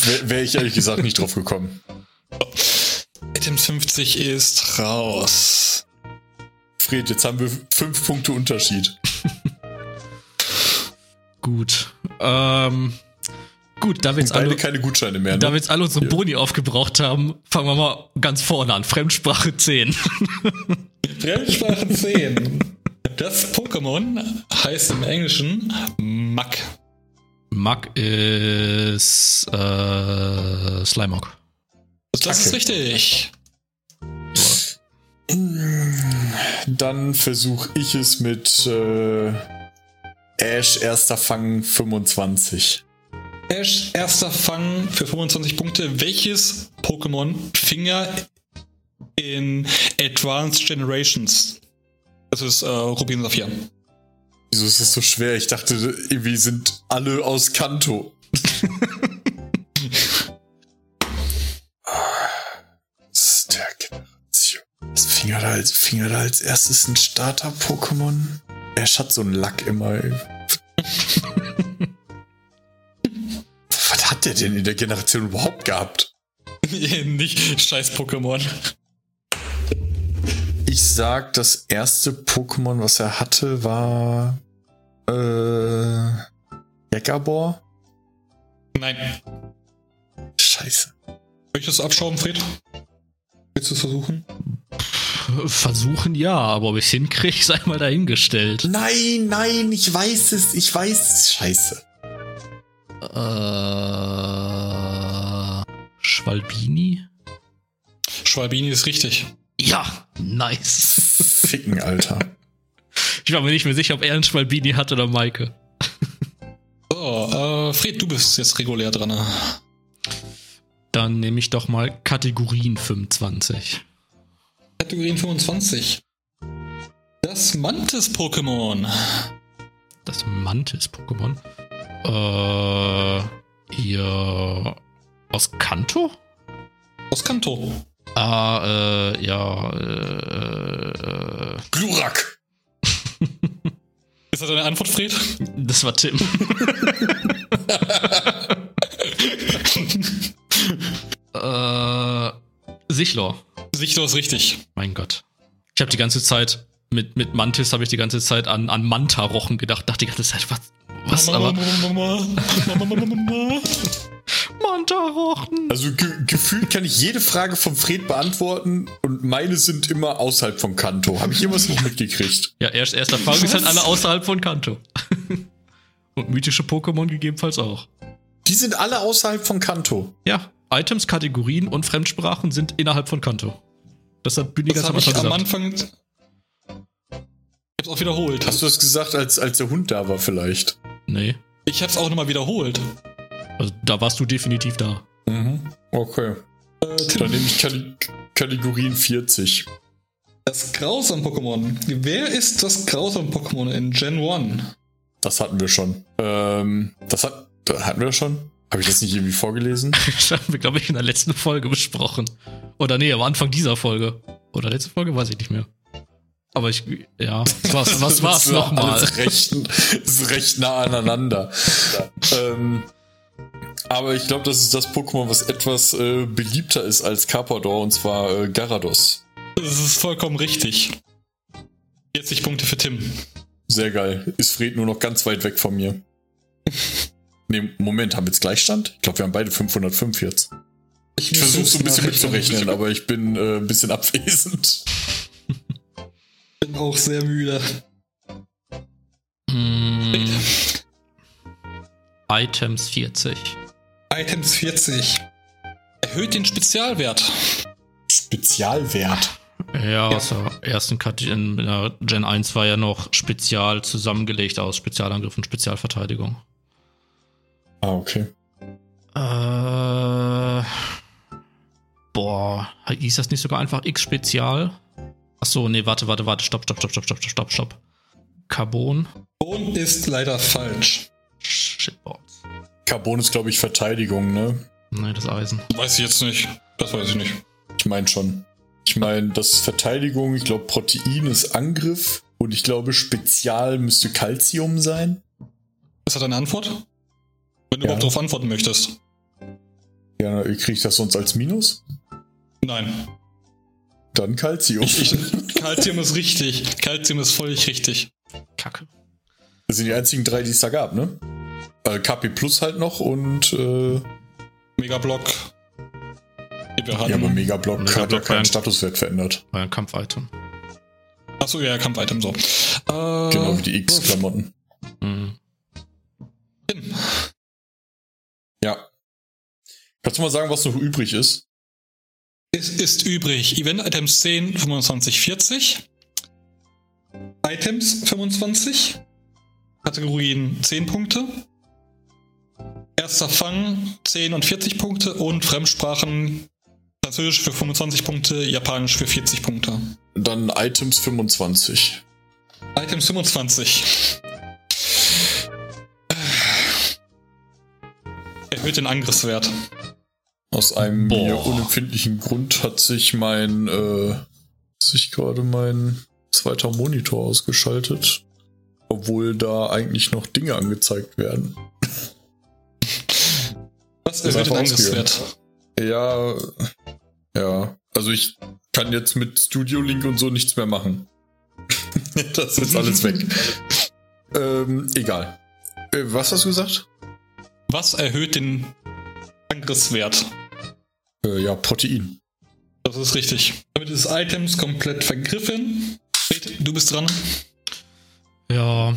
Wäre wär ich ehrlich gesagt nicht drauf gekommen. Items 50 ist raus. Fred, jetzt haben wir fünf Punkte Unterschied. [laughs] Gut. Ähm, gut, da wir jetzt Beide alle, keine Gutscheine mehr, da wir ne? jetzt alle unsere Boni aufgebraucht haben, fangen wir mal ganz vorne an. Fremdsprache 10. [laughs] Fremdsprache 10. Das Pokémon heißt im Englischen Mack. Mack ist äh, Slimog. Das ist richtig. Dann versuche ich es mit äh, Ash erster Fang 25. Ash, erster Fang für 25 Punkte. Welches Pokémon fing er in Advanced Generations? Das ist äh, Rubin Saphir. Wieso ist das so schwer? Ich dachte, irgendwie sind alle aus Kanto. [laughs] Das ist der Generation. Was fing er da als, fing er da als erstes ein Starter-Pokémon? Ash hat so einen Lack immer. [laughs] Was hat der denn in der Generation überhaupt gehabt? [laughs] Nicht scheiß Pokémon. Ich sag, das erste Pokémon, was er hatte, war. Äh. Jackerbor? Nein. Scheiße. Möchtest du abschauen, Fred? Willst du es versuchen? Versuchen ja, aber ob ich hinkriege, [laughs] sei mal dahingestellt. Nein, nein, ich weiß es, ich weiß es. Scheiße. Äh, Schwalbini? Schwalbini ist richtig. Ja, nice. Ficken, Alter. Ich war mir nicht mehr sicher, ob er einen Schwalbini hat oder Maike. So, äh, Fred, du bist jetzt regulär dran. ne? Dann nehme ich doch mal Kategorien 25. Kategorien 25. Das Mantis-Pokémon. Das Mantis-Pokémon. Äh, hier aus Kanto? Aus Kanto. Ah, äh, ja, äh, äh, Glurak. Ist das deine Antwort, Fred? das war Tim. [laughs] äh, Sichlor. Sichtlos richtig. Mein Gott. Ich habe die ganze Zeit mit, mit Mantis habe ich die ganze Zeit an, an Manta-Rochen gedacht. Dachte die ganze Zeit, was? Was? Aber Manta-Rochen. Also ge gefühlt kann ich jede Frage von Fred beantworten und meine sind immer außerhalb von Kanto. Habe ich irgendwas nicht mitgekriegt? Ja, erst, erster Frage ist halt alle außerhalb von Kanto. [laughs] Und mythische Pokémon gegebenenfalls auch. Die sind alle außerhalb von Kanto. Ja, Items, Kategorien und Fremdsprachen sind innerhalb von Kanto. Das hat Bühne Das ganz am habe ich Anfang am gesagt. Anfang. Ich hab's auch wiederholt. Hast du das gesagt, als, als der Hund da war vielleicht? Nee. Ich hab's auch nochmal wiederholt. Also, da warst du definitiv da. Mhm. Okay. Äh, Dann nehme ich Kate- Kategorien 40. Das Grausam-Pokémon. Wer ist das Grausam-Pokémon in Gen 1? Das hatten wir schon. Ähm, das hat, hatten wir schon? Habe ich das nicht irgendwie vorgelesen? [laughs] Das haben wir, glaube ich, in der letzten Folge besprochen. Oder nee, am Anfang dieser Folge. Oder letzte Folge, weiß ich nicht mehr. Aber ich, ja. Was, was [laughs] war's nochmal? Recht, das ist recht nah aneinander. [laughs] ähm, aber ich glaube, das ist das Pokémon, was etwas äh, beliebter ist als Carpador, und zwar äh, Garados. Das ist vollkommen richtig. 40 Punkte für Tim. Sehr geil. Ist Fred nur noch ganz weit weg von mir. [laughs] nee, Moment, haben wir jetzt Gleichstand? Ich glaube, wir haben beide 505 jetzt. Ich versuche so ein bisschen mitzurechnen, aber ich bin äh, ein bisschen abwesend. [laughs] bin auch sehr müde. Items 40. Items 40. Erhöht den Spezialwert. Spezialwert. Ja, aus der ersten Kategorie, in der Gen 1 war ja noch spezial zusammengelegt aus Spezialangriff und Spezialverteidigung. Ah, okay. Äh, boah, hieß das nicht sogar einfach X-Spezial? Achso, nee, warte, warte, warte, stopp, stopp, stopp, stopp, stopp, stopp, stopp. Carbon? Und ist leider falsch. Shitboards. Carbon ist, glaube ich, Verteidigung, ne? Nee, das Eisen. Weiß ich jetzt nicht. Das weiß ich nicht. Ich meine schon. Ich meine, das ist Verteidigung, ich glaube, Protein ist Angriff und ich glaube, Spezial müsste Calcium sein. Ist das deine Antwort? Wenn du Ja. überhaupt darauf antworten möchtest. Ja, kriege ich das sonst als Minus? Nein. Dann Calcium. Ich, ich, [laughs] Calcium ist richtig. Calcium ist völlig richtig. Kacke. Das sind die einzigen drei, die es da gab, ne? Äh, KP Plus halt noch und äh, Megablock. Ja, aber Megablock hat ja Megablock keinen ein- Statuswert verändert. War ein Kampf-Item. Achso, ja, Kampf-Item so. Äh, Genau wie die X-Klamotten. Mhm. Ja. Kannst du mal sagen, was noch übrig ist? Es ist übrig. Event-Items 10, 25, 40. Items 25. Kategorien 10 Punkte. Erster Fang 10 und 40 Punkte und Fremdsprachen Französisch für 25 Punkte, Japanisch für 40 Punkte. Dann Items 25. Items 25. Erhöht den Angriffswert. Aus einem Boah. mir unempfindlichen Grund hat sich mein, äh, hat sich gerade mein zweiter Monitor ausgeschaltet. Obwohl da eigentlich noch Dinge angezeigt werden. Ist erhöht den einfach Angriffswert? Ja, ja. Also ich kann jetzt mit Studio Link und so nichts mehr machen. [laughs] das ist alles weg. ähm, egal. Äh, was hast du gesagt? Was erhöht den Angriffswert? Äh, ja, Protein. Das ist richtig. Damit ist Items komplett vergriffen. Fred, du bist dran. Ja.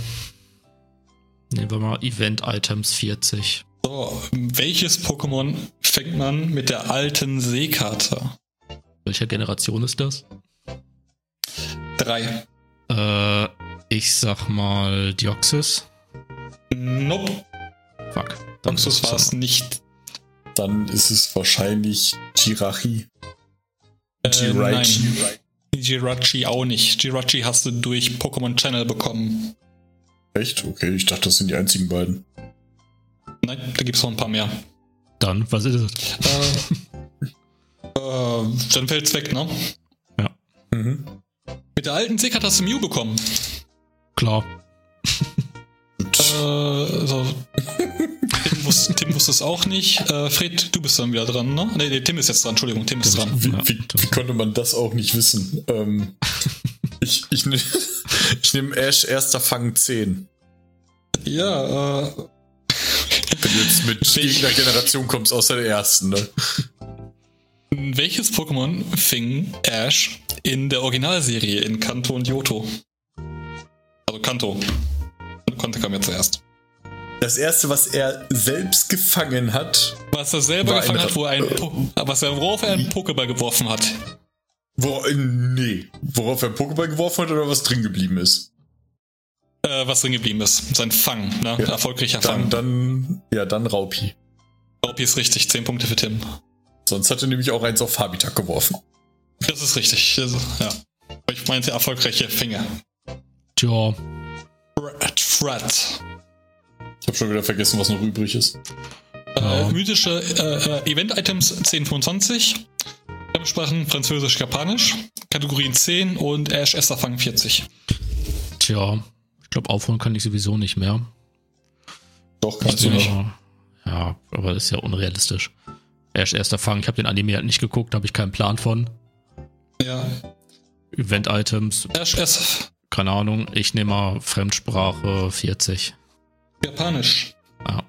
Nehmen wir mal Event-Items 40. So, welches Pokémon fängt man mit der alten Seekarte? Welcher Generation ist das? Drei. Äh, ich sag mal Dioxys. Nope. Fuck. Es war es nicht. Dann ist es wahrscheinlich Jirachi. Äh, Jirachi. nein. Jirachi auch nicht. Jirachi hast du durch Pokémon Channel bekommen. Echt? Okay, ich dachte, das sind die einzigen beiden. Nein, da gibt es noch ein paar mehr. Dann, was ist es? Äh, äh, dann fällt's weg, ne? Ja. Mhm. Mit der alten Sick hast du Mew bekommen. Klar. Äh, so. Tim, wusste, Tim wusste es auch nicht. Äh, Fred, du bist dann wieder dran, ne? Nee, nee, Tim ist jetzt dran, Entschuldigung, Tim ist dran. Wie, Ja, wie, wie konnte man das auch nicht wissen? Ähm, [laughs] ich ich, ne, [laughs] ich nehme Ash erster Fang 10. Ja, äh, Wenn du jetzt mit irgendeiner Generation kommst, außer der ersten, ne? welches Pokémon fing Ash in der Originalserie in Kanto und Johto? Also Kanto. Kanto kam ja zuerst. Das erste, was er selbst gefangen hat, Was er selber gefangen ein- hat, wo er einen, Po- was er, worauf er einen Pokéball geworfen hat. wo, äh, nee, worauf er einen Pokéball geworfen hat oder was drin geblieben ist. Äh, was drin geblieben ist. Sein Fang, ne? Ja. Erfolgreicher Dann, Fang. dann, ja, dann Raupi. Raupi ist richtig, 10 Punkte für Tim. Sonst hat er nämlich auch eins auf Habitat geworfen. Das ist richtig. Das ist, ja. Aber Ich meinte erfolgreiche Finger. Tja, Fred. Fred. Ich habe schon wieder vergessen, was noch übrig ist. Äh, Ja. mythische äh, äh, Event-Items 1025. Fremdsprachen Französisch, Japanisch. Kategorien 10 und Ash Esserfang 40. tja. Ich glaube, aufholen kann ich sowieso nicht mehr. Doch, kannst du nicht. Ja, aber das ist ja unrealistisch. Erst erster Fang, ich habe den Anime halt nicht geguckt, habe ich keinen Plan von. Ja. Event-Items, keine Ahnung. Ich nehme mal Fremdsprache 40. Japanisch. Ja.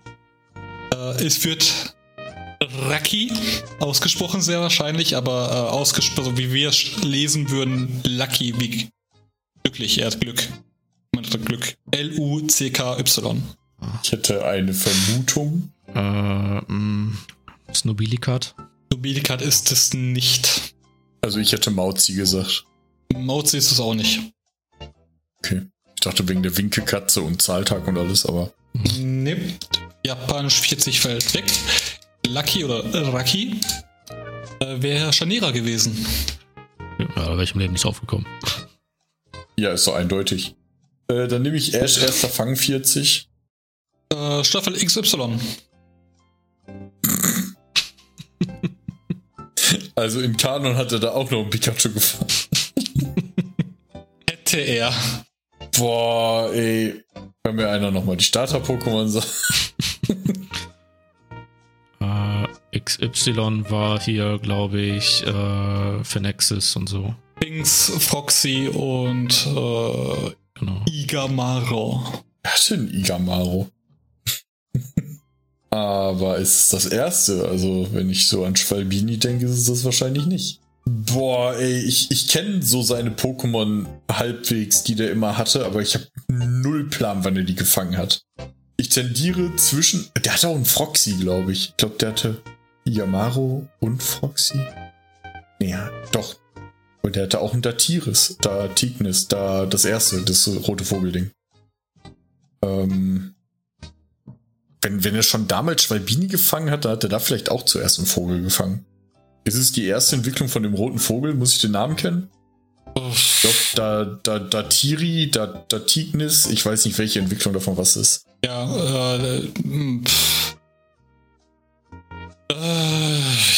Äh, es wird Raki ausgesprochen, sehr wahrscheinlich, aber äh, ausgesprochen, wie wir es lesen würden, Lucky, wie glücklich, er hat Glück. Man hat Glück. L-U-C-K-Y. Ich hätte eine Vermutung. Äh, mh, Snobilikat. Nobilikat ist es nicht. Also ich hätte Mauzi gesagt. Mauzi ist es auch nicht. Okay. Ich dachte wegen der Winkelkatze und Zahltag und alles, aber Nee. Japanisch 40 fällt weg. Lucky oder Raki äh, wäre Scharnierer gewesen. Ja, da wäre ich im Leben nicht drauf gekommen. ja, ist so eindeutig. Äh, dann nehme ich Ash erster Fang 40. Äh, Staffel XY. Also im Kanon hat er da auch noch ein Pikachu gefangen. Hätte er. Boah, ey. Kann mir einer nochmal die Starter-Pokémon sagen? Äh, XY war hier, glaube ich, äh, Phenexis und so. Pinks, Foxy und äh, Genau. Igamaro. Hat denn Igamaro? [laughs] Aber es ist das erste. Also, wenn ich so an Schwalbini denke, ist es das wahrscheinlich nicht. Boah, ey, ich, ich kenne so seine Pokémon halbwegs, die der immer hatte, aber ich habe null Plan, wann er die gefangen hat. Ich tendiere zwischen. Der hatte auch einen Froxy, glaube ich. Ich glaube, der hatte Igamaro und Froxy. Ja, doch. Und der hatte auch einen Datiris, da Tignis, da das erste, das rote Vogelding. Ähm, wenn, wenn er schon damals Schwalbini gefangen hat, dann hat er da vielleicht auch zuerst einen Vogel gefangen. Ist es die erste Entwicklung von dem roten Vogel? Muss ich den Namen kennen? Ich glaube, da, da, da Tiri, da, da Tignis, ich weiß nicht, welche Entwicklung davon was ist. Ja, äh, hm, pff. äh,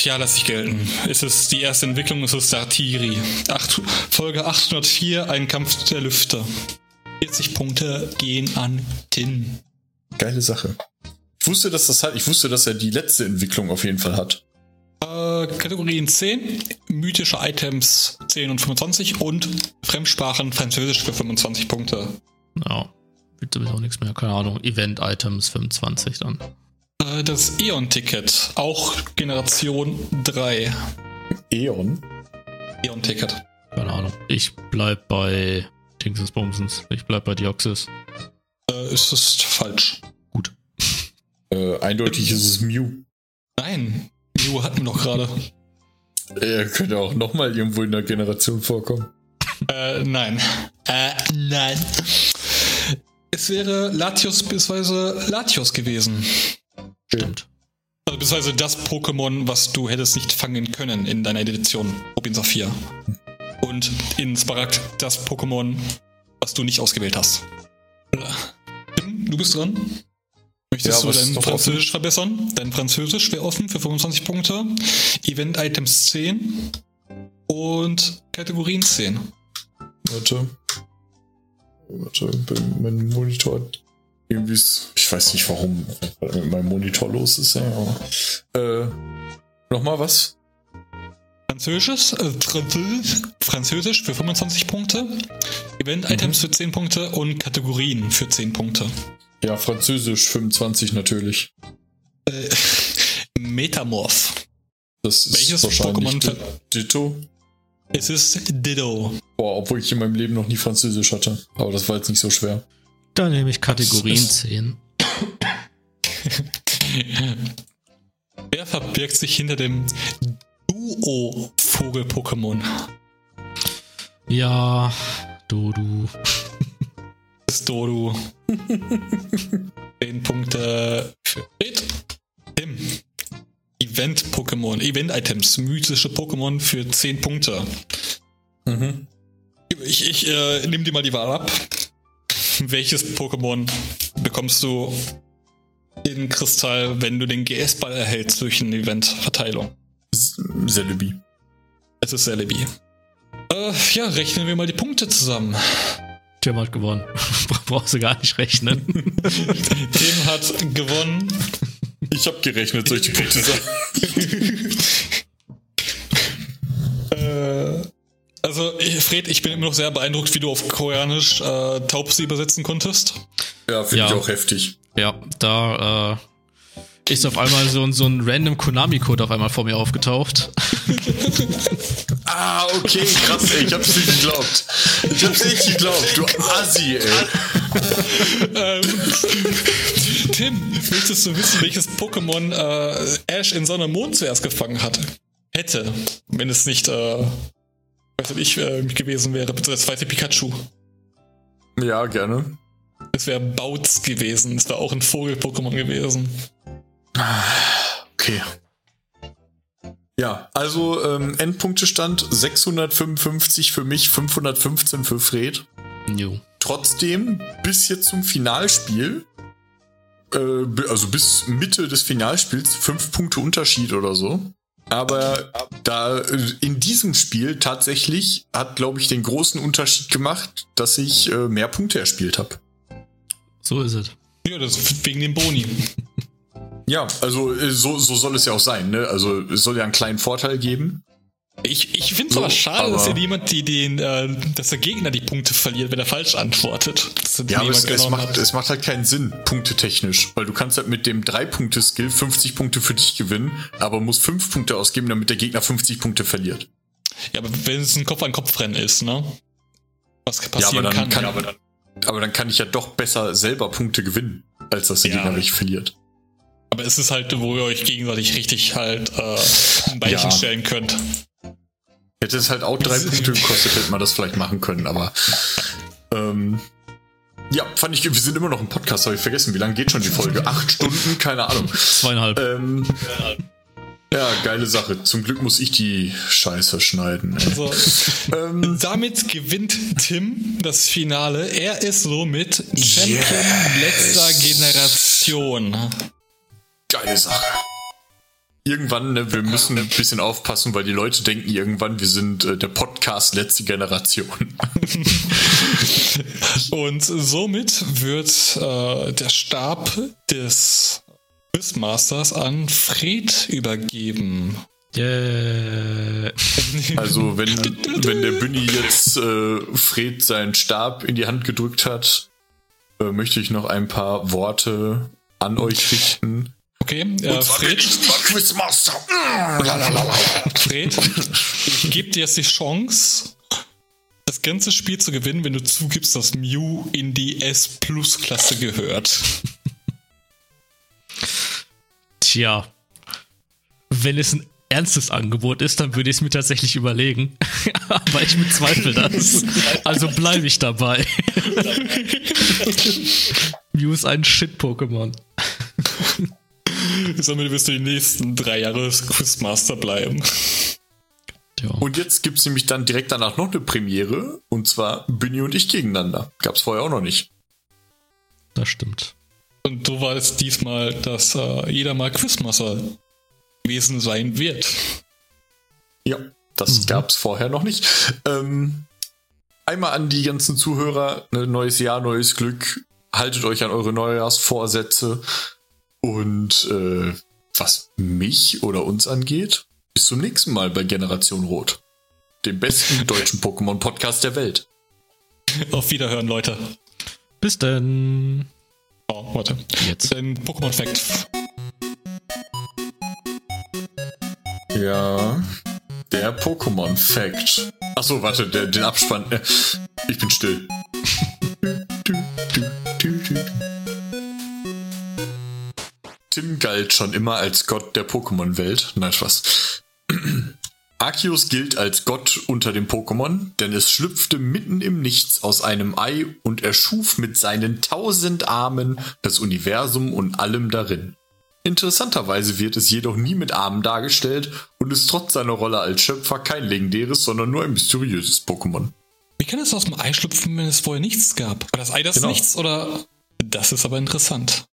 ja, lass ich gelten. Es ist die erste Entwicklung, es ist Satiri. Acht, Folge 804, ein Kampf der Lüfte. 40 Punkte gehen an Tin. Geile Sache. Ich wusste, dass das hat, ich wusste, dass er die letzte Entwicklung auf jeden Fall hat. Äh, Kategorien 10, mythische Items 10 und 25 und Fremdsprachen Französisch für 25 Punkte. Ja. Wird sowieso nichts mehr. Keine Ahnung. Event-Items 25 dann. Äh, das Eon-Ticket, auch Generation 3. Eon. Eon-Ticket. Keine Ahnung. Ich bleib bei Dingsens Bumsens. Ich bleib bei Dioxys. Äh, ist es falsch? Gut. [laughs] Äh, eindeutig ist es Mew. Nein, Mew hatten wir doch gerade. [laughs] Er könnte auch nochmal irgendwo in der Generation vorkommen. Äh, nein. Äh, nein. Es wäre Latios bzw. Latios gewesen. Stimmt. Also beziehungsweise das Pokémon, was du hättest nicht fangen können in deiner Edition Rubin Saphir. Und in Sparakt das Pokémon, was du nicht ausgewählt hast. Tim, du bist dran. Möchtest Ja, du dein Französisch offen? verbessern? Dein Französisch wäre offen für 25 Punkte. Event-Items 10 und Kategorien 10. Warte. Warte, mein Monitor hat irgendwie ist, ich weiß nicht warum mit meinem Monitor los ist, ja, aber, äh, nochmal was? Französisch, äh, Französisch, für 25 Punkte, Event-Items Mhm. für 10 Punkte und Kategorien für 10 Punkte. Ja, Französisch 25 natürlich. Äh, [laughs] Metamorph. Das ist Welches Pokémon Di- Ditto. Es ist Ditto. Boah, obwohl ich in meinem Leben noch nie Französisch hatte. Aber das war jetzt nicht so schwer. Da nehme ich Kategorien Das ist- 10. Wer verbirgt sich hinter dem Duo-Vogel-Pokémon? Ja, du. [laughs] Das ist Dodu. 10 Punkte für Fred. Tim. Event-Pokémon, Event-Items, mythische Pokémon für 10 Punkte. Mhm. Ich, ich äh, nehme dir mal die Wahl ab. [laughs] Welches Pokémon bekommst du in Kristall, wenn du den GS-Ball erhältst durch eine Event-Verteilung? Celebi. Es ist Celebi. Äh, ja, rechnen wir mal die Punkte zusammen. Tim hat gewonnen. [laughs] Brauchst du gar nicht rechnen. [laughs] Tim hat gewonnen. Ich habe gerechnet, die Punkte sagen? Äh, also, Fred, ich bin immer noch sehr beeindruckt, wie du auf Koreanisch äh, Taubsi übersetzen konntest. Ja, finde Ja. ich auch heftig. ja, da äh, ist auf einmal so, ein- so ein random Konami-Code auf einmal vor mir aufgetaucht. [laughs] Ah, okay, krass, ey, ich hab's nicht geglaubt. Ich hab's nicht geglaubt, du Assi, ey. Ähm, Tim, möchtest du wissen, welches Pokémon äh, Ash in Sonne und Mond zuerst gefangen hatte? Hätte, wenn es nicht, äh, weiß ich äh, gewesen wäre, bitte das zweite Pikachu. Ja, gerne. Es wäre Bautz gewesen, es wäre auch ein Vogel-Pokémon gewesen. Okay. Ja, also ähm, Endpunktestand 655 für mich, 515 für Fred. Jo. Trotzdem, bis jetzt zum Finalspiel, äh, also bis Mitte des Finalspiels, fünf Punkte Unterschied oder so. Aber da in diesem Spiel tatsächlich hat, glaube ich, den großen Unterschied gemacht, dass ich äh, mehr Punkte erspielt habe. So ist es. Ja, das ist wegen dem Boni. Ja, also äh, so, so soll es ja auch sein, ne? Also es soll ja einen kleinen Vorteil geben. Ich, ich finde es So, aber schade, dass aber- hier jemand, die den, äh, dass der Gegner die Punkte verliert, wenn er falsch antwortet. Dass Ja, aber es, es, macht, es macht halt keinen Sinn, punktetechnisch. Weil du kannst halt mit dem 3-Punkte-Skill 50 Punkte für dich gewinnen, aber musst 5 Punkte ausgeben, damit der Gegner 50 Punkte verliert. Ja, aber wenn es ein Kopf-an-Kopf-Rennen ist, ne? Was Ja, passieren aber dann kann. kann, aber, dann, aber dann kann ich ja doch besser selber Punkte gewinnen, als dass der Ja. Gegner richtig verliert. Aber es ist halt, wo ihr euch gegenseitig richtig halt äh, ein Beinchen Ja. stellen könnt. Hätte es halt auch drei [laughs] Punkte gekostet, hätte man das vielleicht machen können, aber ähm, ja, fand ich, wir sind immer noch im Podcast, habe ich vergessen, wie lange geht schon die Folge? Acht Stunden? Keine Ahnung. Zweieinhalb. Ähm, ja, geile Sache. Zum Glück muss ich die Scheiße schneiden. Also, [laughs] Ähm, [laughs] damit gewinnt Tim das Finale. Er ist somit Champion Yes. letzter Generation. geile Sache. Irgendwann, ne, wir müssen ein bisschen aufpassen, weil die Leute denken irgendwann, wir sind äh, der Podcast letzte Generation. [laughs] Und somit wird äh, der Stab des Quizmasters an Fred übergeben. Yeah. [laughs] Also, wenn, wenn der [laughs] Günni jetzt äh, Fred seinen Stab in die Hand gedrückt hat, äh, möchte ich noch ein paar Worte an euch richten. Okay, äh, Fred, Quizmaster. Fred, ich gebe dir jetzt die Chance, das ganze Spiel zu gewinnen, wenn du zugibst, dass Mew in die S-Plus-Klasse gehört. Tja. Wenn es ein ernstes Angebot ist, dann würde ich es mir tatsächlich überlegen. [laughs] Aber ich bezweifle das. Also bleibe ich dabei. [laughs] Mew ist ein Shit-Pokémon. Somit wirst du die nächsten drei Jahre Quizmaster bleiben. Ja. Und jetzt gibt es nämlich dann direkt danach noch eine Premiere, und zwar Binny und ich gegeneinander. Gab es vorher auch noch nicht. Das stimmt. Und so war es diesmal, dass äh, jeder mal Quizmaster gewesen sein wird. Ja, das mhm. gab es vorher noch nicht. Ähm, einmal an die ganzen Zuhörer, ne, neues Jahr, neues Glück. Haltet euch an eure Neujahrsvorsätze. Und äh, was mich oder uns angeht, bis zum nächsten Mal bei Generation Rot. Dem besten [laughs] deutschen Pokémon-Podcast der Welt. Auf Wiederhören, Leute. Bis denn. Oh, warte. Jetzt. Ein Pokémon-Fact. Ja. Der Pokémon-Fact. Achso, warte, der, den Abspann. Ich bin still. Tim galt schon immer als Gott der Pokémon-Welt. Nein, Spaß. [clears throat] Arceus gilt als Gott unter den Pokémon, denn es schlüpfte mitten im Nichts aus einem Ei und erschuf mit seinen tausend Armen das Universum und allem darin. Interessanterweise wird es jedoch nie mit Armen dargestellt und ist trotz seiner Rolle als Schöpfer kein legendäres, sondern nur ein mysteriöses Pokémon. Wie kann es aus dem Ei schlüpfen, wenn es vorher nichts gab? War das Ei das genau. Nichts oder? Das ist aber interessant.